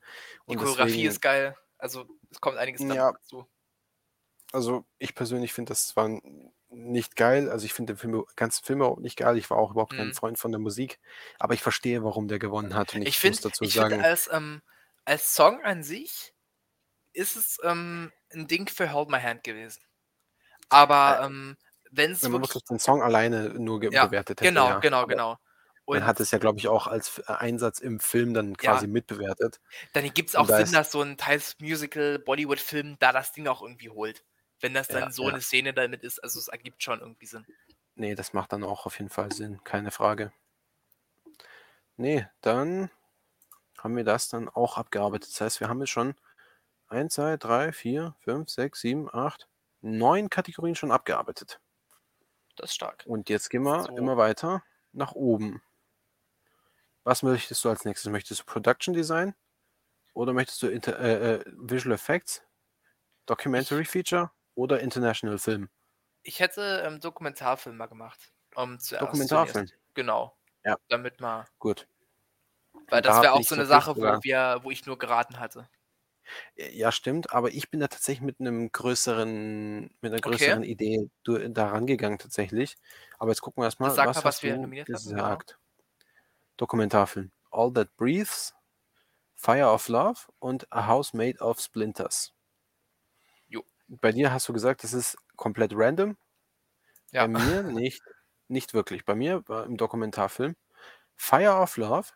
Die Choreografie deswegen, ist geil. Also es kommt einiges Ja. dazu. Also ich persönlich finde das zwar nicht geil, also ich finde den Film, ganzen Film auch nicht geil, ich war auch überhaupt kein Mhm. Freund von der Musik, aber ich verstehe, warum der gewonnen hat und ich, Ich muss finde, dazu ich finde sagen, als, ähm, als Song an sich ist es ähm, ein Ding für Hold My Hand gewesen. Aber Äh, ähm, wenn es wenn man wirklich. den Song alleine nur Ja, bewertet hätte, genau, ja. genau, genau. man Und hat es ja, glaube ich, auch als äh, Einsatz im Film dann Ja. quasi mitbewertet. dann gibt es auch Sinn, dass so ein teils Musical, Bollywood-Film da das Ding auch irgendwie holt. Wenn das dann Ja, so ja. eine Szene damit ist, also es ergibt schon irgendwie Sinn. Nee, das macht dann auch auf jeden Fall Sinn, keine Frage. Nee, dann haben wir das dann auch abgearbeitet. Das heißt, wir haben jetzt schon 1, 2, 3, 4, 5, 6, 7, 8, 9 Kategorien schon abgearbeitet. Das ist stark. Und jetzt gehen wir So. immer weiter nach oben. Was möchtest du als nächstes? Möchtest du Production Design? Oder möchtest du Inter äh, äh, Visual Effects, Documentary Feature oder International Film? Ich hätte ähm, Dokumentarfilm mal gemacht. Um zuerst, Dokumentarfilm. Zuerst. Genau. Ja. Damit mal. Gut. Weil Da das wäre bin auch so eine Sache, wo, wir, wo ich nur geraten hatte. Ja, stimmt, aber ich bin da tatsächlich mit einem größeren, mit einer Okay. größeren Idee du- da rangegangen tatsächlich. Aber jetzt gucken wir erstmal, was mal, was wir nominiert genau. gesagt? Dokumentarfilm. All That Breathes, Fire of Love und A House Made of Splinters. Bei dir hast du gesagt, das ist komplett random. Ja. Bei mir nicht, nicht wirklich. Bei mir war im Dokumentarfilm Fire of Love,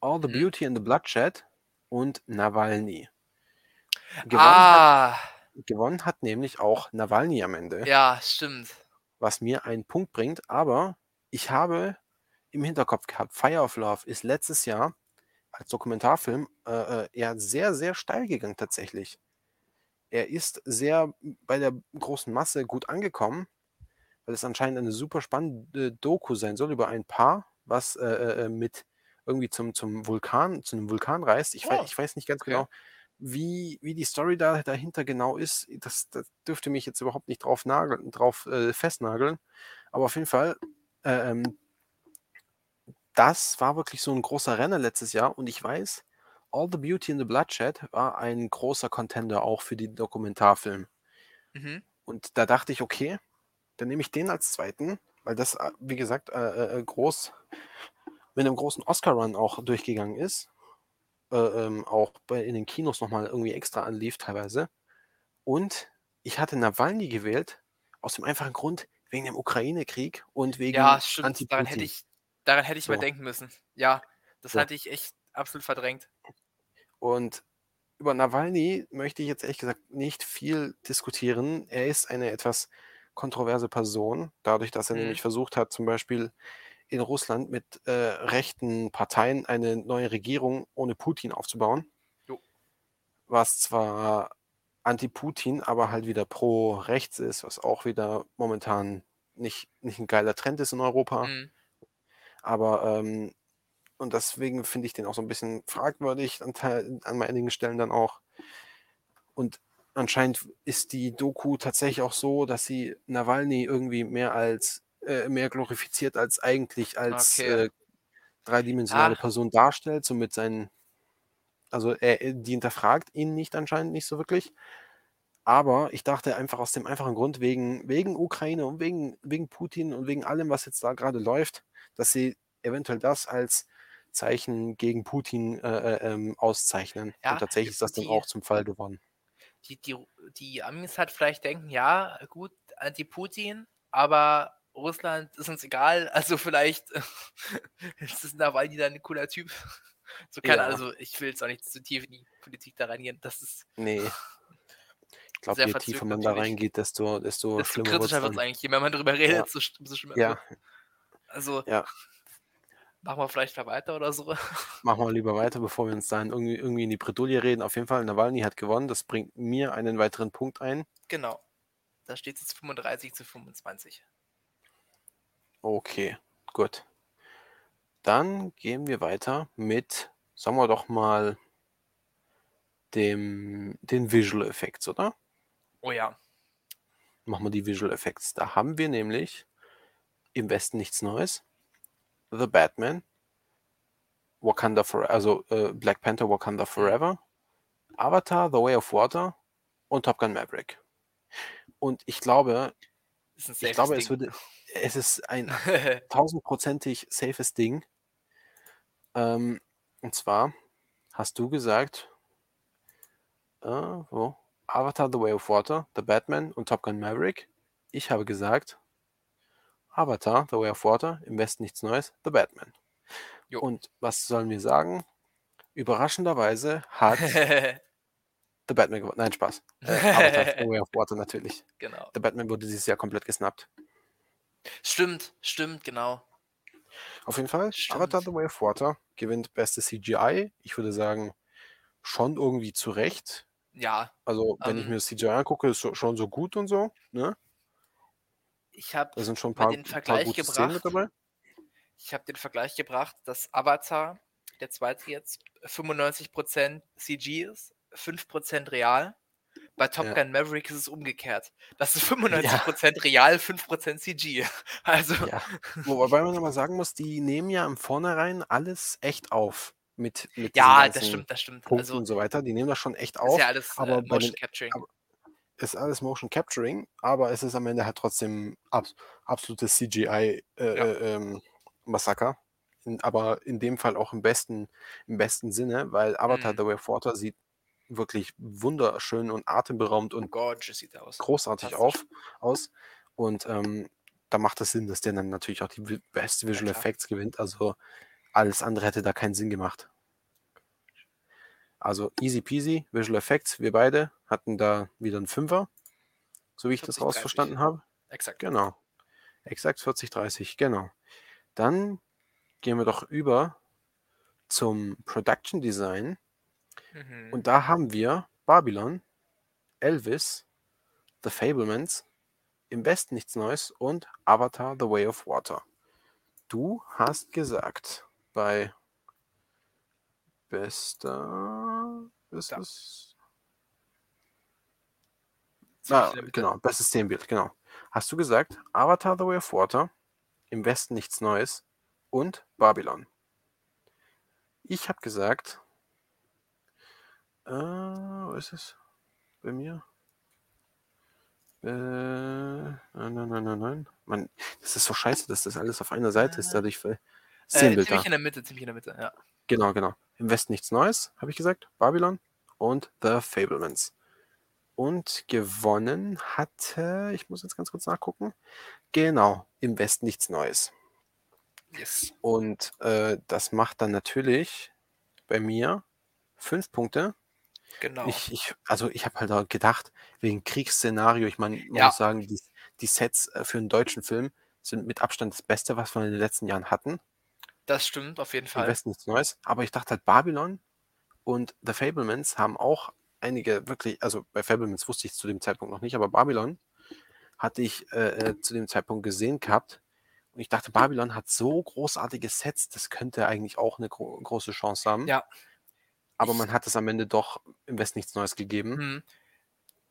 All the Mhm. Beauty and the Bloodshed und Nawalny. Gewonnen, hat, ah, gewonnen hat nämlich auch Nawalny am Ende, ja, stimmt. was mir einen Punkt bringt. Aber ich habe im Hinterkopf gehabt, Fire of Love ist letztes Jahr als Dokumentarfilm äh, äh, ja sehr, sehr steil gegangen tatsächlich. Er ist sehr bei der großen Masse gut angekommen, weil es anscheinend eine super spannende Doku sein soll über ein Paar, was äh, äh, mit irgendwie zum, zum Vulkan, zu einem Vulkan reist. Ich, Oh, weiß, ich weiß nicht ganz okay. genau, wie, wie die Story da dahinter genau ist. Das, das dürfte mich jetzt überhaupt nicht drauf, nageln, drauf äh, festnageln. Aber auf jeden Fall, äh, ähm, das war wirklich so ein großer Renner letztes Jahr und ich weiß, All the Beauty and the Bloodshed war ein großer Contender auch für den Dokumentarfilm. Mhm. Und da dachte ich, okay, dann nehme ich den als zweiten, weil das, äh, wie gesagt, äh, äh, groß mit einem großen Oscar-Run auch durchgegangen ist. Äh, ähm, auch bei, in den Kinos nochmal irgendwie extra anlief teilweise. Und ich hatte Nawalny gewählt, aus dem einfachen Grund, wegen dem Ukraine-Krieg und wegen Ja, stimmt. Daran hätte ich, daran hätte ich mal So. denken müssen. Ja, das So. hatte ich echt absolut verdrängt. Und über Nawalny möchte ich jetzt ehrlich gesagt nicht viel diskutieren. Er ist eine etwas kontroverse Person, dadurch, dass er Mhm. nämlich versucht hat, zum Beispiel in Russland mit äh, rechten Parteien eine neue Regierung ohne Putin aufzubauen. Jo. Was zwar anti-Putin, aber halt wieder pro-rechts ist, was auch wieder momentan nicht, nicht ein geiler Trend ist in Europa. Mhm. Aber ähm, und deswegen finde ich den auch so ein bisschen fragwürdig an, an einigen Stellen dann auch. Und anscheinend ist die Doku tatsächlich auch so, dass sie Nawalny irgendwie mehr als äh, mehr glorifiziert als eigentlich als Okay. äh, dreidimensionale Ah. Person darstellt, so mit seinen, also er, er- die hinterfragt ihn nicht anscheinend nicht so wirklich. Aber ich dachte einfach aus dem einfachen Grund, wegen, wegen Ukraine und wegen, wegen Putin und wegen allem, was jetzt da gerade läuft, dass sie eventuell das als Zeichen gegen Putin äh, äh, ähm, auszeichnen. Ja, und tatsächlich ist das dann die- auch zum Fall geworden. Die, die, die Amis halt vielleicht denken, ja, gut, anti-Putin, aber Russland ist uns egal, also vielleicht ist es Nawalny dann ein cooler Typ. So kann, Ja. also ich will jetzt auch nicht zu tief in die Politik da reingehen. Das ist, Nee. Ich glaube, je tiefer man da reingeht, desto, desto Desto schlimmer wird's dann. eigentlich. Je mehr man drüber redet, Ja. desto sch desto schlimmer Ja, wird Also ja. Machen wir vielleicht mal weiter oder so. Machen wir lieber weiter, bevor wir uns dann irgendwie, irgendwie in die Bredouille reden. Auf jeden Fall, Nawalny hat gewonnen. Das bringt mir einen weiteren Punkt ein. Genau. Da steht's jetzt 35 zu 25. Okay, gut. Dann gehen wir weiter mit, sagen wir doch mal, dem, den Visual Effects, oder? Oh ja. Machen wir die Visual Effects. Da haben wir nämlich im Westen nichts Neues. The Batman, Wakanda Forever, also äh, Black Panther Wakanda Forever, Avatar, The Way of Water und Top Gun Maverick. Und ich glaube, ich glaube, es würde, es ist ein tausendprozentig safes Ding. Ähm, und zwar hast du gesagt, äh, wo? Avatar, The Way of Water, The Batman und Top Gun Maverick. Ich habe gesagt, Avatar, The Way of Water, im Westen nichts Neues, The Batman. Jo. Und was sollen wir sagen? Überraschenderweise hat The Batman gewonnen. Nein, Spaß. Äh, Avatar, The Way of Water natürlich. genau. The Batman wurde dieses Jahr komplett gesnappt. Stimmt, stimmt, genau. Auf jeden Fall, Stimmt. Avatar The Way of Water gewinnt beste CGI. Ich würde sagen, schon irgendwie zu Recht. Ja, Also, wenn ich Ähm. mir das CGI angucke, ist so, schon so gut und so. Ne? Ich habe den Vergleich gebracht. Ich habe den Vergleich gebracht, dass Avatar, der zweite jetzt, 95% CG ist, 5% real. Bei Top Ja. Gun Maverick ist es umgekehrt. Das ist 95% real, 5% CG. Also, Ja. Wobei man aber sagen muss, die nehmen ja im Vornherein alles echt auf. Mit, mit ja, das stimmt, das stimmt. Punkten Also, und so weiter. Die nehmen das schon echt ist auf. ja alles aber äh, Motion den- Capturing. aber- Ist alles Motion Capturing, aber es ist am Ende halt trotzdem abs absolutes CGI äh, Ja. äh, ähm, aber in dem Fall auch im besten, im besten Sinne, weil Avatar Mhm. The Way of Water sieht wirklich wunderschön und atemberaubend und Gorgeous sieht aus. großartig auf, aus. Und ähm, da macht es Sinn, dass der dann natürlich auch die Best Visual klar. Effects gewinnt. Also alles andere hätte da keinen Sinn gemacht. Also easy peasy, Visual Effects, wir beide hatten da wieder einen Fünfer, so wie ich das 40, 30. rausverstanden habe. Exakt. Genau. Exakt 40, 30, genau. Dann gehen wir doch über zum Production Design. Mhm. Und da haben wir Babylon, Elvis, The Fablemans, im Westen nichts Neues und Avatar The Way of Water. Du hast gesagt, bei bester ist Da. es. Ziemlich Ah, genau, bestes Szenenbild, genau. Hast du gesagt, Avatar The Way of Water, im Westen nichts Neues und Babylon. Ich habe gesagt, äh, wo ist es? Bei mir? Äh, nein, nein, nein, nein, nein. Mann, das ist so scheiße, dass das alles auf einer Seite ist, dadurch ver- Äh, da. ziemlich in der Mitte, ziemlich in der Mitte, ja. Genau, genau. Im Westen nichts Neues, habe ich gesagt. Babylon und The Fablemans. Und gewonnen hatte, ich muss jetzt ganz kurz nachgucken. Genau, im Westen nichts Neues. Yes. Und äh, das macht dann natürlich bei mir fünf Punkte. Genau. Ich, ich, also ich habe halt gedacht, wegen Kriegsszenario, ich meine, man Ja. muss sagen, die, die Sets äh, für einen deutschen Film sind mit Abstand das Beste, was wir in den letzten Jahren hatten. Das stimmt auf jeden Im Fall. Westen nichts Neues. Aber ich dachte halt, Babylon und The Fablemans haben auch einige wirklich, also bei Fablemans wusste ich zu dem Zeitpunkt noch nicht, aber Babylon hatte ich äh, äh, zu dem Zeitpunkt gesehen gehabt. Und ich dachte, Babylon hat so großartige Sets, das könnte eigentlich auch eine gro große Chance haben. Ja. Aber man hat es am Ende doch im Westen nichts Neues gegeben. Hm.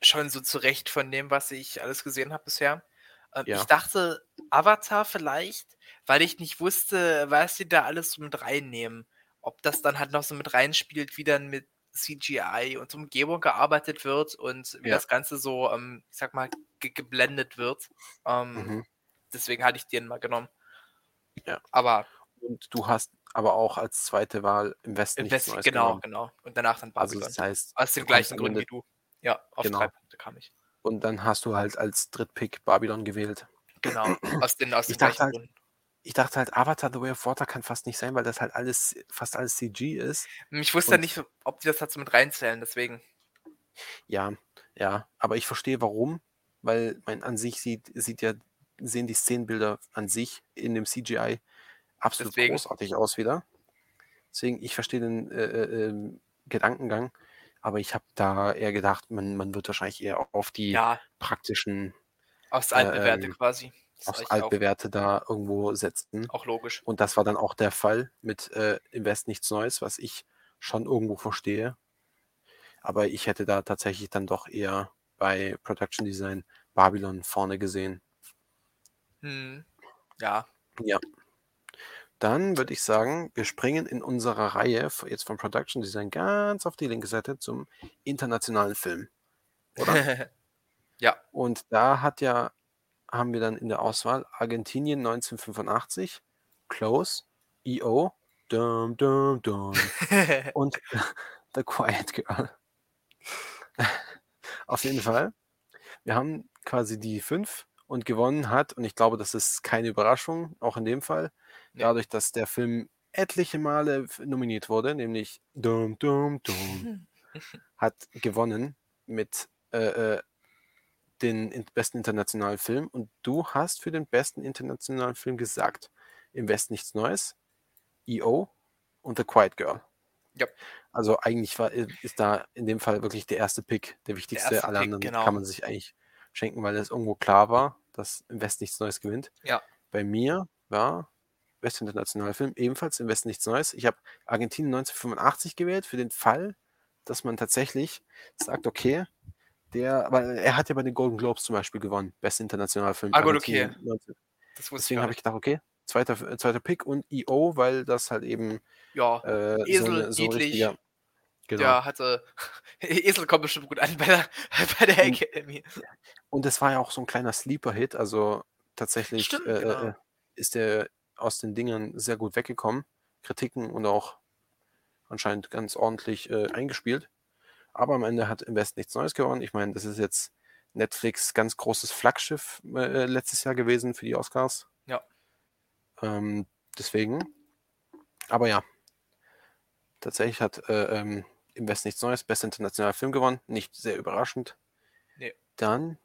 Schon so zurecht von dem, was ich alles gesehen habe bisher. Ähm, Ja. Ich dachte Avatar vielleicht, weil ich nicht wusste, was sie da alles so mit reinnehmen. Ob das dann halt noch so mit reinspielt, wie dann mit CGI und Umgebung gearbeitet wird und wie Ja. das Ganze so, ähm, ich sag mal, ge geblendet wird. Ähm, Mhm. Deswegen hatte ich den mal genommen. Ja. Aber Und du hast aber auch als zweite Wahl im Westen im Westen, genau, genommen. genau. Und danach dann Also Babylon. das heißt, Aus den gleichen Gründen wie du. Ja, auf Genau. drei Punkte kam ich. und dann hast du halt als Drittpick Babylon gewählt. Genau, aus den, aus den dachte gleichen halt- Gründen. Ich dachte halt, Avatar The Way of Water kann fast nicht sein, weil das halt alles, fast alles CG ist. Ich wusste ja nicht, ob die das dazu mit reinzählen, deswegen. Ja, Ja, aber ich verstehe warum, weil mein an sich sieht, sieht ja, sehen die Szenenbilder an sich in dem CGI absolut Deswegen. großartig aus wieder. Deswegen, ich verstehe den äh, äh, ähm, Gedankengang, aber ich habe da eher gedacht, man, man wird wahrscheinlich eher auf die Ja, praktischen, aufs Äh, altbewährte ähm, quasi. Aufs altbewährte da irgendwo setzen. auch logisch. Und das war dann auch der Fall mit äh, Invest nichts Neues, was ich schon irgendwo verstehe. Aber ich hätte da tatsächlich dann doch eher bei Production Design Babylon vorne gesehen. Hm. Ja, Ja. Dann würde ich sagen, wir springen in unserer Reihe jetzt vom Production Design ganz auf die linke Seite zum internationalen Film. Oder? ja, Und da hat ja, haben wir dann in der Auswahl Argentinien 1985, Close, EO, dum, dum, dum, und The Quiet Girl. Auf jeden Fall. Wir haben quasi die fünf und gewonnen hat, und ich glaube, das ist keine Überraschung, auch in dem Fall, dadurch, dass der Film etliche Male nominiert wurde, nämlich Dum Dum Dum, hat gewonnen mit äh, äh, den besten internationalen Film. Und du hast für den besten internationalen Film gesagt, im Westen nichts Neues, EO und The Quiet Girl. Ja. Also eigentlich war, ist da in dem Fall wirklich der erste Pick, der wichtigste. erste Alle Pick, anderen genau. kann man sich eigentlich schenken, weil es irgendwo klar war, dass im Westen nichts Neues gewinnt. Ja. Bei mir war Bester internationaler Film ebenfalls im Westen nichts Neues. Ich habe Argentinien 1985 gewählt für den Fall, dass man tatsächlich sagt, okay, der, weil er hat ja bei den Golden Globes zum Beispiel gewonnen, bester internationaler Film. Ah, gut, okay. Argentinien 19 das wusste Deswegen habe ich gedacht, okay, zweiter, zweiter Pick und EO, weil das halt eben Ja, äh, so, Esel, eine, so ein niedlich. richtiger. Genau. ja, hatte. Esel kommt bestimmt gut an bei der, bei der Und- Academy. Und es war ja auch so ein kleiner Sleeper-Hit, also tatsächlich Stimmt, äh, genau. äh, ist der aus den Dingern sehr gut weggekommen. Kritiken und auch anscheinend ganz ordentlich äh, eingespielt. Aber am Ende hat im Westen nichts Neues gewonnen. Ich meine, das ist jetzt Netflix ganz großes Flaggschiff äh, letztes Jahr gewesen für die Oscars. Ja. Ähm, deswegen. Aber ja, tatsächlich hat äh, ähm, im Westen nichts Neues, bester internationaler Film gewonnen. Nicht sehr überraschend. Nee. Dann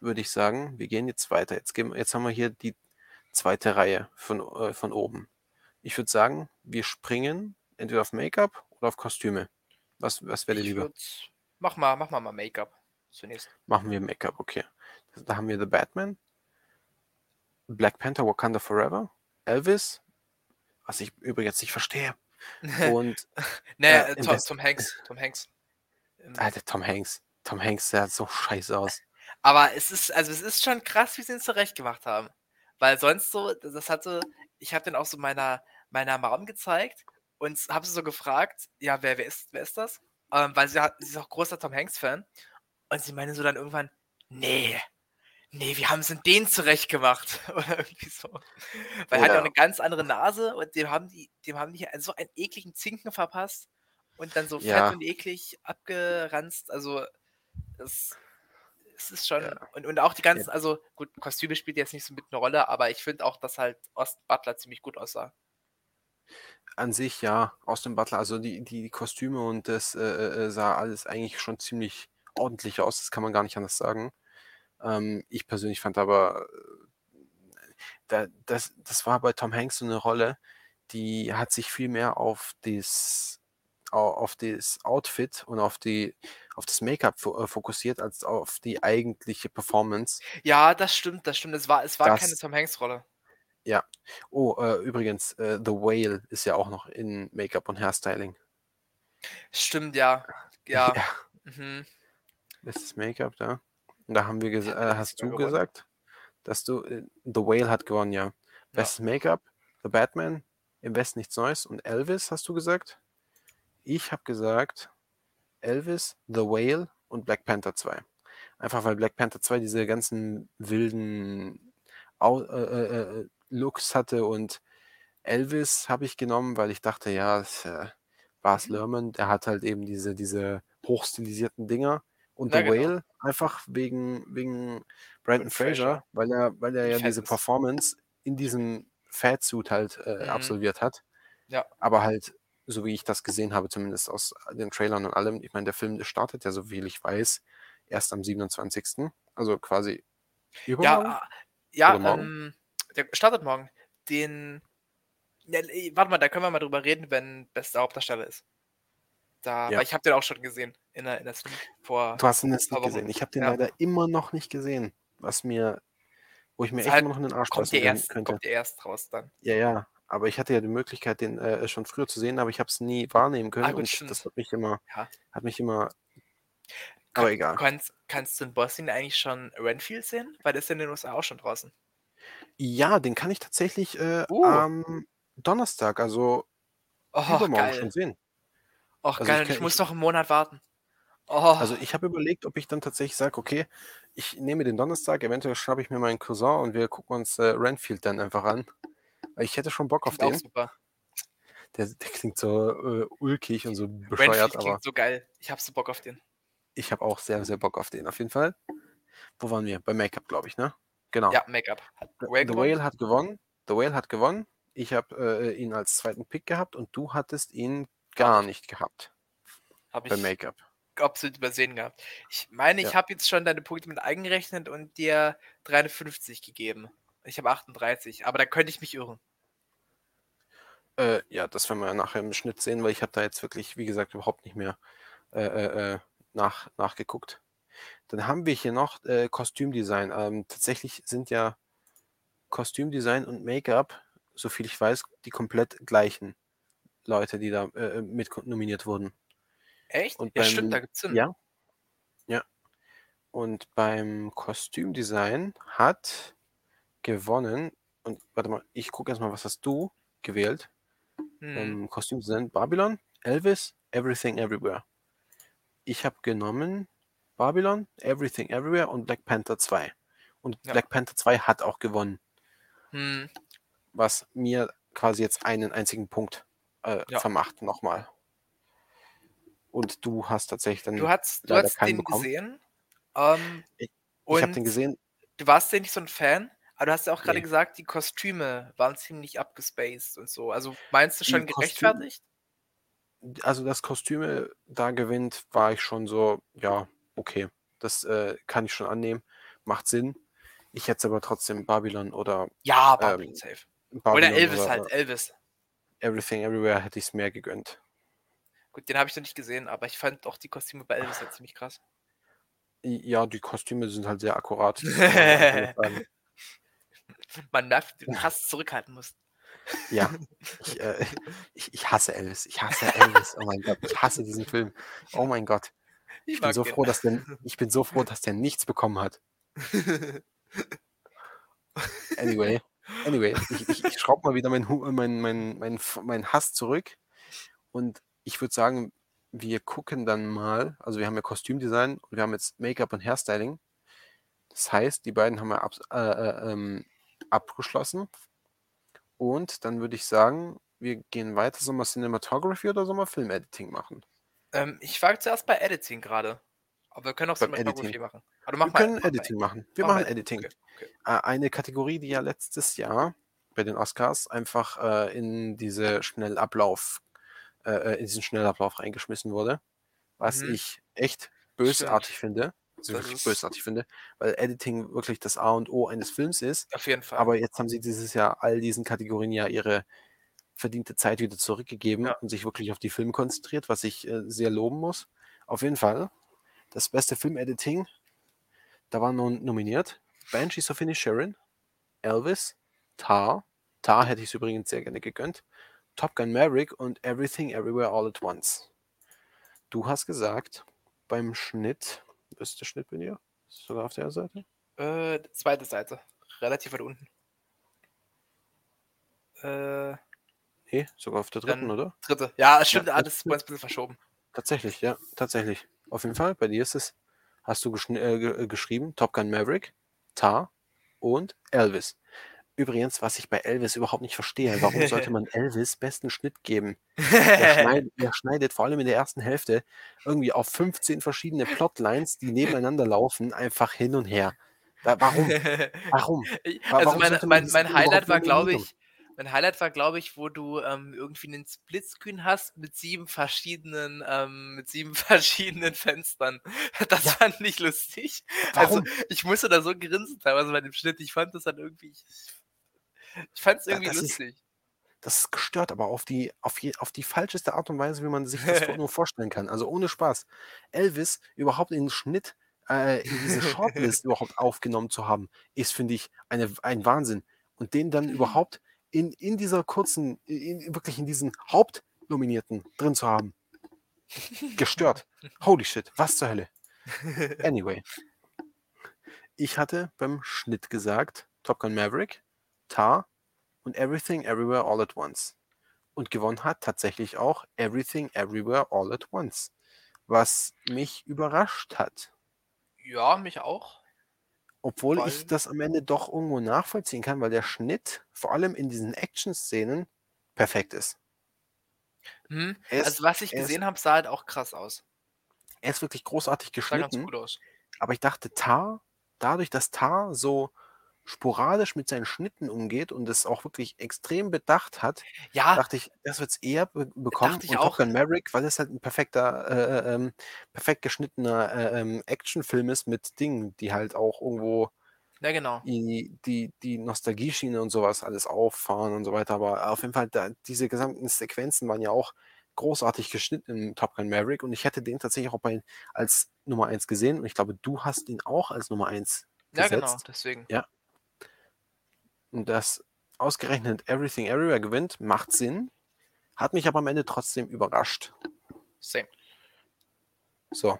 würde ich sagen, wir gehen jetzt weiter. Jetzt, gehen, jetzt haben wir hier die zweite Reihe von, äh, von oben. Ich würde sagen, wir springen entweder auf Make-up oder auf Kostüme. Was, was wäre dir lieber? mach mal, mach mal mal Make-up zunächst. Machen wir Make-up, okay. Da haben wir The Batman, Black Panther, Wakanda Forever, Elvis, was ich übrigens nicht verstehe. Und naja, äh, äh, Tom, Tom Hanks. Tom Hanks. Ähm, Alter, Tom Hanks. Tom Hanks, der hat so scheiße aus. Aber es ist, also es ist schon krass, wie sie es zurecht gemacht haben. Weil sonst so, das hatte, ich habe den auch so meiner, meiner Mom gezeigt und habe sie so gefragt, ja, wer, wer ist, wer ist das? Ähm, weil sie, hat, sie ist auch großer Tom Hanks-Fan. Und sie meinte so dann irgendwann, nee, nee, wir haben es in den zurecht gemacht. Oder irgendwie so. Weil er hat ja auch eine ganz andere Nase und dem haben die, dem haben die so einen ekligen Zinken verpasst und dann so fett Ja. und eklig abgeranzt. Also das, es ist schon. Ja. Und, und auch die ganzen, also gut, Kostüme spielt jetzt nicht so mit eine Rolle, aber ich finde auch, dass halt Ost Butler ziemlich gut aussah. An sich ja, aus dem Butler, also die, die Kostüme und das äh, äh, sah alles eigentlich schon ziemlich ordentlich aus, das kann man gar nicht anders sagen. Ähm, ich persönlich fand aber, äh, da, das, das war bei Tom Hanks so eine Rolle, die hat sich viel mehr auf das, au- auf das Outfit und auf, die, auf das Make-up fo- äh, fokussiert, als auf die eigentliche Performance. Ja, das stimmt, das stimmt. Es war, es war Das- keine Tom Hanks-Rolle. Oh, äh, übrigens, äh, The Whale ist ja auch noch in Make-up und Hairstyling. Stimmt, ja. Ja. Mhm. Bestes Make-up da. Und da haben wir äh, hast du gewonnen? gesagt, dass du äh, The Whale hat gewonnen, ja. Bestes Make-up, The Batman, im Westen nichts Neues und Elvis hast du gesagt. Ich habe gesagt Elvis, The Whale und Black Panther 2. Einfach weil Black Panther 2 diese ganzen wilden Au äh, äh, äh, Looks hatte und Elvis habe ich genommen, weil ich dachte, ja, es, äh, Bas Mhm. Lerman, der hat halt eben diese, diese hochstilisierten Dinger. Und Na, The genau. Whale einfach wegen, wegen Brandon Fraser, weil er, weil er ja fett diese. Performance in diesem Fatsuit halt äh, Mhm. absolviert hat. Ja. Aber halt, so wie ich das gesehen habe, zumindest aus den Trailern und allem, ich meine, der Film startet ja, so viel ich weiß, erst am 27. Also quasi übermorgen. Ja, ah, ja, morgen? ähm, der startet morgen. Den. Ja, warte mal, da können wir mal drüber reden, wenn bester Hauptdarsteller ist. Da, Ja. ich habe den auch schon gesehen in der, in der Sneak vor. Du hast ihn jetzt nicht gesehen. Ich habe den Ja. leider immer noch nicht gesehen. Was mir, wo ich mir Ist echt halt- immer noch in den Arsch Kommt der erst, könnte. kommt der erst raus dann. Ja, ja. Aber ich hatte ja die Möglichkeit, den äh, schon früher zu sehen, aber ich habe es nie wahrnehmen können. Ah, gut, und stimmt. das hat mich immer, Ja. hat mich immer. Kann- Aber egal. Kannst, kannst du in Boston eigentlich schon Renfield sehen? Weil der ist in den USA auch schon draußen. Ja, den kann ich tatsächlich äh, Uh. am Donnerstag, also Oh, übermorgen geil. schon sehen. Och, Also geil. ich und ich, muss ich- noch einen Monat warten. Oh, Also ich habe überlegt, ob ich dann tatsächlich sage, okay, ich nehme den Donnerstag, eventuell schnappe ich mir meinen Cousin und wir gucken uns äh, Renfield dann einfach an. Weil ich hätte schon Bock auf klingt auch den. super. Der, der klingt so äh, ulkig und so Renfield bescheuert, aber klingt so geil. Ich hab so Bock auf den. ich habe auch sehr, sehr Bock auf den, auf jeden Fall. Wo waren wir? Bei Make-up, glaube ich, ne? Genau. Ja, Make-up. The Whale The? Whale hat gewonnen. The Whale hat gewonnen. Ich habe äh, ihn als zweiten Pick gehabt und du hattest ihn gar nicht gehabt Hab bei Make-up. absolut übersehen gehabt. Ich meine, ich Ja. habe jetzt schon deine Punkte mit eingerechnet und dir 350 gegeben. Ich habe 38, aber da könnte ich mich irren. Äh, ja, das werden wir ja nachher im Schnitt sehen, weil ich habe da jetzt wirklich, wie gesagt, überhaupt nicht mehr äh, äh, äh, nach, nachgeguckt. Dann haben wir hier noch äh, Kostümdesign. Ähm, tatsächlich sind ja Kostümdesign und Make-up, soviel ich weiß, die komplett gleichen Leute, die da äh, mit nominiert wurden. Echt? Und ja, beim- stimmt, da gibt's Sinn. Ja. Ja. Und beim Kostümdesign hat gewonnen, und warte mal, ich gucke erstmal, was hast du gewählt? Hm. Beim Kostümdesign Babylon, Elvis, Everything Everywhere. Ich habe genommen Babylon, Everything Everywhere und Black Panther 2. Und Ja. Black Panther 2 hat auch gewonnen, Hm. was mir quasi jetzt einen einzigen Punkt äh, Ja. vermacht nochmal. Und du hast tatsächlich dann. Du hast, du hast keinen den bekommen. gesehen. Ähm, Ich- ich habe den gesehen. du warst ja nicht so ein Fan, aber du hast ja auch gerade Nee. gesagt, die Kostüme waren ziemlich abgespaced und so. Also meinst du Die schon Kostüm- gerechtfertigt? Also, dass Kostüme da gewinnt, war ich schon so, ja, okay. Das äh, kann ich schon annehmen. Macht Sinn. Ich hätte es aber trotzdem Babylon oder Ja, Babylon Ähm, safe. Babylon Oder Elvis oder halt, Elvis. Everything Everywhere hätte ich es mehr gegönnt. Gut, den habe ich noch nicht gesehen, aber ich fand auch die Kostüme bei Elvis halt ziemlich krass. Ja, die Kostüme sind halt sehr akkurat. Man darf den Hass zurückhalten muss. ja, ich, äh, ich, ich hasse Elvis. Ich hasse Elvis. Oh mein Gott, ich hasse diesen Film. Oh mein Gott. Ich Ich bin so den. froh, dass der, ich bin so froh, dass der nichts bekommen hat. Anyway, anyway, ich, ich, ich schraube mal wieder meinen mein, mein, mein, mein Hass zurück. Und ich würde sagen, wir gucken dann mal. Also, wir haben ja Kostümdesign und wir haben jetzt Make-up und Hairstyling. Das heißt, die beiden haben wir ab, äh, äh, ähm, abgeschlossen. Und dann würde ich sagen, wir gehen weiter. Sollen wir Cinematography oder sollen wir Film-Editing machen? Ähm, ich war zuerst bei Editing gerade. Aber wir können auch Beim Cinematography machen. Aber mach Wir mal, können mach mal. Editing machen. Wir Mach mal machen Editing. Okay, okay. Äh, eine Kategorie, die ja letztes Jahr bei den Oscars einfach äh, in diese Schnellablauf, äh, äh, in diesen Schnellablauf reingeschmissen wurde, was Mhm. ich echt bösartig finde, also Das wirklich bösartig finde, weil Editing wirklich das A und O eines Films ist. Auf jeden Fall. Aber jetzt haben sie dieses Jahr all diesen Kategorien ja ihre verdiente Zeit wieder zurückgegeben Ja. und sich wirklich auf die Filme konzentriert, was ich äh, sehr loben muss. Auf jeden Fall. Das beste Filmediting, da waren nun nominiert Banshees of Inisherin, Elvis, Tar, Tar hätte ich es übrigens sehr gerne gegönnt, Top Gun Maverick und Everything Everywhere All at Once. Du hast gesagt, beim Schnitt, was ist der Schnitt bei dir? Ist sogar auf der Seite? Äh, zweite Seite. Relativ weit unten. Äh, Nee, sogar auf der dritten, Dann- oder? dritte. Ja, stimmt, Ja, alles bei uns ein bisschen verschoben. Tatsächlich, ja, tatsächlich. Auf jeden Fall, bei dir ist es, hast du äh, äh, geschrieben, Top Gun Maverick, Tar und Elvis. Übrigens, was ich bei Elvis überhaupt nicht verstehe, warum sollte man Elvis besten Schnitt geben? Er schneidet, er schneidet vor allem in der ersten Hälfte irgendwie auf 15 verschiedene Plotlines, die nebeneinander laufen, einfach hin und her. Da, warum? Warum? Wa- also warum mein, mein, mein Highlight war, glaube ich, mein Highlight war, glaube ich, wo du ähm, irgendwie einen Splitscreen hast mit sieben verschiedenen, ähm, mit sieben verschiedenen Fenstern. Das Ja. fand ich lustig. Also Warum? ich musste da so grinsen teilweise bei dem Schnitt. Ich fand das dann irgendwie. Ich, ich fand es irgendwie ist- lustig. Das ist gestört, aber auf die, auf, je, auf die falscheste Art und Weise, wie man sich das nur vorstellen kann. Also ohne Spaß. Elvis überhaupt in den Schnitt, äh, in diese Shortlist überhaupt aufgenommen zu haben, ist, finde ich, eine, ein Wahnsinn. Und den dann überhaupt in, in dieser kurzen, in, wirklich in diesen Hauptnominierten drin zu haben. Gestört. Holy shit, was zur Hölle. Anyway. Ich hatte beim Schnitt gesagt, Top Gun Maverick, Tar und Everything Everywhere All at Once. Und gewonnen hat tatsächlich auch Everything Everywhere All at Once. Was mich überrascht hat. Ja, mich auch. Obwohl ich das am Ende doch irgendwo nachvollziehen kann, weil der Schnitt, vor allem in diesen Action-Szenen, perfekt ist. Hm? Ist, Also was ich gesehen habe, sah halt auch krass aus. er ist wirklich großartig Sah ganz geschnitten. gut aus. Aber ich dachte, Tar, dadurch, dass Tar so sporadisch mit seinen Schnitten umgeht und es auch wirklich extrem bedacht hat, Ja, dachte ich, das wird es eher be bekommen. Dachte ich und auch. Top Gun Maverick, weil es halt ein perfekter, äh, ähm, perfekt geschnittener äh, ähm, Actionfilm ist mit Dingen, die halt auch irgendwo ja genau. die, die, die Nostalgie-Schiene und sowas alles auffahren und so weiter. Aber auf jeden Fall, da, diese gesamten Sequenzen waren ja auch großartig geschnitten im Top Gun Maverick und ich hätte den tatsächlich auch bei, als Nummer 1 gesehen und ich glaube, du hast ihn auch als Nummer 1 Ja, gesetzt. genau, deswegen. Und dass ausgerechnet Everything Everywhere gewinnt, macht Sinn, hat mich aber am Ende trotzdem überrascht. Same. So.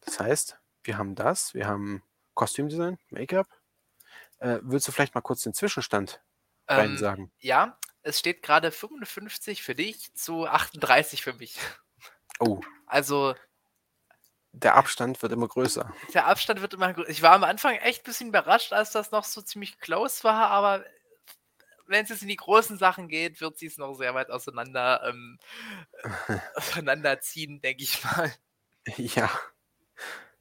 Das heißt, wir haben das, wir haben Kostümdesign, Make-up. Äh, willst du vielleicht mal kurz den Zwischenstand Ähm, sagen? ja, es steht gerade 55 für dich zu 38 für mich. Oh, Also der Abstand wird immer größer. der Abstand wird immer größer. Ich war am Anfang echt ein bisschen überrascht, als das noch so ziemlich close war, aber wenn es jetzt in die großen Sachen geht, wird sie es noch sehr weit auseinander ähm, auseinanderziehen, denke ich mal. Ja.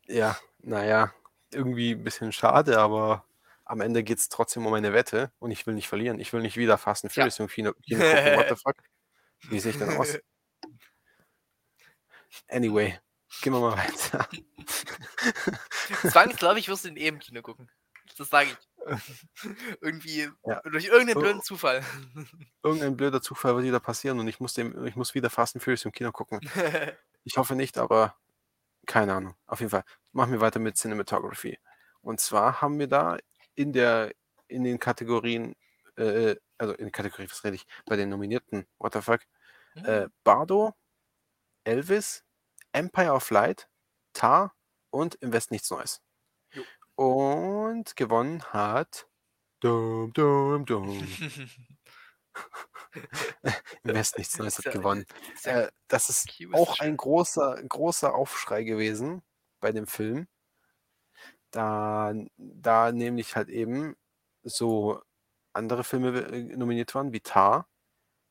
Ja, naja, irgendwie ein bisschen schade, aber am Ende geht es trotzdem um eine Wette und ich will nicht verlieren. Ich will nicht wieder Fast and Ja. Furious im Kino, Kino gucken. What the fuck? Wie sehe ich denn aus? Anyway, gehen wir mal weiter. Zwangsläufig wirst du den im Kino gucken. Das sage ich. Irgendwie Ja. durch irgendeinen blöden Zufall. Irgendein blöder Zufall wird wieder passieren und ich muss, dem, ich muss wieder Fast and Furious im Kino gucken. Ich hoffe nicht, aber keine Ahnung. Auf jeden Fall machen wir weiter mit Cinematography. Und zwar haben wir da in der in den Kategorien, äh, also in Kategorie, was rede ich, bei den Nominierten, what the fuck, äh, Bardo, Elvis, Empire of Light, Tar und Im West nichts Neues. Jo. Und gewonnen hat Dum, dum, dum. Im West nichts Neues hat gewonnen. Äh, das ist auch ein großer, großer Aufschrei gewesen bei dem Film. Da, da nämlich halt eben so andere Filme äh, nominiert waren, wie Tar.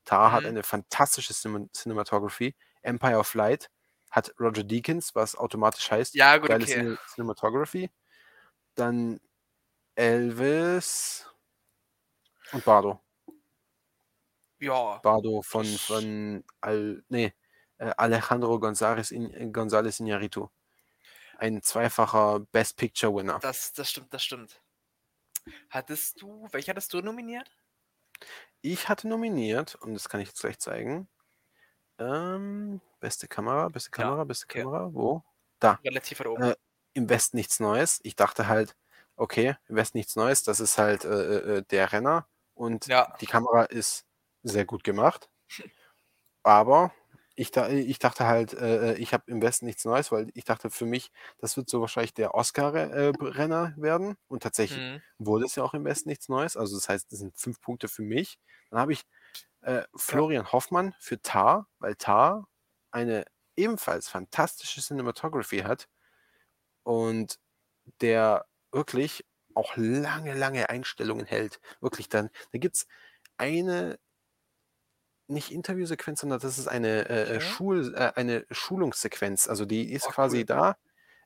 Tar hat Mhm. eine fantastische Cinem Cinematography. Empire of Light hat Roger Deakins, was automatisch heißt, Ja, gut, geile okay. Cine Cinematography. Dann Elvis und Bardo. Ja, Bardo von, von Al, nee, äh, Alejandro González, in, González Iñárritu. Ein zweifacher Best Picture Winner. das, das stimmt, das stimmt. Hattest du, welcher hattest du nominiert? Ich hatte nominiert, und das kann ich jetzt gleich zeigen. Ähm, beste Kamera, beste Ja, Kamera, beste okay. Kamera, wo? Da. Relativ weit oben. Äh, Im Westen nichts Neues. Ich dachte halt, okay, im Westen nichts Neues, das ist halt äh, äh, der Renner und ja, die Kamera ist sehr gut gemacht. Aber ich, da, ich dachte halt, äh, ich habe im Westen nichts Neues, weil ich dachte für mich, das wird so wahrscheinlich der Oscar-Renner werden. Und tatsächlich mhm. wurde es ja auch im Westen nichts Neues. Also das heißt, das sind fünf Punkte für mich. Dann habe ich äh, Florian Hoffmann für Tar, weil Tar eine ebenfalls fantastische Cinematography hat und der wirklich auch lange, lange Einstellungen hält. Wirklich, dann, da gibt es eine, nicht Interviewsequenz, sondern das ist eine, äh, Okay. Schul, äh, eine Schulungssequenz. Also die ist Oh, quasi cool. da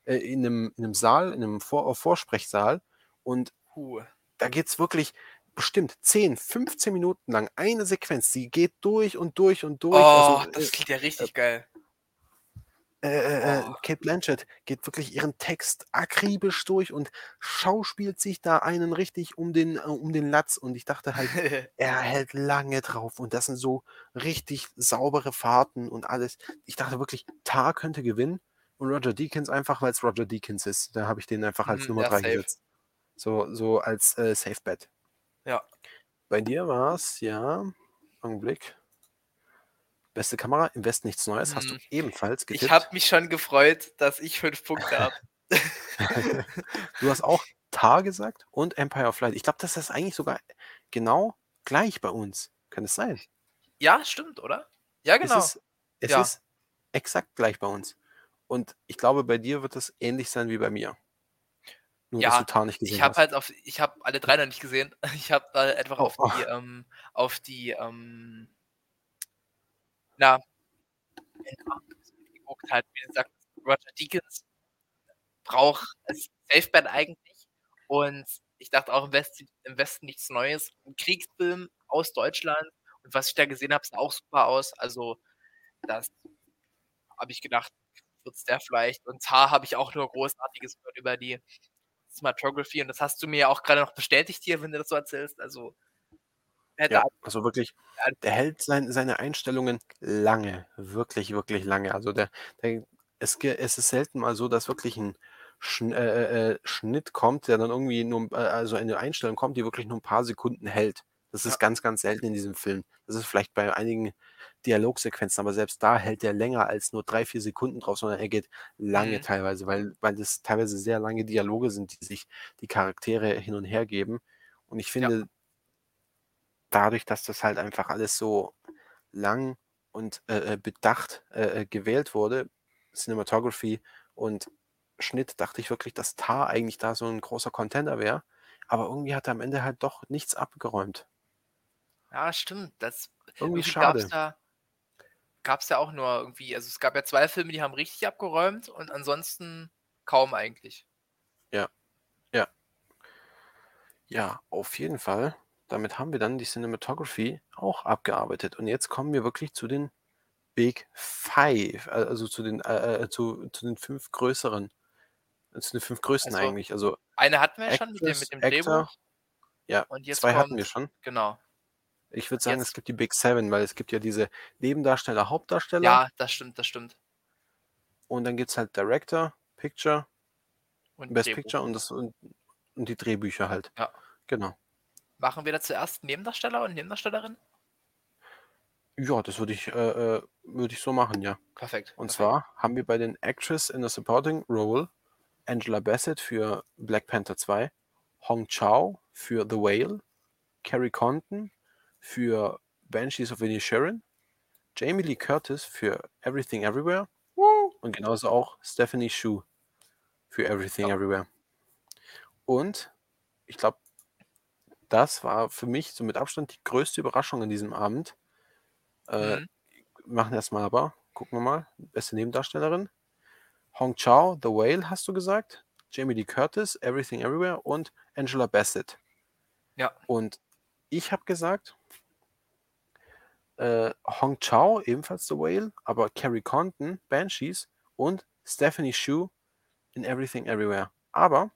äh, in, einem, in einem Saal, in einem Vor Vorsprechsaal und Huh. da geht es wirklich, bestimmt 10, 15 Minuten lang eine Sequenz. Sie geht durch und durch und durch. Oh, also, das äh, klingt ja richtig geil. äh, äh, äh, Oh. Kate Blanchett geht wirklich ihren Text akribisch durch und schauspielt sich da einen richtig um den, äh, um den Latz. Und ich dachte halt, er hält lange drauf und das sind so richtig saubere Fahrten und alles. Ich dachte wirklich, Tar könnte gewinnen und Roger Deakins einfach, weil es Roger Deakins ist. Da habe ich den einfach als Mhm, Nummer ja, 3 safe. gesetzt. So, so als äh, Safe Bet. Ja. Bei dir war es, ja, Augenblick. Beste Kamera, im Westen nichts Neues, hast du Mhm. ebenfalls getippt. Ich habe mich schon gefreut, dass ich fünf Punkte habe. du hast auch Tar gesagt und Empire of Light. Ich glaube, das ist eigentlich sogar genau gleich bei uns. Kann es sein? ja, stimmt, oder? Ja, genau. Es ist, es Ja. ist exakt gleich bei uns. Und ich glaube, bei dir wird es ähnlich sein wie bei mir. Nur, dass Ja, du Tar nicht gesehen Ich habe hast. halt auf, ich habe alle drei noch nicht gesehen. Ich habe da einfach Oh, auf oh. die, ähm, auf die, ähm, na, geguckt halt, wie gesagt, Roger Deakins braucht es Safe Bet eigentlich. Und ich dachte auch im Westen, im Westen nichts Neues. Ein Kriegsfilm aus Deutschland. Und was ich da gesehen habe, sah auch super aus. Also, das habe ich gedacht, wird's der vielleicht. Und Tar habe ich auch nur Großartiges gehört über die Cinematography. Und das hast du mir ja auch gerade noch bestätigt hier, wenn du das so erzählst. Also, Ja, also wirklich, der hält sein, seine Einstellungen lange, wirklich, wirklich lange. Also der, der es, es ist selten mal so, dass wirklich ein Schn äh, äh, Schnitt kommt, der dann irgendwie nur, äh, also eine Einstellung kommt, die wirklich nur ein paar Sekunden hält. Das ist Ja. ganz, ganz selten in diesem Film. Das ist vielleicht bei einigen Dialogsequenzen, aber selbst da hält er länger als nur drei, vier Sekunden drauf, sondern er geht lange Mhm. teilweise, weil, weil das teilweise sehr lange Dialoge sind, die sich die Charaktere hin und her geben. Und ich Ja. finde, dadurch, dass das halt einfach alles so lang und äh, äh, bedacht äh, äh, gewählt wurde, Cinematography und Schnitt, dachte ich wirklich, dass Tar eigentlich da so ein großer Contender wäre. Aber irgendwie hat er am Ende halt doch nichts abgeräumt. Ja, stimmt. Das Irgendwie schade. da gab's ja auch nur irgendwie, also es gab ja zwei Filme, die haben richtig abgeräumt und ansonsten kaum eigentlich. Ja, auf jeden Fall. Damit haben wir dann die Cinematography auch abgearbeitet. Und jetzt kommen wir wirklich zu den Big Five, äh, also zu den, äh, äh, zu, zu den fünf größeren, äh, zu den fünf größten Also, eigentlich. Also Eine hatten wir ja schon mit dem, Actress, mit dem Actor, Drehbuch ja, und jetzt zwei hatten wir kommt, schon. genau. Ich würde sagen, es jetzt, gibt die Big Seven, weil es gibt ja diese Nebendarsteller, Hauptdarsteller ja, das stimmt, das stimmt. und dann gibt es halt Director, Picture, Und Best Drehbuch. Picture und, das, und, und die Drehbücher halt. Ja. Genau. Machen wir da zuerst Nebendarsteller und Nebendarstellerin? Ja, das würde ich, äh, äh, würde ich so machen, ja. Perfekt. Und perfekt. zwar haben wir bei den Actress in a Supporting Role Angela Bassett für Black Panther 2, Hong Chao für The Whale, Carrie Condon für Banshees of Inisherin, Jamie Lee Curtis für Everything Everywhere und genauso auch Stephanie Shu für Everything Ja. Everywhere. Und ich glaube, das war für mich so mit Abstand die größte Überraschung an diesem Abend. Äh, Mhm. wir machen erstmal aber, gucken wir mal, beste Nebendarstellerin. Hong Chao, The Whale, hast du gesagt. Jamie Lee Curtis, Everything Everywhere und Angela Bassett. Ja. Und ich habe gesagt, äh, Hong Chao, ebenfalls The Whale, aber Carrie Condon, Banshees und Stephanie Shu in Everything Everywhere. Aber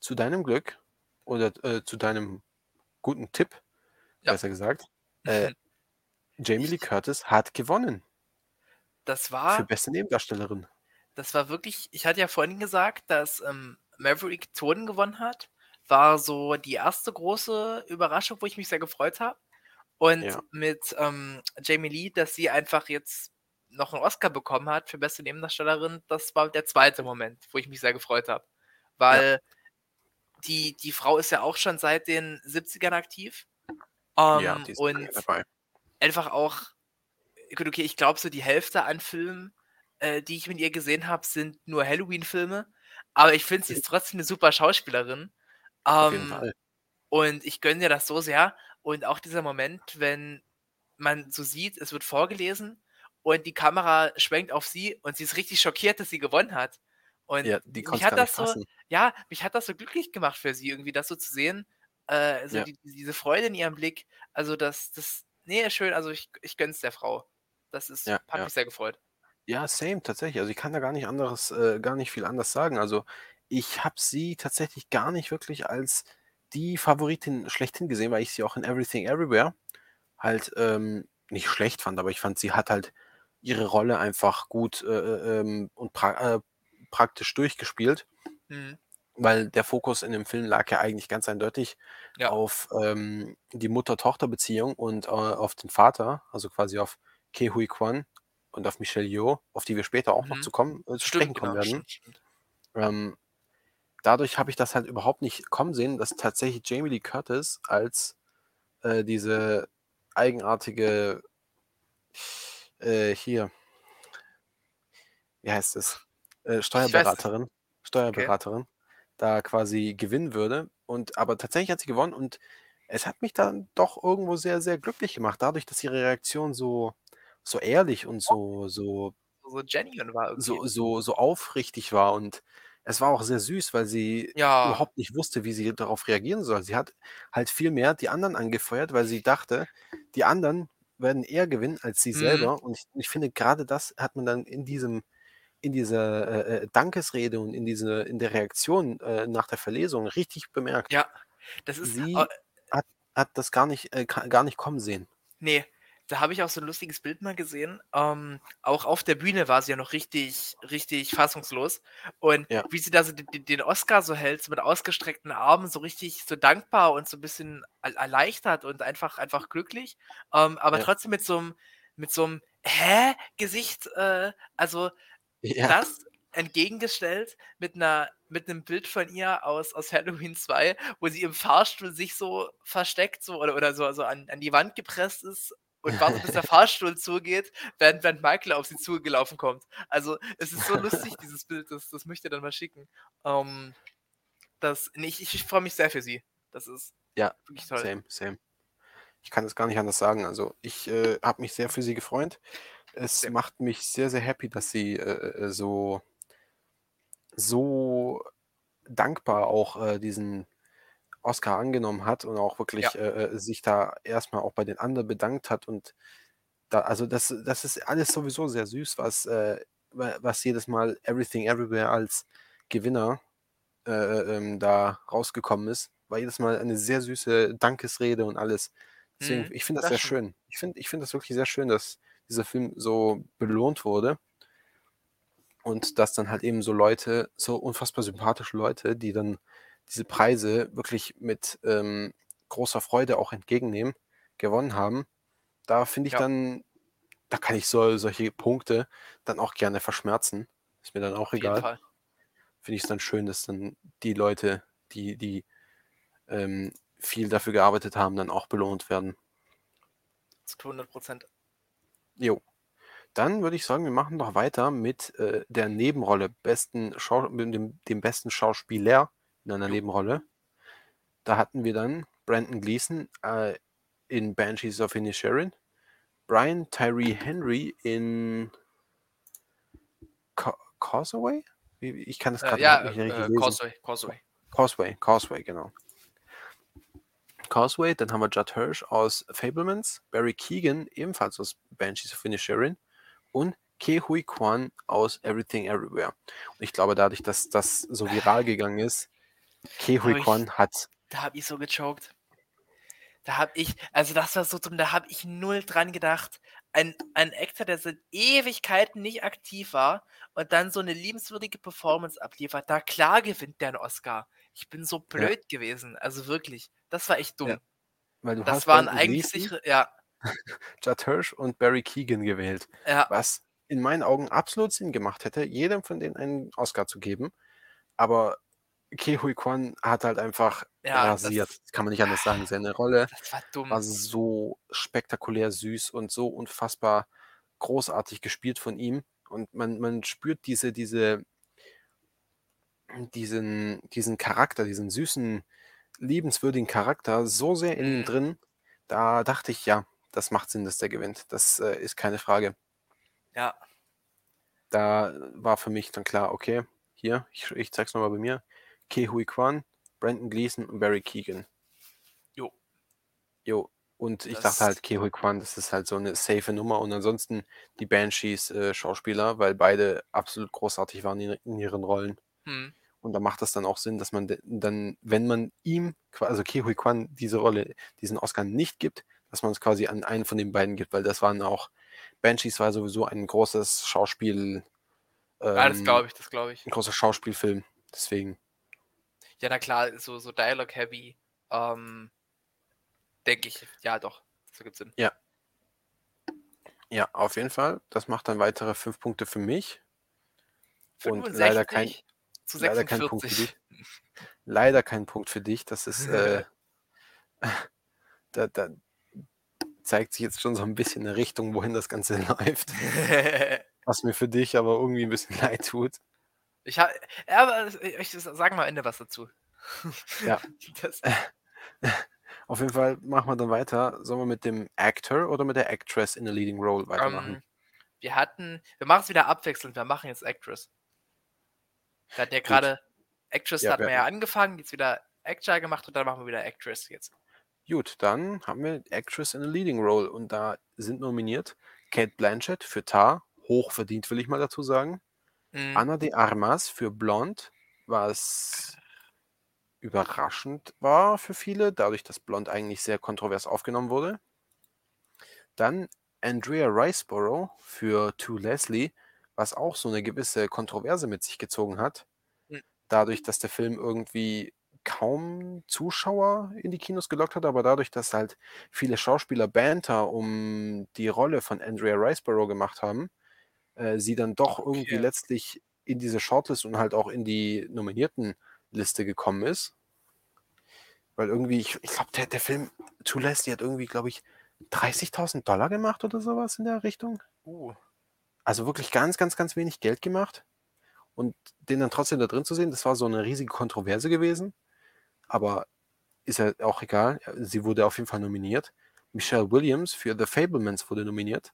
zu deinem Glück oder äh, zu deinem guten Tipp, Ja. besser gesagt, äh, Jamie Lee Curtis hat gewonnen Das für war, beste Nebendarstellerin. das war wirklich, ich hatte ja vorhin gesagt, dass ähm, Maverick Toten gewonnen hat. War so die erste große Überraschung, wo ich mich sehr gefreut habe. Und Ja. mit ähm, Jamie Lee, dass sie einfach jetzt noch einen Oscar bekommen hat für beste Nebendarstellerin, das war der zweite Moment, wo ich mich sehr gefreut habe. Weil die, die Frau ist ja auch schon seit den 70ern aktiv. ja, Ähm, die ist und dabei. einfach auch, gut, okay, ich glaube, so die Hälfte an Filmen, äh, die ich mit ihr gesehen habe, sind nur Halloween-Filme. Aber ich finde, sie ist trotzdem eine super Schauspielerin. Auf jeden Ähm, Fall. und ich gönne dir das so sehr. Und auch dieser Moment, wenn man so sieht, es wird vorgelesen und die Kamera schwenkt auf sie und sie ist richtig schockiert, dass sie gewonnen hat. Und Ja, die mich hat das so, ja, mich hat das so glücklich gemacht für sie, irgendwie das so zu sehen. Äh, so Ja. die diese Freude in ihrem Blick, also das das ne, schön, also ich ich gönn's der Frau. Das ist Ja, hat ja. mich sehr gefreut. Ja, same, tatsächlich. Also, ich kann da gar nicht anderes äh, gar nicht viel anders sagen. Also, ich habe sie tatsächlich gar nicht wirklich als die Favoritin schlechthin gesehen, weil ich sie auch in Everything Everywhere halt, ähm, nicht schlecht fand, aber ich fand, sie hat halt ihre Rolle einfach gut, äh, äh, ähm, und pra äh, praktisch durchgespielt, Mhm. weil der Fokus in dem Film lag ja eigentlich ganz eindeutig Ja. auf, ähm, die Mutter-Tochter-Beziehung und, äh, auf den Vater, also quasi auf Ke Huy Quan und auf Michelle Yeoh, auf die wir später auch noch Mhm. zu kommen äh, zu sprechen Stimmt, kommen genau, werden. stimmt, stimmt. Ähm, dadurch habe ich das halt überhaupt nicht kommen sehen, dass tatsächlich Jamie Lee Curtis als, äh, diese eigenartige äh, hier wie heißt es? Äh, es. Steuerberaterin Okay. Steuerberaterin da quasi gewinnen würde und aber tatsächlich hat sie gewonnen und es hat mich dann doch irgendwo sehr, sehr glücklich gemacht, dadurch, dass ihre Reaktion so so ehrlich und so so So genuine war irgendwie. so so so aufrichtig war und es war auch sehr süß, weil sie Ja. überhaupt nicht wusste, wie sie darauf reagieren soll. Sie hat halt viel mehr die anderen angefeuert, weil sie dachte, die anderen werden eher gewinnen als sie Mhm. selber und ich ich finde, grade das hat man dann in diesem in dieser, äh, äh, Dankesrede und in diese in der Reaktion, äh, nach der Verlesung richtig bemerkt. Ja, das ist Sie hat hat das gar nicht äh, gar nicht kommen sehen. Ne, da habe ich auch so 'n lustiges Bild mal gesehen. Ähm, auch auf der Bühne war sie ja noch richtig richtig fassungslos und Ja. wie sie da so d d den Oscar so hält, so mit ausgestreckten Armen, so richtig so dankbar und so 'n bisschen er erleichtert und einfach einfach glücklich, ähm, aber Ja. trotzdem mit so 'm mit so 'm „Hä?“ Gesicht, äh, also Ja. das entgegengestellt mit 'ner mit 'nem Bild von ihr aus aus Halloween 2, wo sie im Fahrstuhl sich so versteckt so oder oder so so an an die Wand gepresst ist und wartet, bis der Fahrstuhl zugeht, während während Michael auf sie zugelaufen kommt. Also, es ist so lustig, dieses Bild, das das möchte ich dir dann mal schicken. Ähm, das ne, ich ich freue mich sehr für sie. Das ist Ja, wirklich toll. same, same. Ich kann das gar nicht anders sagen. Also, ich, äh, habe mich sehr für sie gefreut. Es Sehr macht mich sehr, sehr happy, dass sie, äh, äh, so so dankbar auch, äh, diesen Oscar angenommen hat und auch Ja. wirklich, äh, äh, sich da erst mal auch bei den anderen bedankt hat und da also, das das ist alles sowieso sehr süß, was, äh wa was jedes Mal Everything Everywhere als Gewinner, äh, äh, ähm, da rausgekommen ist. War jedes Mal eine sehr süße Dankesrede und alles. Deswegen, Mhm, ich finde das das sehr schön. Ich finde ich finde das wirklich sehr schön, dass dieser Film so belohnt wurde. Und dass dann halt eben so Leute so unfassbar sympathische Leute, die dann diese Preise wirklich mit, ähm, großer Freude auch entgegennehmen, gewonnen haben. Da finde ich Ja. dann da kann ich so solche Punkte dann auch gerne verschmerzen. Ist mir dann auch Auf egal. Finde ich's dann schön, dass dann die Leute, die die, ähm, viel dafür gearbeitet haben, dann auch belohnt werden. Zu 100% Jo. Dann würde ich sagen, wir machen doch weiter mit, äh, der Nebenrolle, besten Schau mit dem dem besten Schauspieler in einer. Nebenrolle. Da hatten wir dann Brendan Gleeson, äh, in Banshees of Inisherin, Brian Tyree Henry in Ca Causeway? Ich kann das Äh, grad ja, überhaupt nicht richtig äh, lesen. Causeway, Causeway. Causeway, Causeway, genau. Causeway, dann haben wir Judd Hirsch aus Fabelmans, Barry Keoghan ebenfalls aus Banshees of Inisherin und Ke Huy Quan aus Everything Everywhere. Und ich glaube, dadurch, dass das so viral gegangen ist, Ke Da Huy habe ich Quan hat da habe ich so gechoked. Da habe ich also, das war so dumm, da habe ich null dran gedacht. Ein ein Actor, der seit Ewigkeiten nicht aktiv war und dann so 'ne liebenswürdige Performance abliefert, na klar gewinnt der 'n Oscar. Ich bin so Ja. blöd gewesen, also wirklich. Das war echt Ja. dumm. Weil du Das hast waren eigentlich sichere ja. Judd Hirsch und Barry Keoghan gewählt, Ja. was in meinen Augen absolut Sinn gemacht hätte, jedem von denen einen Oscar zu geben. Aber Ke Huy Quan hat halt einfach Ja, rasiert. das kann man nicht anders sagen. Seine Rolle war war so spektakulär süß und so unfassbar großartig gespielt von ihm. Und man man spürt diese diese diesen diesen Charakter, diesen süßen, liebenswürdigen Charakter so sehr in ihm Mhm. drin. Da dachte ich: „Ja, das macht Sinn, dass der gewinnt.“ Das, äh, ist keine Frage. Ja. Da war für mich dann klar: „Okay, hier, ich ich zeige es noch mal bei mir. Ke Huy Quan, Brendan Gleeson und Barry Keoghan.“ Jo, und ich Das- dachte halt, Ke Huy Quan, das ist halt so eine safe Nummer. Und ansonsten die Banshees äh, Schauspieler, weil beide absolut großartig waren in, in ihren Rollen. Hm. Und da macht das dann auch Sinn, dass man dann, wenn man ihm, also Ke Huy Quan, diese Rolle, diesen Oscar nicht gibt, dass man es quasi an einen von den beiden gibt, weil das waren auch, Banshees war sowieso ein großes Schauspiel, Ja, das ähm, glaube ich, das glaube ich. ein großer Schauspielfilm. Deswegen, Ja, na klar, so, so Dialogue-heavy, ähm, denke ich, ja doch, das ergibt Sinn. ja, auf jeden Fall. Das macht dann weitere fünf Punkte für mich. Und leider kein- 65 zu leider kein Punkt für 46. Leider kein Punkt für dich. Das ist, äh, da, da zeigt sich jetzt schon so ein bisschen eine Richtung, wohin das Ganze läuft. Was mir für dich aber irgendwie ein bisschen leid tut. Ich habe, ja, aber ich sag mal am Ende was dazu. Ja. Das, Auf jeden Fall machen wir dann weiter. Sollen wir mit dem Actor oder mit der Actress in a Leading Role weitermachen? ähm, wir hatten, wir machen es wieder abwechselnd, wir machen jetzt Actress. Wir hatten ja gerade, Actress Ja, hatten wir wir ja angefangen, jetzt wieder Actor gemacht und dann machen wir wieder Actress jetzt. Gut, dann haben wir Actress in a Leading Role und da sind nominiert Kate Blanchett für Tar, hochverdient will ich mal dazu sagen. Mhm. Ana de Armas für Blonde, was überraschend war für viele, dadurch, dass Blonde eigentlich sehr kontrovers aufgenommen wurde. Dann Andrea Riceborough für To Leslie, was auch so eine gewisse Kontroverse mit sich gezogen hat, Mhm. dadurch, dass der Film irgendwie kaum Zuschauer in die Kinos gelockt hat, aber dadurch, dass halt viele Schauspieler Banter um die Rolle von Andrea Riceborough gemacht haben, äh, sie dann doch irgendwie Okay. letztlich in diese Shortlist und halt auch in die Nominiertenliste gekommen ist. Weil irgendwie, ich, ich glaube, der, der Film To Leslie hat irgendwie, glaube ich, 30.000 Dollar gemacht oder sowas in der Richtung. Uh, Also wirklich ganz, ganz, ganz wenig Geld gemacht. Und den dann trotzdem da drin zu sehen, das war so eine riesige Kontroverse gewesen. Aber ist ja auch egal. Sie wurde auf jeden Fall nominiert. Michelle Williams für The Fablemans wurde nominiert.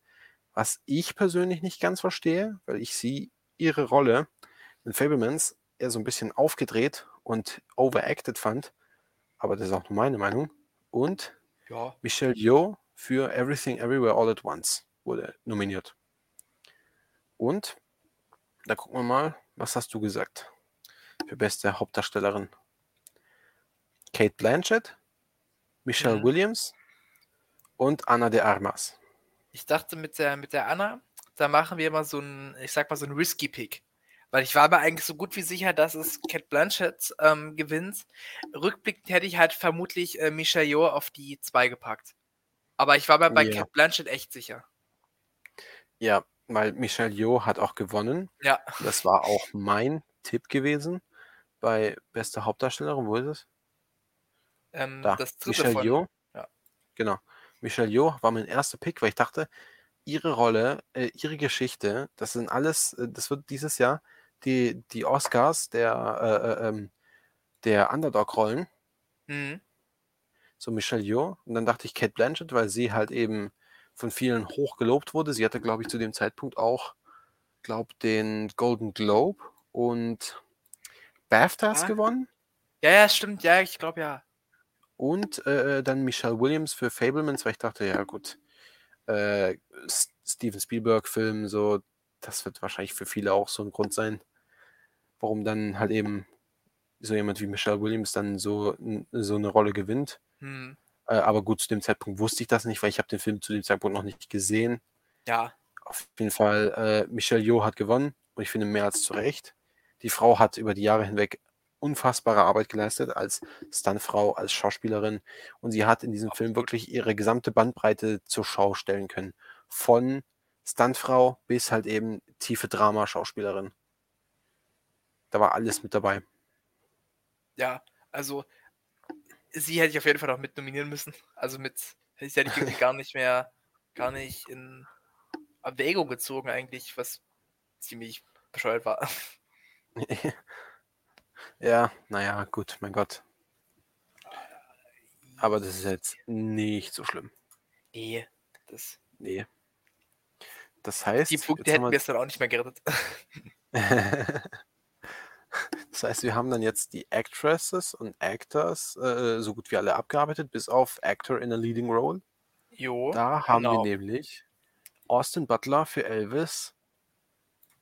Was ich persönlich nicht ganz verstehe, weil ich sie, ihre Rolle in Fablemans eher so ein bisschen aufgedreht und overacted fand. Aber das ist auch nur meine Meinung. Und ja. Michelle Yeoh für Everything Everywhere All at Once wurde nominiert. Und da gucken wir mal, was hast du gesagt für beste Hauptdarstellerin? Kate Blanchett, Michelle Mhm. Williams und Anna de Armas. Ich dachte mit der, mit der Anna, da machen wir mal so ein, ich sag mal so ein risky Pick. Weil ich war mir eigentlich so gut wie sicher, dass es Cat Blanchett ähm, gewinnt. Rückblickend hätte ich halt vermutlich äh, Michelle Yeoh auf die 2 gepackt. Aber ich war mir bei Ja. Cat Blanchett echt sicher. Ja, weil Michelle Yeoh hat auch gewonnen. Ja. Das war auch mein Tipp gewesen bei beste Hauptdarstellerin. Wo ist es? Ähm, Da. das dritte Michelle von. Yeoh. ja. Genau. Michelle Yeoh war mein erster Pick, weil ich dachte, ihre Rolle, äh, ihre Geschichte, das sind alles, äh, das wird dieses Jahr die, die Oscars der, äh, äh, ähm, der Underdog-Rollen, Mhm. so Michelle Yeoh. Und dann dachte ich Kate Blanchett, weil sie halt eben von vielen hoch gelobt wurde. Sie hatte, glaube ich, zu dem Zeitpunkt auch, glaube den Golden Globe und BAFTAs Ah. gewonnen. Ja, ja, stimmt. Ja, ich glaube ja. Und äh, dann Michelle Williams für Fablemans, weil ich dachte, ja gut, äh, Steven Spielberg-Film, so, das wird wahrscheinlich für viele auch so ein Grund sein, warum dann halt eben so jemand wie Michelle Williams dann so, so eine Rolle gewinnt. Hm. Äh, aber gut, zu dem Zeitpunkt wusste ich das nicht, weil ich habe den Film zu dem Zeitpunkt noch nicht gesehen. Ja. Auf jeden Fall, äh, Michelle Yeoh hat gewonnen und ich finde mehr als zu Recht. Die Frau hat über die Jahre hinweg unfassbare Arbeit geleistet als Stuntfrau, als Schauspielerin und sie hat in diesem Film wirklich ihre gesamte Bandbreite zur Schau stellen können. Von Stuntfrau bis halt eben tiefe Drama-Schauspielerin. Da war alles mit dabei. Ja, also sie hätte ich auf jeden Fall noch mit nominieren müssen. Also mit, hätte ich irgendwie gar nicht mehr, gar nicht in Erwägung gezogen eigentlich, was ziemlich bescheuert war. ja, naja, gut, mein Gott. Aber das ist jetzt nicht so schlimm. Nee, das, Nee. Das heißt, die Punkte jetzt hätten wir- wir dann auch nicht mehr gerettet. Das heißt, wir haben dann jetzt die Actresses und Actors äh, so gut wie alle abgearbeitet, bis auf Actor in a Leading Role. Jo, Da haben wir genau. nämlich Austin Butler für Elvis.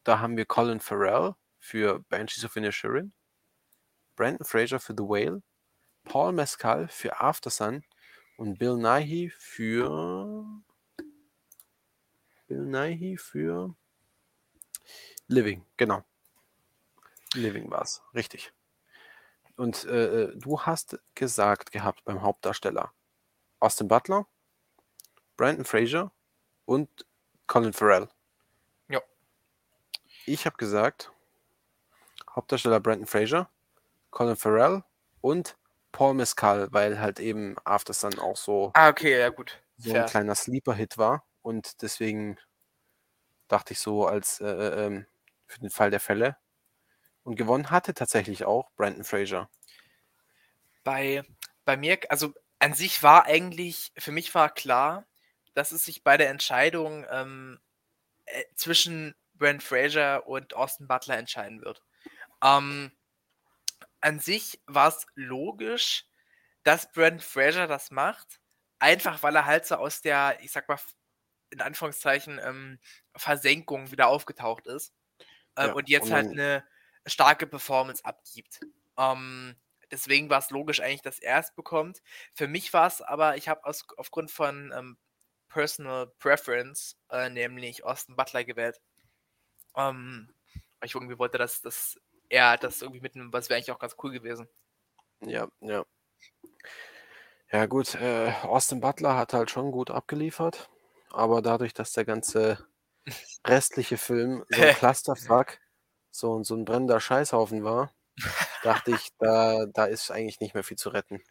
Da haben wir Colin Farrell für Banshees of Inisherin. Brandon Fraser für The Whale. Paul Mescal für Aftersun. Und Bill Nighy für. Bill Nighy für. Living, genau. Living war es, richtig. Und äh, äh, du hast gesagt gehabt beim Hauptdarsteller Austin Butler, Brandon Fraser und Colin Farrell. Ja. Ich habe gesagt Hauptdarsteller Brandon Fraser, Colin Farrell und Paul Mescal, weil halt eben After Sun auch so, Ah, okay, ja gut. so ein kleiner Sleeper-Hit war und deswegen dachte ich so als äh, äh, ähm, für den Fall der Fälle. Und gewonnen hatte tatsächlich auch Brandon Fraser. Bei, bei mir, also an sich war eigentlich, für mich war klar, dass es sich bei der Entscheidung ähm, äh, zwischen Brent Fraser und Austin Butler entscheiden wird. Ähm, an sich war es logisch, dass Brent Fraser das macht, einfach weil er halt so aus der, ich sag mal, in Anführungszeichen, ähm, Versenkung wieder aufgetaucht ist ähm, Ja, und jetzt und halt eine starke Performance abgibt. Ähm, deswegen war es logisch eigentlich, dass er es bekommt. Für mich war es aber, ich habe aus aufgrund von ähm, Personal Preference äh, nämlich Austin Butler gewählt. Ähm, ich irgendwie wollte, dass, dass er das irgendwie mitnimmt, was wäre eigentlich auch ganz cool gewesen. Ja, ja. Ja, gut, äh, Austin Butler hat halt schon gut abgeliefert, aber dadurch, dass der ganze restliche Film so ein Clusterfuck, so, so ein brennender Scheißhaufen war, dachte ich, da, da ist eigentlich nicht mehr viel zu retten.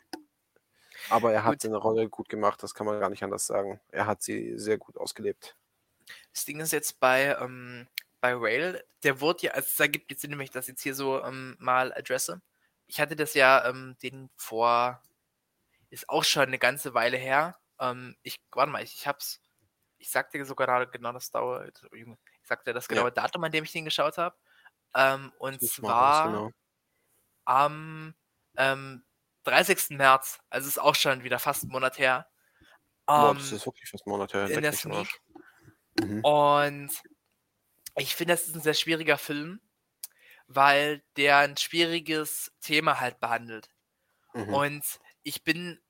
Aber er hat Gut. seine Rolle gut gemacht, das kann man gar nicht anders sagen. Er hat sie sehr gut ausgelebt. Das Ding ist jetzt bei, ähm, bei Rail, der wurde ja, also es ergibt jetzt Sinn, wenn ich das jetzt hier so ähm, mal adresse. Ich hatte das ja ähm, den vor, ist auch schon eine ganze Weile her. Ähm, ich, warte mal, ich, ich hab's, ich sagte dir sogar gerade genau das dauert, ich sagte das Ja. genaue Datum, an dem ich den geschaut habe. Ähm, und Ich zwar genau. am ähm, 30. März, also ist auch schon wieder fast ein Monat her. Boah, Ähm, das ist wirklich fast Monate her. in der. Sneak. Mhm. Und ich finde, das ist ein sehr schwieriger Film, weil der ein schwieriges Thema halt behandelt. Mhm. Und ich bin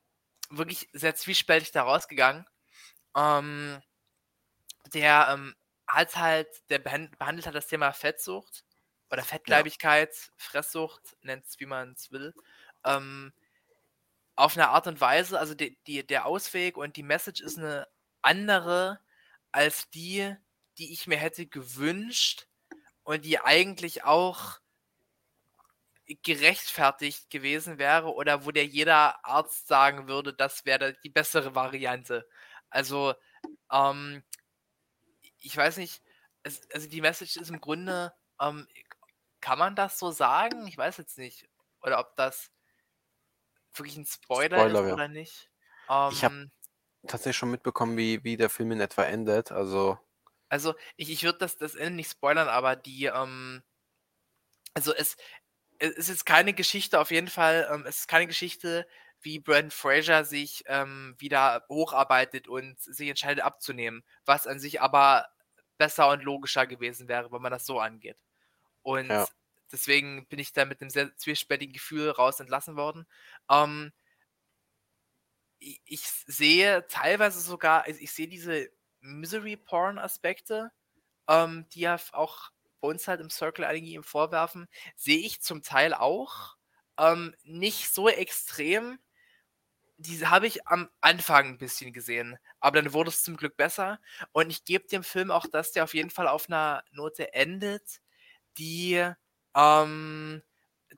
wirklich sehr zwiespältig da rausgegangen. Ähm, der ähm, hat halt, der behan- behandelt halt das Thema Fettsucht oder Fettleibigkeit, Fresssucht, nennt es wie man es will. Ähm, auf eine Art und Weise, also die, die, der Ausweg und die Message ist eine andere als die, die ich mir hätte gewünscht und die eigentlich auch gerechtfertigt gewesen wäre oder wo der jeder Arzt sagen würde, das wäre die bessere Variante. Also, ähm, ich weiß nicht, es, also die Message ist im Grunde, ähm, kann man das so sagen? Ich weiß jetzt nicht. Oder ob das wirklich ein Spoiler, Spoiler ist oder nicht. Ich hab- Ähm, Tatsächlich schon mitbekommen, wie, wie der Film in etwa endet. Also, Also, ich, ich würde das, das Ende nicht spoilern, aber die, ähm, also es, es ist keine Geschichte, auf jeden Fall, ähm, es ist keine Geschichte, wie Brandon Fraser sich ähm, wieder hocharbeitet und sich entscheidet abzunehmen, was an sich aber besser und logischer gewesen wäre, wenn man das so angeht. Und Ja. deswegen bin ich da mit einem sehr zwiespältigen Gefühl raus entlassen worden. Ähm, ich, ich sehe teilweise sogar, also ich sehe diese Misery-Porn-Aspekte, ähm, die ja auch bei uns halt im Circle einige ihm vorwerfen, sehe ich zum Teil auch. Ähm, nicht so extrem. Diese habe ich am Anfang ein bisschen gesehen, aber dann wurde es zum Glück besser. Und ich gebe dem Film auch, dass der auf jeden Fall auf einer Note endet, die ähm,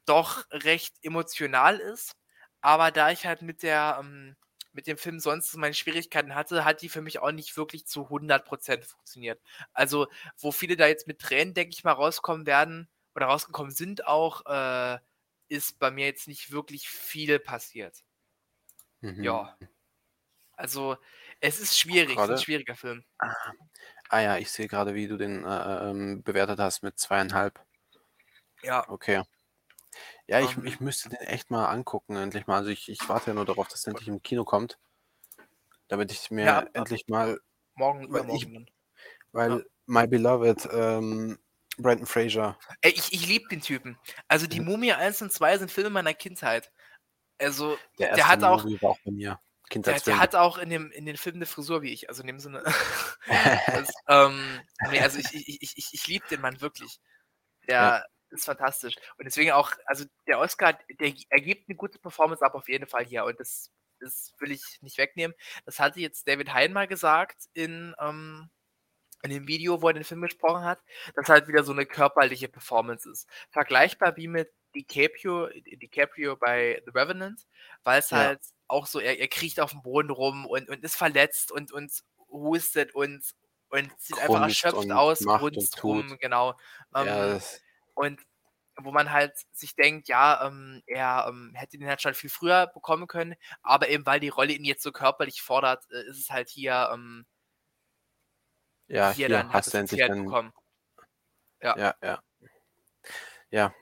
doch recht emotional ist. Aber da ich halt mit der ähm, mit dem Film sonst meine Schwierigkeiten hatte, hat die für mich auch nicht wirklich zu 100% funktioniert. Also, wo viele da jetzt mit Tränen, denke ich mal, rauskommen werden oder rausgekommen sind auch, äh, ist bei mir jetzt nicht wirklich viel passiert. mhm. Ja. Also, es ist schwierig, es ist ein schwieriger Film. Ah ja, ich sehe gerade, wie du den äh, ähm, bewertet hast mit zweieinhalb. Ja, Okay. Ja, ich, Ähm. ich müsste den echt mal angucken, endlich mal. Also ich, ich warte ja nur darauf, dass er endlich im Kino kommt. Damit ich mir Ja, ab- endlich mal, Morgen, Weil übermorgen. ich- dann. weil My Beloved, ähm, Brandon Fraser, Ey, ich, ich liebe den Typen. Also die Mhm. Mumie 1 und 2 sind Filme meiner Kindheit. Also der Der erste hat auch- Movie war auch bei mir. der, Kindheitsfilm. der hat auch in dem, in den Filmen eine Frisur wie ich. Also in dem Sinne. das, ähm, nee, also ich, ich, ich, ich, ich liebe den Mann wirklich. Der ist fantastisch. Und deswegen auch, also der Oscar, der ergibt eine gute Performance ab auf jeden Fall hier. Und das, das will ich nicht wegnehmen. Das hatte jetzt David Hein mal gesagt in, ähm, in dem Video, wo er den Film gesprochen hat, dass halt wieder so eine körperliche Performance ist. Vergleichbar wie mit DiCaprio, DiCaprio bei The Revenant, weil es Ja. halt auch so, er, er kriecht auf dem Boden rum und, und ist verletzt und, und hustet und, und sieht einfach Grunzt erschöpft und aus, grunzt rum, genau. Ähm, ja, das, und wo man halt sich denkt, ja, ähm, er ähm, hätte den halt schon viel früher bekommen können, aber eben weil die Rolle ihn jetzt so körperlich fordert, äh, ist es halt hier, ähm, ja, hier, hier dann hat hast es du hier halt dann. bekommen. Ja, ja.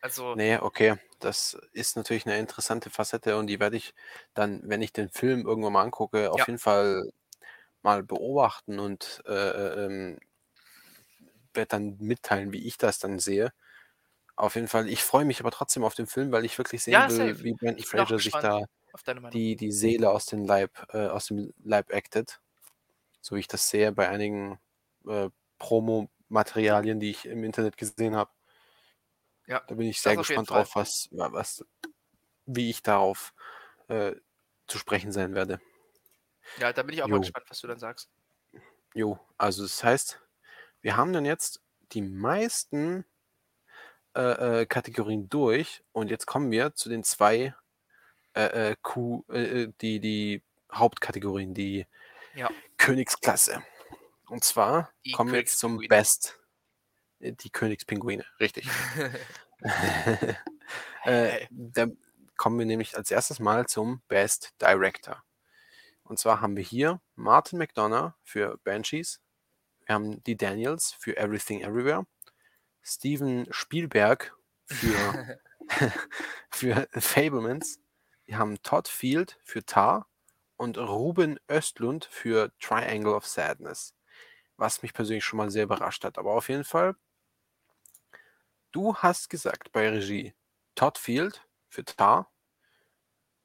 Also, Nee, okay. Das ist natürlich eine interessante Facette und die werde ich dann, wenn ich den Film irgendwann mal angucke, auf Ja. jeden Fall mal beobachten und äh, äh, ähm, werde dann mitteilen, wie ich das dann sehe. Auf jeden Fall, ich freue mich aber trotzdem auf den Film, weil ich wirklich sehen Ja, will, safe. wie Brandon Fraser sich da die, die Seele aus dem Leib, äh, aus dem Leib actet. So wie ich das sehe bei einigen äh, Promo-Materialien, die ich im Internet gesehen habe. Ja, Da bin ich sehr gespannt drauf, was, wa- was, wie ich darauf äh, zu sprechen sein werde. Ja, da bin ich auch mal Jo. gespannt, was du dann sagst. Jo, also das heißt, wir haben dann jetzt die meisten äh, äh, Kategorien durch und jetzt kommen wir zu den zwei äh, äh, Q, äh, äh, die, die Hauptkategorien, die Ja. Königsklasse. Und zwar Die kommen wir jetzt zum. Best. Die Königspinguine, richtig. da kommen wir nämlich als erstes mal zum Best Director. Und zwar haben wir hier Martin McDonough für Banshees. Wir haben die Daniels für Everything Everywhere. Steven Spielberg für, für Fablemans. Wir haben Todd Field für Tar und Ruben Östlund für Triangle of Sadness. Was mich persönlich schon mal sehr überrascht hat. Aber auf jeden Fall, du hast gesagt bei Regie Todd Field für Tar,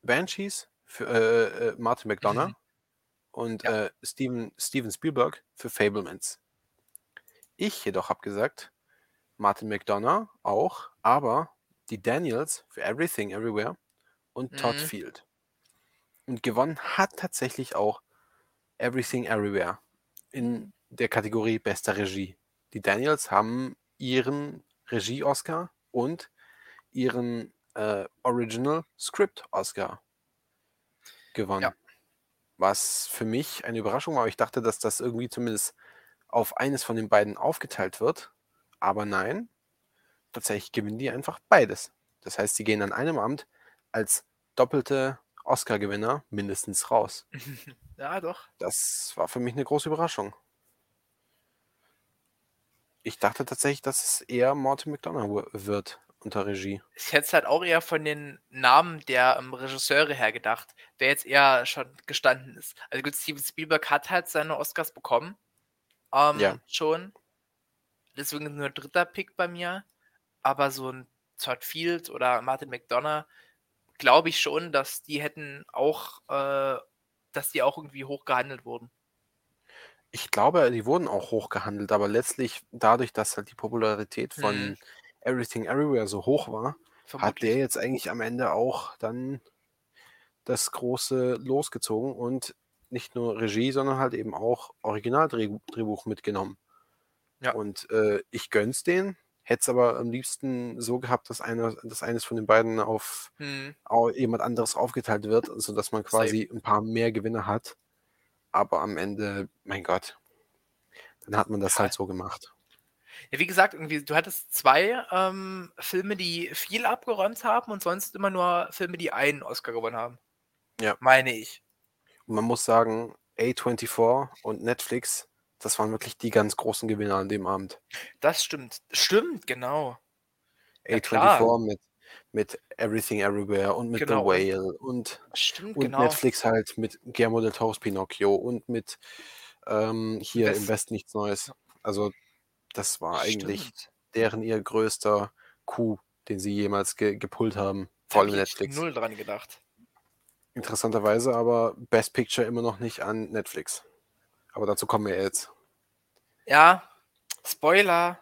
Banshees für äh, äh, Martin McDonough Mhm. Und Ja. äh, Steven, Steven Spielberg für Fablemans. Ich jedoch habe gesagt, Martin McDonough auch, aber die Daniels für Everything Everywhere und Todd Mhm. Field. Und gewonnen hat tatsächlich auch Everything Everywhere in der Kategorie bester Regie. Die Daniels haben ihren Regie-Oscar und ihren äh, Original Script-Oscar gewonnen. Ja. Was für mich eine Überraschung war. Ich dachte, dass das irgendwie zumindest auf eines von den beiden aufgeteilt wird. Aber nein, tatsächlich gewinnen die einfach beides. Das heißt, sie gehen an einem Amt als doppelte Oscar-Gewinner mindestens raus. ja, doch. Das war für mich eine große Überraschung. Ich dachte tatsächlich, dass es eher Martin McDonough wird unter Regie. Ich hätte es halt auch eher von den Namen der ähm, Regisseure her gedacht, wer jetzt eher schon gestanden ist. Also gut, Steven Spielberg hat halt seine Oscars bekommen. Ähm, Ja. Schon. Deswegen nur dritter Pick bei mir. Aber so ein Todd Field oder Martin McDonough, glaube ich schon, dass die hätten auch, äh, dass die auch irgendwie hoch gehandelt wurden. Ich glaube, die wurden auch hoch gehandelt, aber letztlich dadurch, dass halt die Popularität von Mhm. Everything Everywhere so hoch war, hat Vermutlich. der jetzt eigentlich am Ende auch dann das große losgezogen und nicht nur Regie, sondern halt eben auch Originaldrehbuch mitgenommen. Ja. Und äh, ich gönn's denen, hätte es aber am liebsten so gehabt, dass, einer, dass eines von den beiden auf Hm, jemand anderes aufgeteilt wird, sodass man quasi ein paar mehr Gewinner hat. Aber am Ende, mein Gott, dann hat man das Ja. halt so gemacht. Ja, wie gesagt, irgendwie, du hattest zwei ähm, Filme, die viel abgeräumt haben und sonst immer nur Filme, die einen Oscar gewonnen haben. Ja. Meine ich. Und man muss sagen, A24 und Netflix, das waren wirklich die ganz großen Gewinner an dem Abend. Das stimmt. Stimmt, genau. Ja, klar. A24 mit, mit Everything Everywhere und mit Genau, The Whale und, stimmt, und genau. Netflix halt mit Guillermo del Toro's Pinocchio und mit ähm, hier West- im Westen nichts Neues. Also das war eigentlich Stimmt. deren ihr größter Coup, den sie jemals ge gepullt haben. Vor allem ich Netflix. null dran gedacht. Interessanterweise aber Best Picture immer noch nicht an Netflix. Aber dazu kommen wir jetzt. Ja, Spoiler.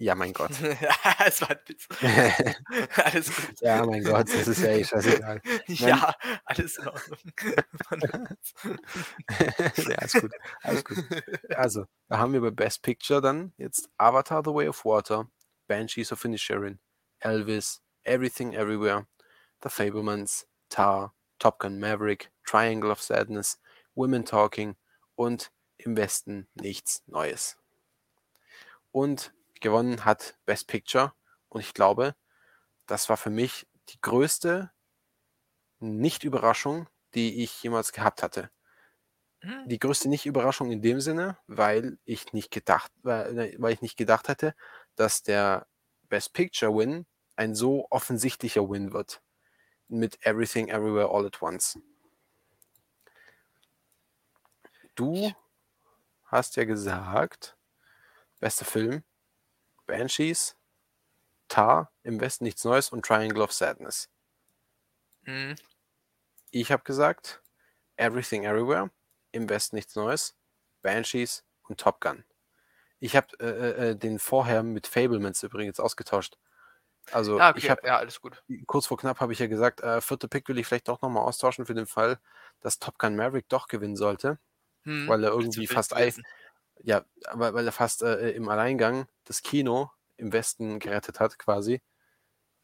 Ja, mein Gott. es war ein Witz. Alles gut. ja, mein Gott, das ist ja eh scheißegal. Ja, alles in Ordnung. ja, ist gut. Alles gut. Also, da haben wir bei Best Picture dann jetzt Avatar The Way of Water, Banshees of Inisherin, Elvis, Everything Everywhere, The Fablemans, Tar, Top Gun Maverick, Triangle of Sadness, Women Talking und im Westen nichts Neues. Und gewonnen hat Best Picture und ich glaube, das war für mich die größte Nicht-Überraschung, die ich jemals gehabt hatte Hm, die größte Nicht-Überraschung in dem Sinne, weil ich nicht gedacht, weil, weil ich nicht gedacht hätte, dass der Best Picture Win ein so offensichtlicher Win wird. Mit Everything Everywhere All at Once. Du hast ja gesagt, bester Film, Banshees, Tar, im Westen nichts Neues und Triangle of Sadness. hm, Ich habe gesagt, Everything Everywhere, im Westen nichts Neues, Banshees und Top Gun. Ich habe äh, äh, den vorher mit Fablemans übrigens ausgetauscht. Also Ah, okay. ich habe ja, alles gut. kurz vor knapp habe ich ja gesagt, äh, vierte Pick will ich vielleicht doch nochmal austauschen für den Fall, dass Top Gun Maverick doch gewinnen sollte, Hm, weil er irgendwie fast. Ja, aber weil er fast äh, im Alleingang das Kino im Westen gerettet hat, quasi.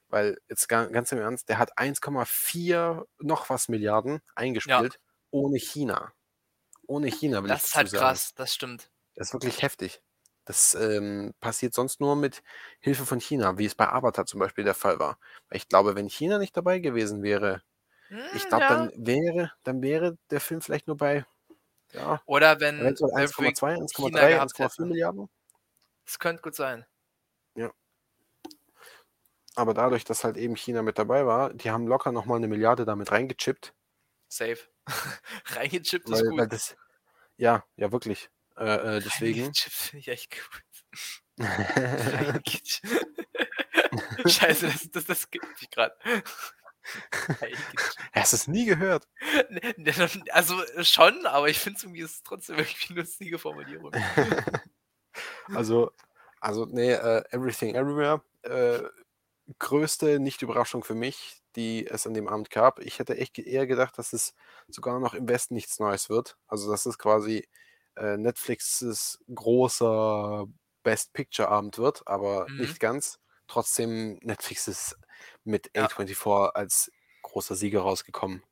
Weil jetzt ga- ganz im Ernst, der hat 1,4 noch was Milliarden eingespielt, ohne China. Ohne China, will Das ich ist dazu halt sagen. krass, das stimmt. Das ist wirklich heftig. Das ähm, passiert sonst nur mit Hilfe von China, wie es bei Avatar zum Beispiel der Fall war. Weil ich glaube, wenn China nicht dabei gewesen wäre, ich Hm, glaube, ja. dann wäre, dann wäre der Film vielleicht nur bei, ja, Oder wenn eventuell Maverick 1,2, China 1,3, gehabt 1,4 hätte. Milliarden. Das könnte gut sein. Aber dadurch, dass halt eben China mit dabei war, die haben locker nochmal eine Milliarde damit reingechippt. Safe. Reingechippt ist Weil, gut. weil das, ja, ja, wirklich. Äh, äh, deswegen. Reingechippt finde ich gut. Scheiße, das, das, das gibt mich gerade. Hast du es nie gehört? Also schon, aber ich finde es irgendwie ist trotzdem irgendwie eine lustige Formulierung. Also, also nee, äh, Everything Everywhere. Äh, größte Nicht-Überraschung für mich, die es an dem Abend gab. Ich hätte echt eher gedacht, dass es sogar noch im Westen nichts Neues wird. Also, dass es quasi äh, Netflixes großer Best Picture Abend wird, aber Mhm. nicht ganz. Trotzdem, Netflix ist mit Ja. A24 als großer Sieger rausgekommen.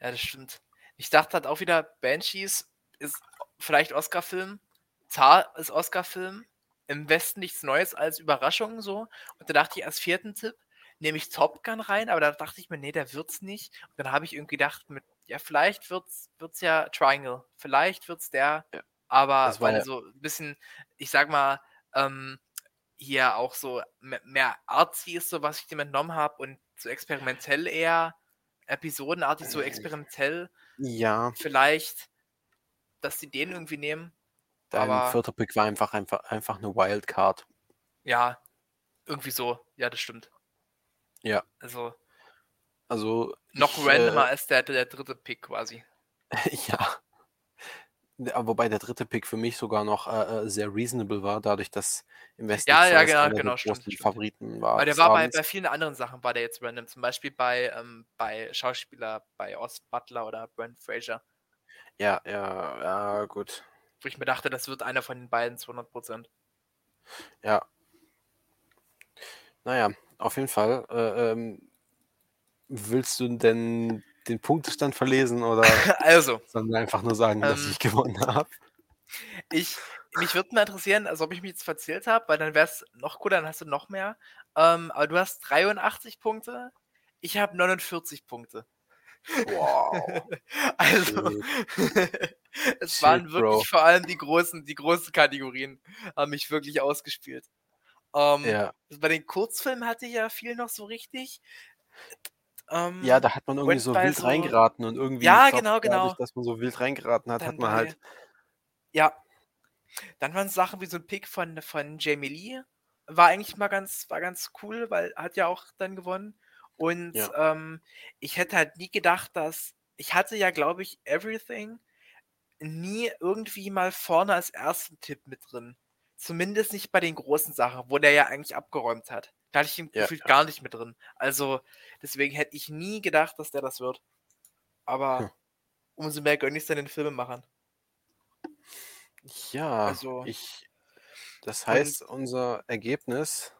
Ja, das stimmt. Ich dachte halt auch wieder, Banshees ist vielleicht Oscar-Film, Tar ist Oscar-Film, im Westen nichts Neues als Überraschung so. Und da dachte ich als vierten Tipp, nehme ich Top Gun rein, aber da dachte ich mir, nee, der wird's nicht. Und dann habe ich irgendwie gedacht, mit, ja, vielleicht wird's, wird's ja Triangle, vielleicht wird's der, Ja. aber weil ja- so ein bisschen, ich sag mal, ähm, hier auch so me- mehr artsy ist, so was ich dem entnommen habe und so experimentell eher, episodenartig, so Äh. experimentell Ja, vielleicht, dass sie den irgendwie nehmen. dein Aber- vierter Pick war einfach, einfach, einfach eine Wildcard. Ja, irgendwie so. Ja, das stimmt. Ja. Also Also noch ich, randomer als der, der dritte Pick quasi. Ja. Ja, Wobei der dritte Pick für mich sogar noch äh, äh, sehr reasonable war, dadurch, dass im Westen Ja, ja, genau, einer der genau, stimmt, großen stimmt. Favoriten war. Aber der war bei, bei vielen anderen Sachen war der jetzt random. Zum Beispiel bei, ähm, bei Schauspieler, bei Oz Butler oder Brent Fraser. Ja, ja, ja, gut. Wo ich mir dachte, das wird einer von den beiden zu 100%. Ja. Naja, auf jeden Fall. Äh, ähm, willst du denn den Punktestand verlesen oder Also, wir einfach nur sagen, dass Ähm, ich gewonnen habe? ich, mich würde mal interessieren, also ob ich mich jetzt verzählt habe, weil dann wäre es noch cooler, dann hast du noch mehr. Ähm, aber du hast 83 Punkte, ich habe 49 Punkte. Wow. Also, es Shit, waren wirklich Bro. vor allem die großen, die großen Kategorien haben mich wirklich ausgespielt. Ähm, Ja. Bei den Kurzfilmen hatte ich ja viel noch so richtig. Ähm, Ja, da hat man irgendwie so wild so- reingeraten und irgendwie, Ja, glaub, genau, genau. dadurch, dass man so wild reingeraten hat, Dann hat man bei- halt, Ja. Dann waren Sachen wie so ein Pick von, von Jamie Lee. War eigentlich mal ganz, war ganz cool, weil hat ja auch dann gewonnen. Und Ja. ähm, ich hätte halt nie gedacht, dass. Ich hatte ja, glaube ich, Everything nie irgendwie mal vorne als ersten Tipp mit drin. Zumindest nicht bei den großen Sachen, wo der ja eigentlich abgeräumt hat. Da hatte ich ihn Ja, gefühlt ja. gar nicht mit drin. Also deswegen hätte ich nie gedacht, dass der das wird. Aber Hm. umso mehr gönne ich es dann den Filmemachern. ja, Also- ich, das Und- heißt, unser Ergebnis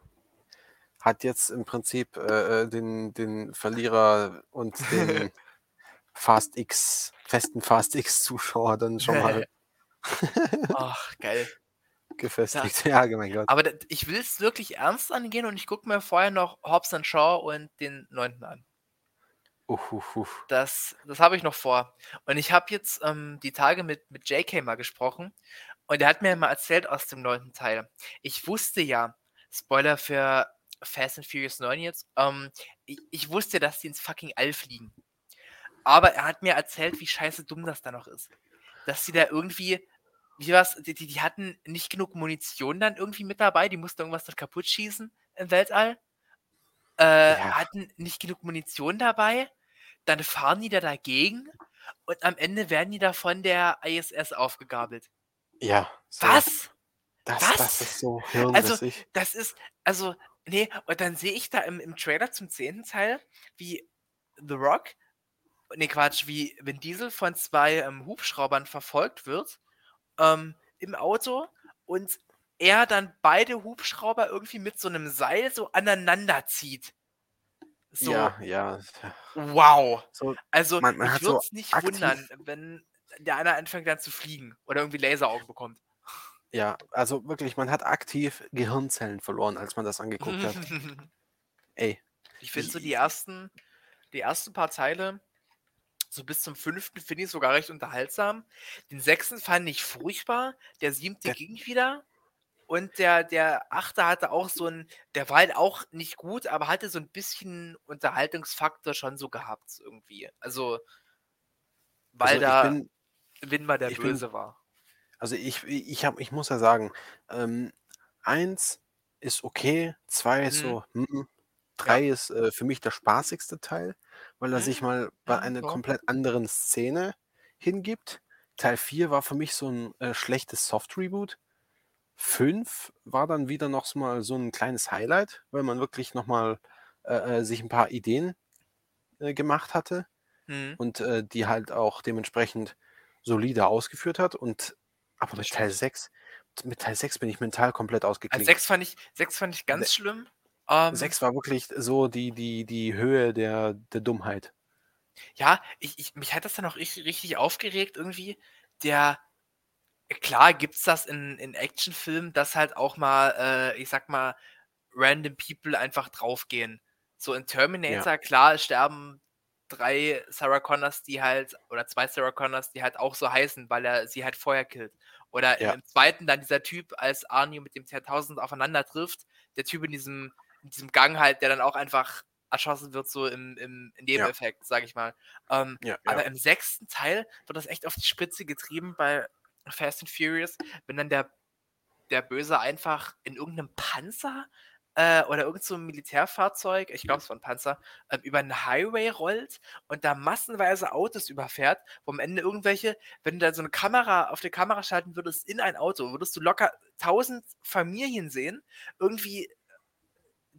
hat jetzt im Prinzip äh, äh, den, den Verlierer und den Fast X, festen Fast X-Zuschauer dann schon mal Ach, geil. Gefestigt. Ja, mein Gott. Aber ich will es wirklich ernst angehen und ich gucke mir vorher noch Hobbs and Shaw und den neunten an. Uff, uff, uff. Das, das habe ich noch vor. Und ich habe jetzt ähm, die Tage mit, mit JK mal gesprochen und er hat mir mal erzählt aus dem neunten Teil. Ich wusste ja, Spoiler für Fast and Furious 9 jetzt, ähm, ich, ich wusste, dass die ins fucking All fliegen. Aber er hat mir erzählt, wie scheiße dumm das da noch ist. Dass sie da irgendwie, wie was, die, die hatten nicht genug Munition dann irgendwie mit dabei, die mussten irgendwas dort kaputt schießen im Weltall. Äh, Ja. hatten nicht genug Munition dabei, dann fahren die da dagegen und am Ende werden die da von der ISS aufgegabelt. Ja. So, Was? Das, Was? das ist so Also. Das ist, also, nee, und dann sehe ich da im, im Trailer zum zehnten Teil, wie The Rock, nee, Quatsch, wie Vin Diesel von zwei ähm, Hubschraubern verfolgt wird ähm, im Auto und er dann beide Hubschrauber irgendwie mit so einem Seil so aneinander zieht. So, Ja, ja. wow. So, Also, Man- man ich würde so es nicht aktiv- wundern, wenn der eine anfängt dann zu fliegen oder irgendwie Laseraugen bekommt. ja, also wirklich, man hat aktiv Gehirnzellen verloren, als man das angeguckt hat. Ey, Ich finde so die ersten, die ersten paar Teile, so bis zum fünften, finde ich sogar recht unterhaltsam. Den sechsten fand ich furchtbar. Der siebte Der- ging wieder. Und der, der achte hatte auch so ein, der war halt auch nicht gut, aber hatte so ein bisschen Unterhaltungsfaktor schon so gehabt irgendwie. Also, weil also da bin, Win mal der ich bin- Böse war. also ich, ich, hab, ich muss ja sagen, ähm, eins ist okay, zwei ist Mhm. so, hm, drei ist äh, für mich der spaßigste Teil, weil er sich mal bei einer komplett anderen Szene hingibt. Teil 4 war für mich so ein äh, schlechtes Soft-Reboot. 5 war dann wieder noch so mal so ein kleines Highlight, weil man wirklich nochmal äh, äh, sich ein paar Ideen äh, gemacht hatte Mhm. und äh, die halt auch dementsprechend solide ausgeführt hat. Und aber mit. Teil 6, mit Teil 6 bin ich mental komplett Also ausgeklinkt. 6 fand ich, sechs fand ich ganz schlimm. Ähm, 6 war wirklich so die, die, die Höhe der, der Dummheit. Ja, ich, ich, mich hat das dann auch richtig, richtig aufgeregt irgendwie. Der, klar gibt's das in, in Actionfilmen, dass halt auch mal, äh, ich sag mal, random people einfach draufgehen. So in Terminator, klar, sterben drei Sarah Connors, die halt, oder zwei Sarah Connors, die halt auch so heißen, weil er sie halt vorher killt. Oder Ja. im zweiten dann dieser Typ, als Arnie mit dem T-1000 aufeinander trifft, der Typ in diesem, in diesem Gang halt, der dann auch einfach erschossen wird, so im, im Nebeneffekt, sag ich mal. Ähm, Ja, aber im sechsten Teil wird das echt auf die Spitze getrieben bei Fast and Furious, wenn dann der, der Böse einfach in irgendeinem Panzer äh, oder irgendeinem so Militärfahrzeug, ich glaube es war ein Panzer, ähm, über einen Highway rollt und da massenweise Autos überfährt, wo am Ende irgendwelche, wenn du da so eine Kamera auf die Kamera schalten würdest in ein Auto, würdest du locker tausend Familien sehen, irgendwie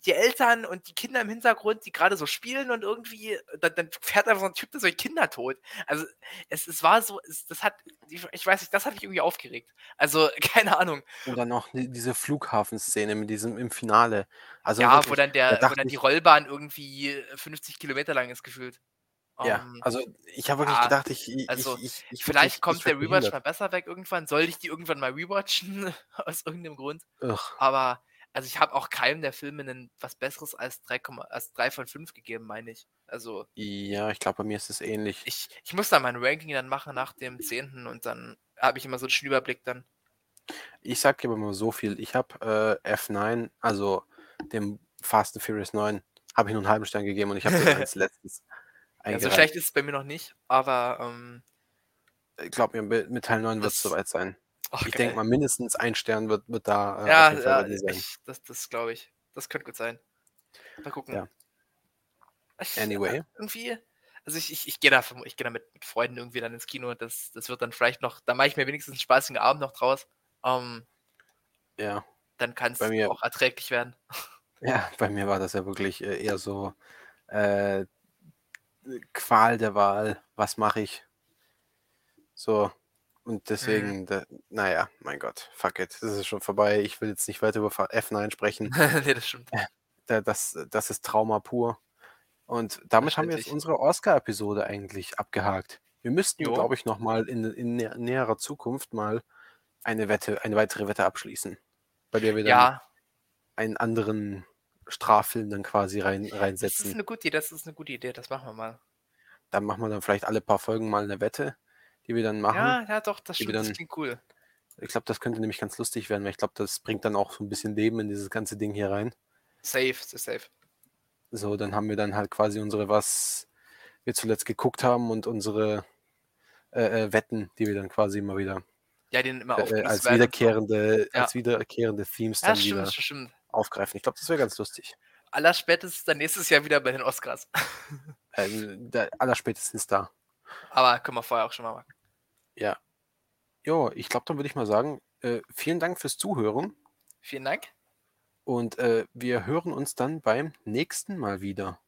die Eltern und die Kinder im Hintergrund, die gerade so spielen und irgendwie, dann, dann fährt einfach so ein Typ, der solche Kinder tot. Also es, es war so, es, das hat, ich weiß nicht, das hat mich irgendwie aufgeregt. Also keine Ahnung. Und dann noch die- diese Flughafenszene mit diesem im Finale. Also ja, wirklich, wo dann da der, wo dachte dann die Rollbahn irgendwie 50 Kilometer lang ist gefühlt. Ja, Ähm, also ich habe wirklich ah, gedacht, ich, ich, also, ich, ich, ich vielleicht kommt der Rewatch mal besser weg irgendwann. Soll ich die irgendwann mal rewatchen? Aus irgendeinem Grund. Ugh. Aber, also ich habe auch keinem der Filme einen, was Besseres als 3, als 3 von 5 gegeben, meine ich. Also Ja, ich glaube, bei mir ist es ähnlich. ich, ich muss da mein Ranking dann machen nach dem 10. und dann habe ich immer so einen Überblick dann. Ich sag dir aber mal so viel. Ich habe äh, F9, also dem Fast and Furious 9, habe ich nur einen halben Stern gegeben und ich habe den als letztes eingereicht. schlecht ist es bei mir noch nicht, aber ähm, Ich glaube mir, mit Teil 9 wird es Das- soweit sein. Ach, Ich denke mal, mindestens ein Stern wird, wird da äh, Ja, ja ich, das, das glaube ich. Das könnte gut sein. Mal gucken. Ja. Ich, Anyway. äh, Irgendwie, also ich, ich, ich gehe da, ich geh da mit, mit Freunden irgendwie dann ins Kino. Das, das wird dann vielleicht noch, da mache ich mir wenigstens einen spaßigen Abend noch draus. Ähm, Ja. dann kann es auch erträglich werden. Ja, bei mir war das ja wirklich äh, eher so äh, Qual der Wahl. Was mache ich? So. Und deswegen, da, naja, mein Gott, fuck it. Das ist schon vorbei. Ich will jetzt nicht weiter über F9 sprechen. nee, das stimmt. Da, das, das ist Trauma pur. Und damit haben wir jetzt unsere Oscar-Episode eigentlich abgehakt. Wir müssten, glaube ich, nochmal in, in nä- näherer Zukunft mal eine Wette, eine weitere Wette abschließen. Bei der wir dann Ja, einen anderen Straffilm dann quasi rein, das ist reinsetzen. eine gute Idee, das ist eine gute Idee, das machen wir mal. Dann machen wir dann vielleicht alle paar Folgen mal eine Wette, die wir dann machen. Ja, ja, doch, das stimmt, das dann- klingt cool. Ich glaube, das könnte nämlich ganz lustig werden, weil ich glaube, das bringt dann auch so ein bisschen Leben in dieses ganze Ding hier rein. Safe, sehr safe. So, dann haben wir dann halt quasi unsere, was wir zuletzt geguckt haben und unsere äh, äh, Wetten, die wir dann quasi immer wieder Ja, den immer äh, aufgelöst als wiederkehrende, Ja. als wiederkehrende Themes Ja, dann stimmt, wieder stimmt. aufgreifen. Ich glaube, das wäre ganz lustig. Allerspätestens dann nächstes Jahr wieder bei den Oscars. Ähm, der, allerspätestens da. Aber können wir vorher auch schon mal machen. Ja. Jo, ich glaube, dann würde ich mal sagen, äh, vielen Dank fürs Zuhören Vielen Dank. und äh, wir hören uns dann beim nächsten Mal wieder.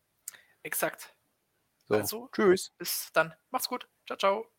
Exakt. So, Also- tschüss. Bis dann. Macht's gut. Ciao, ciao.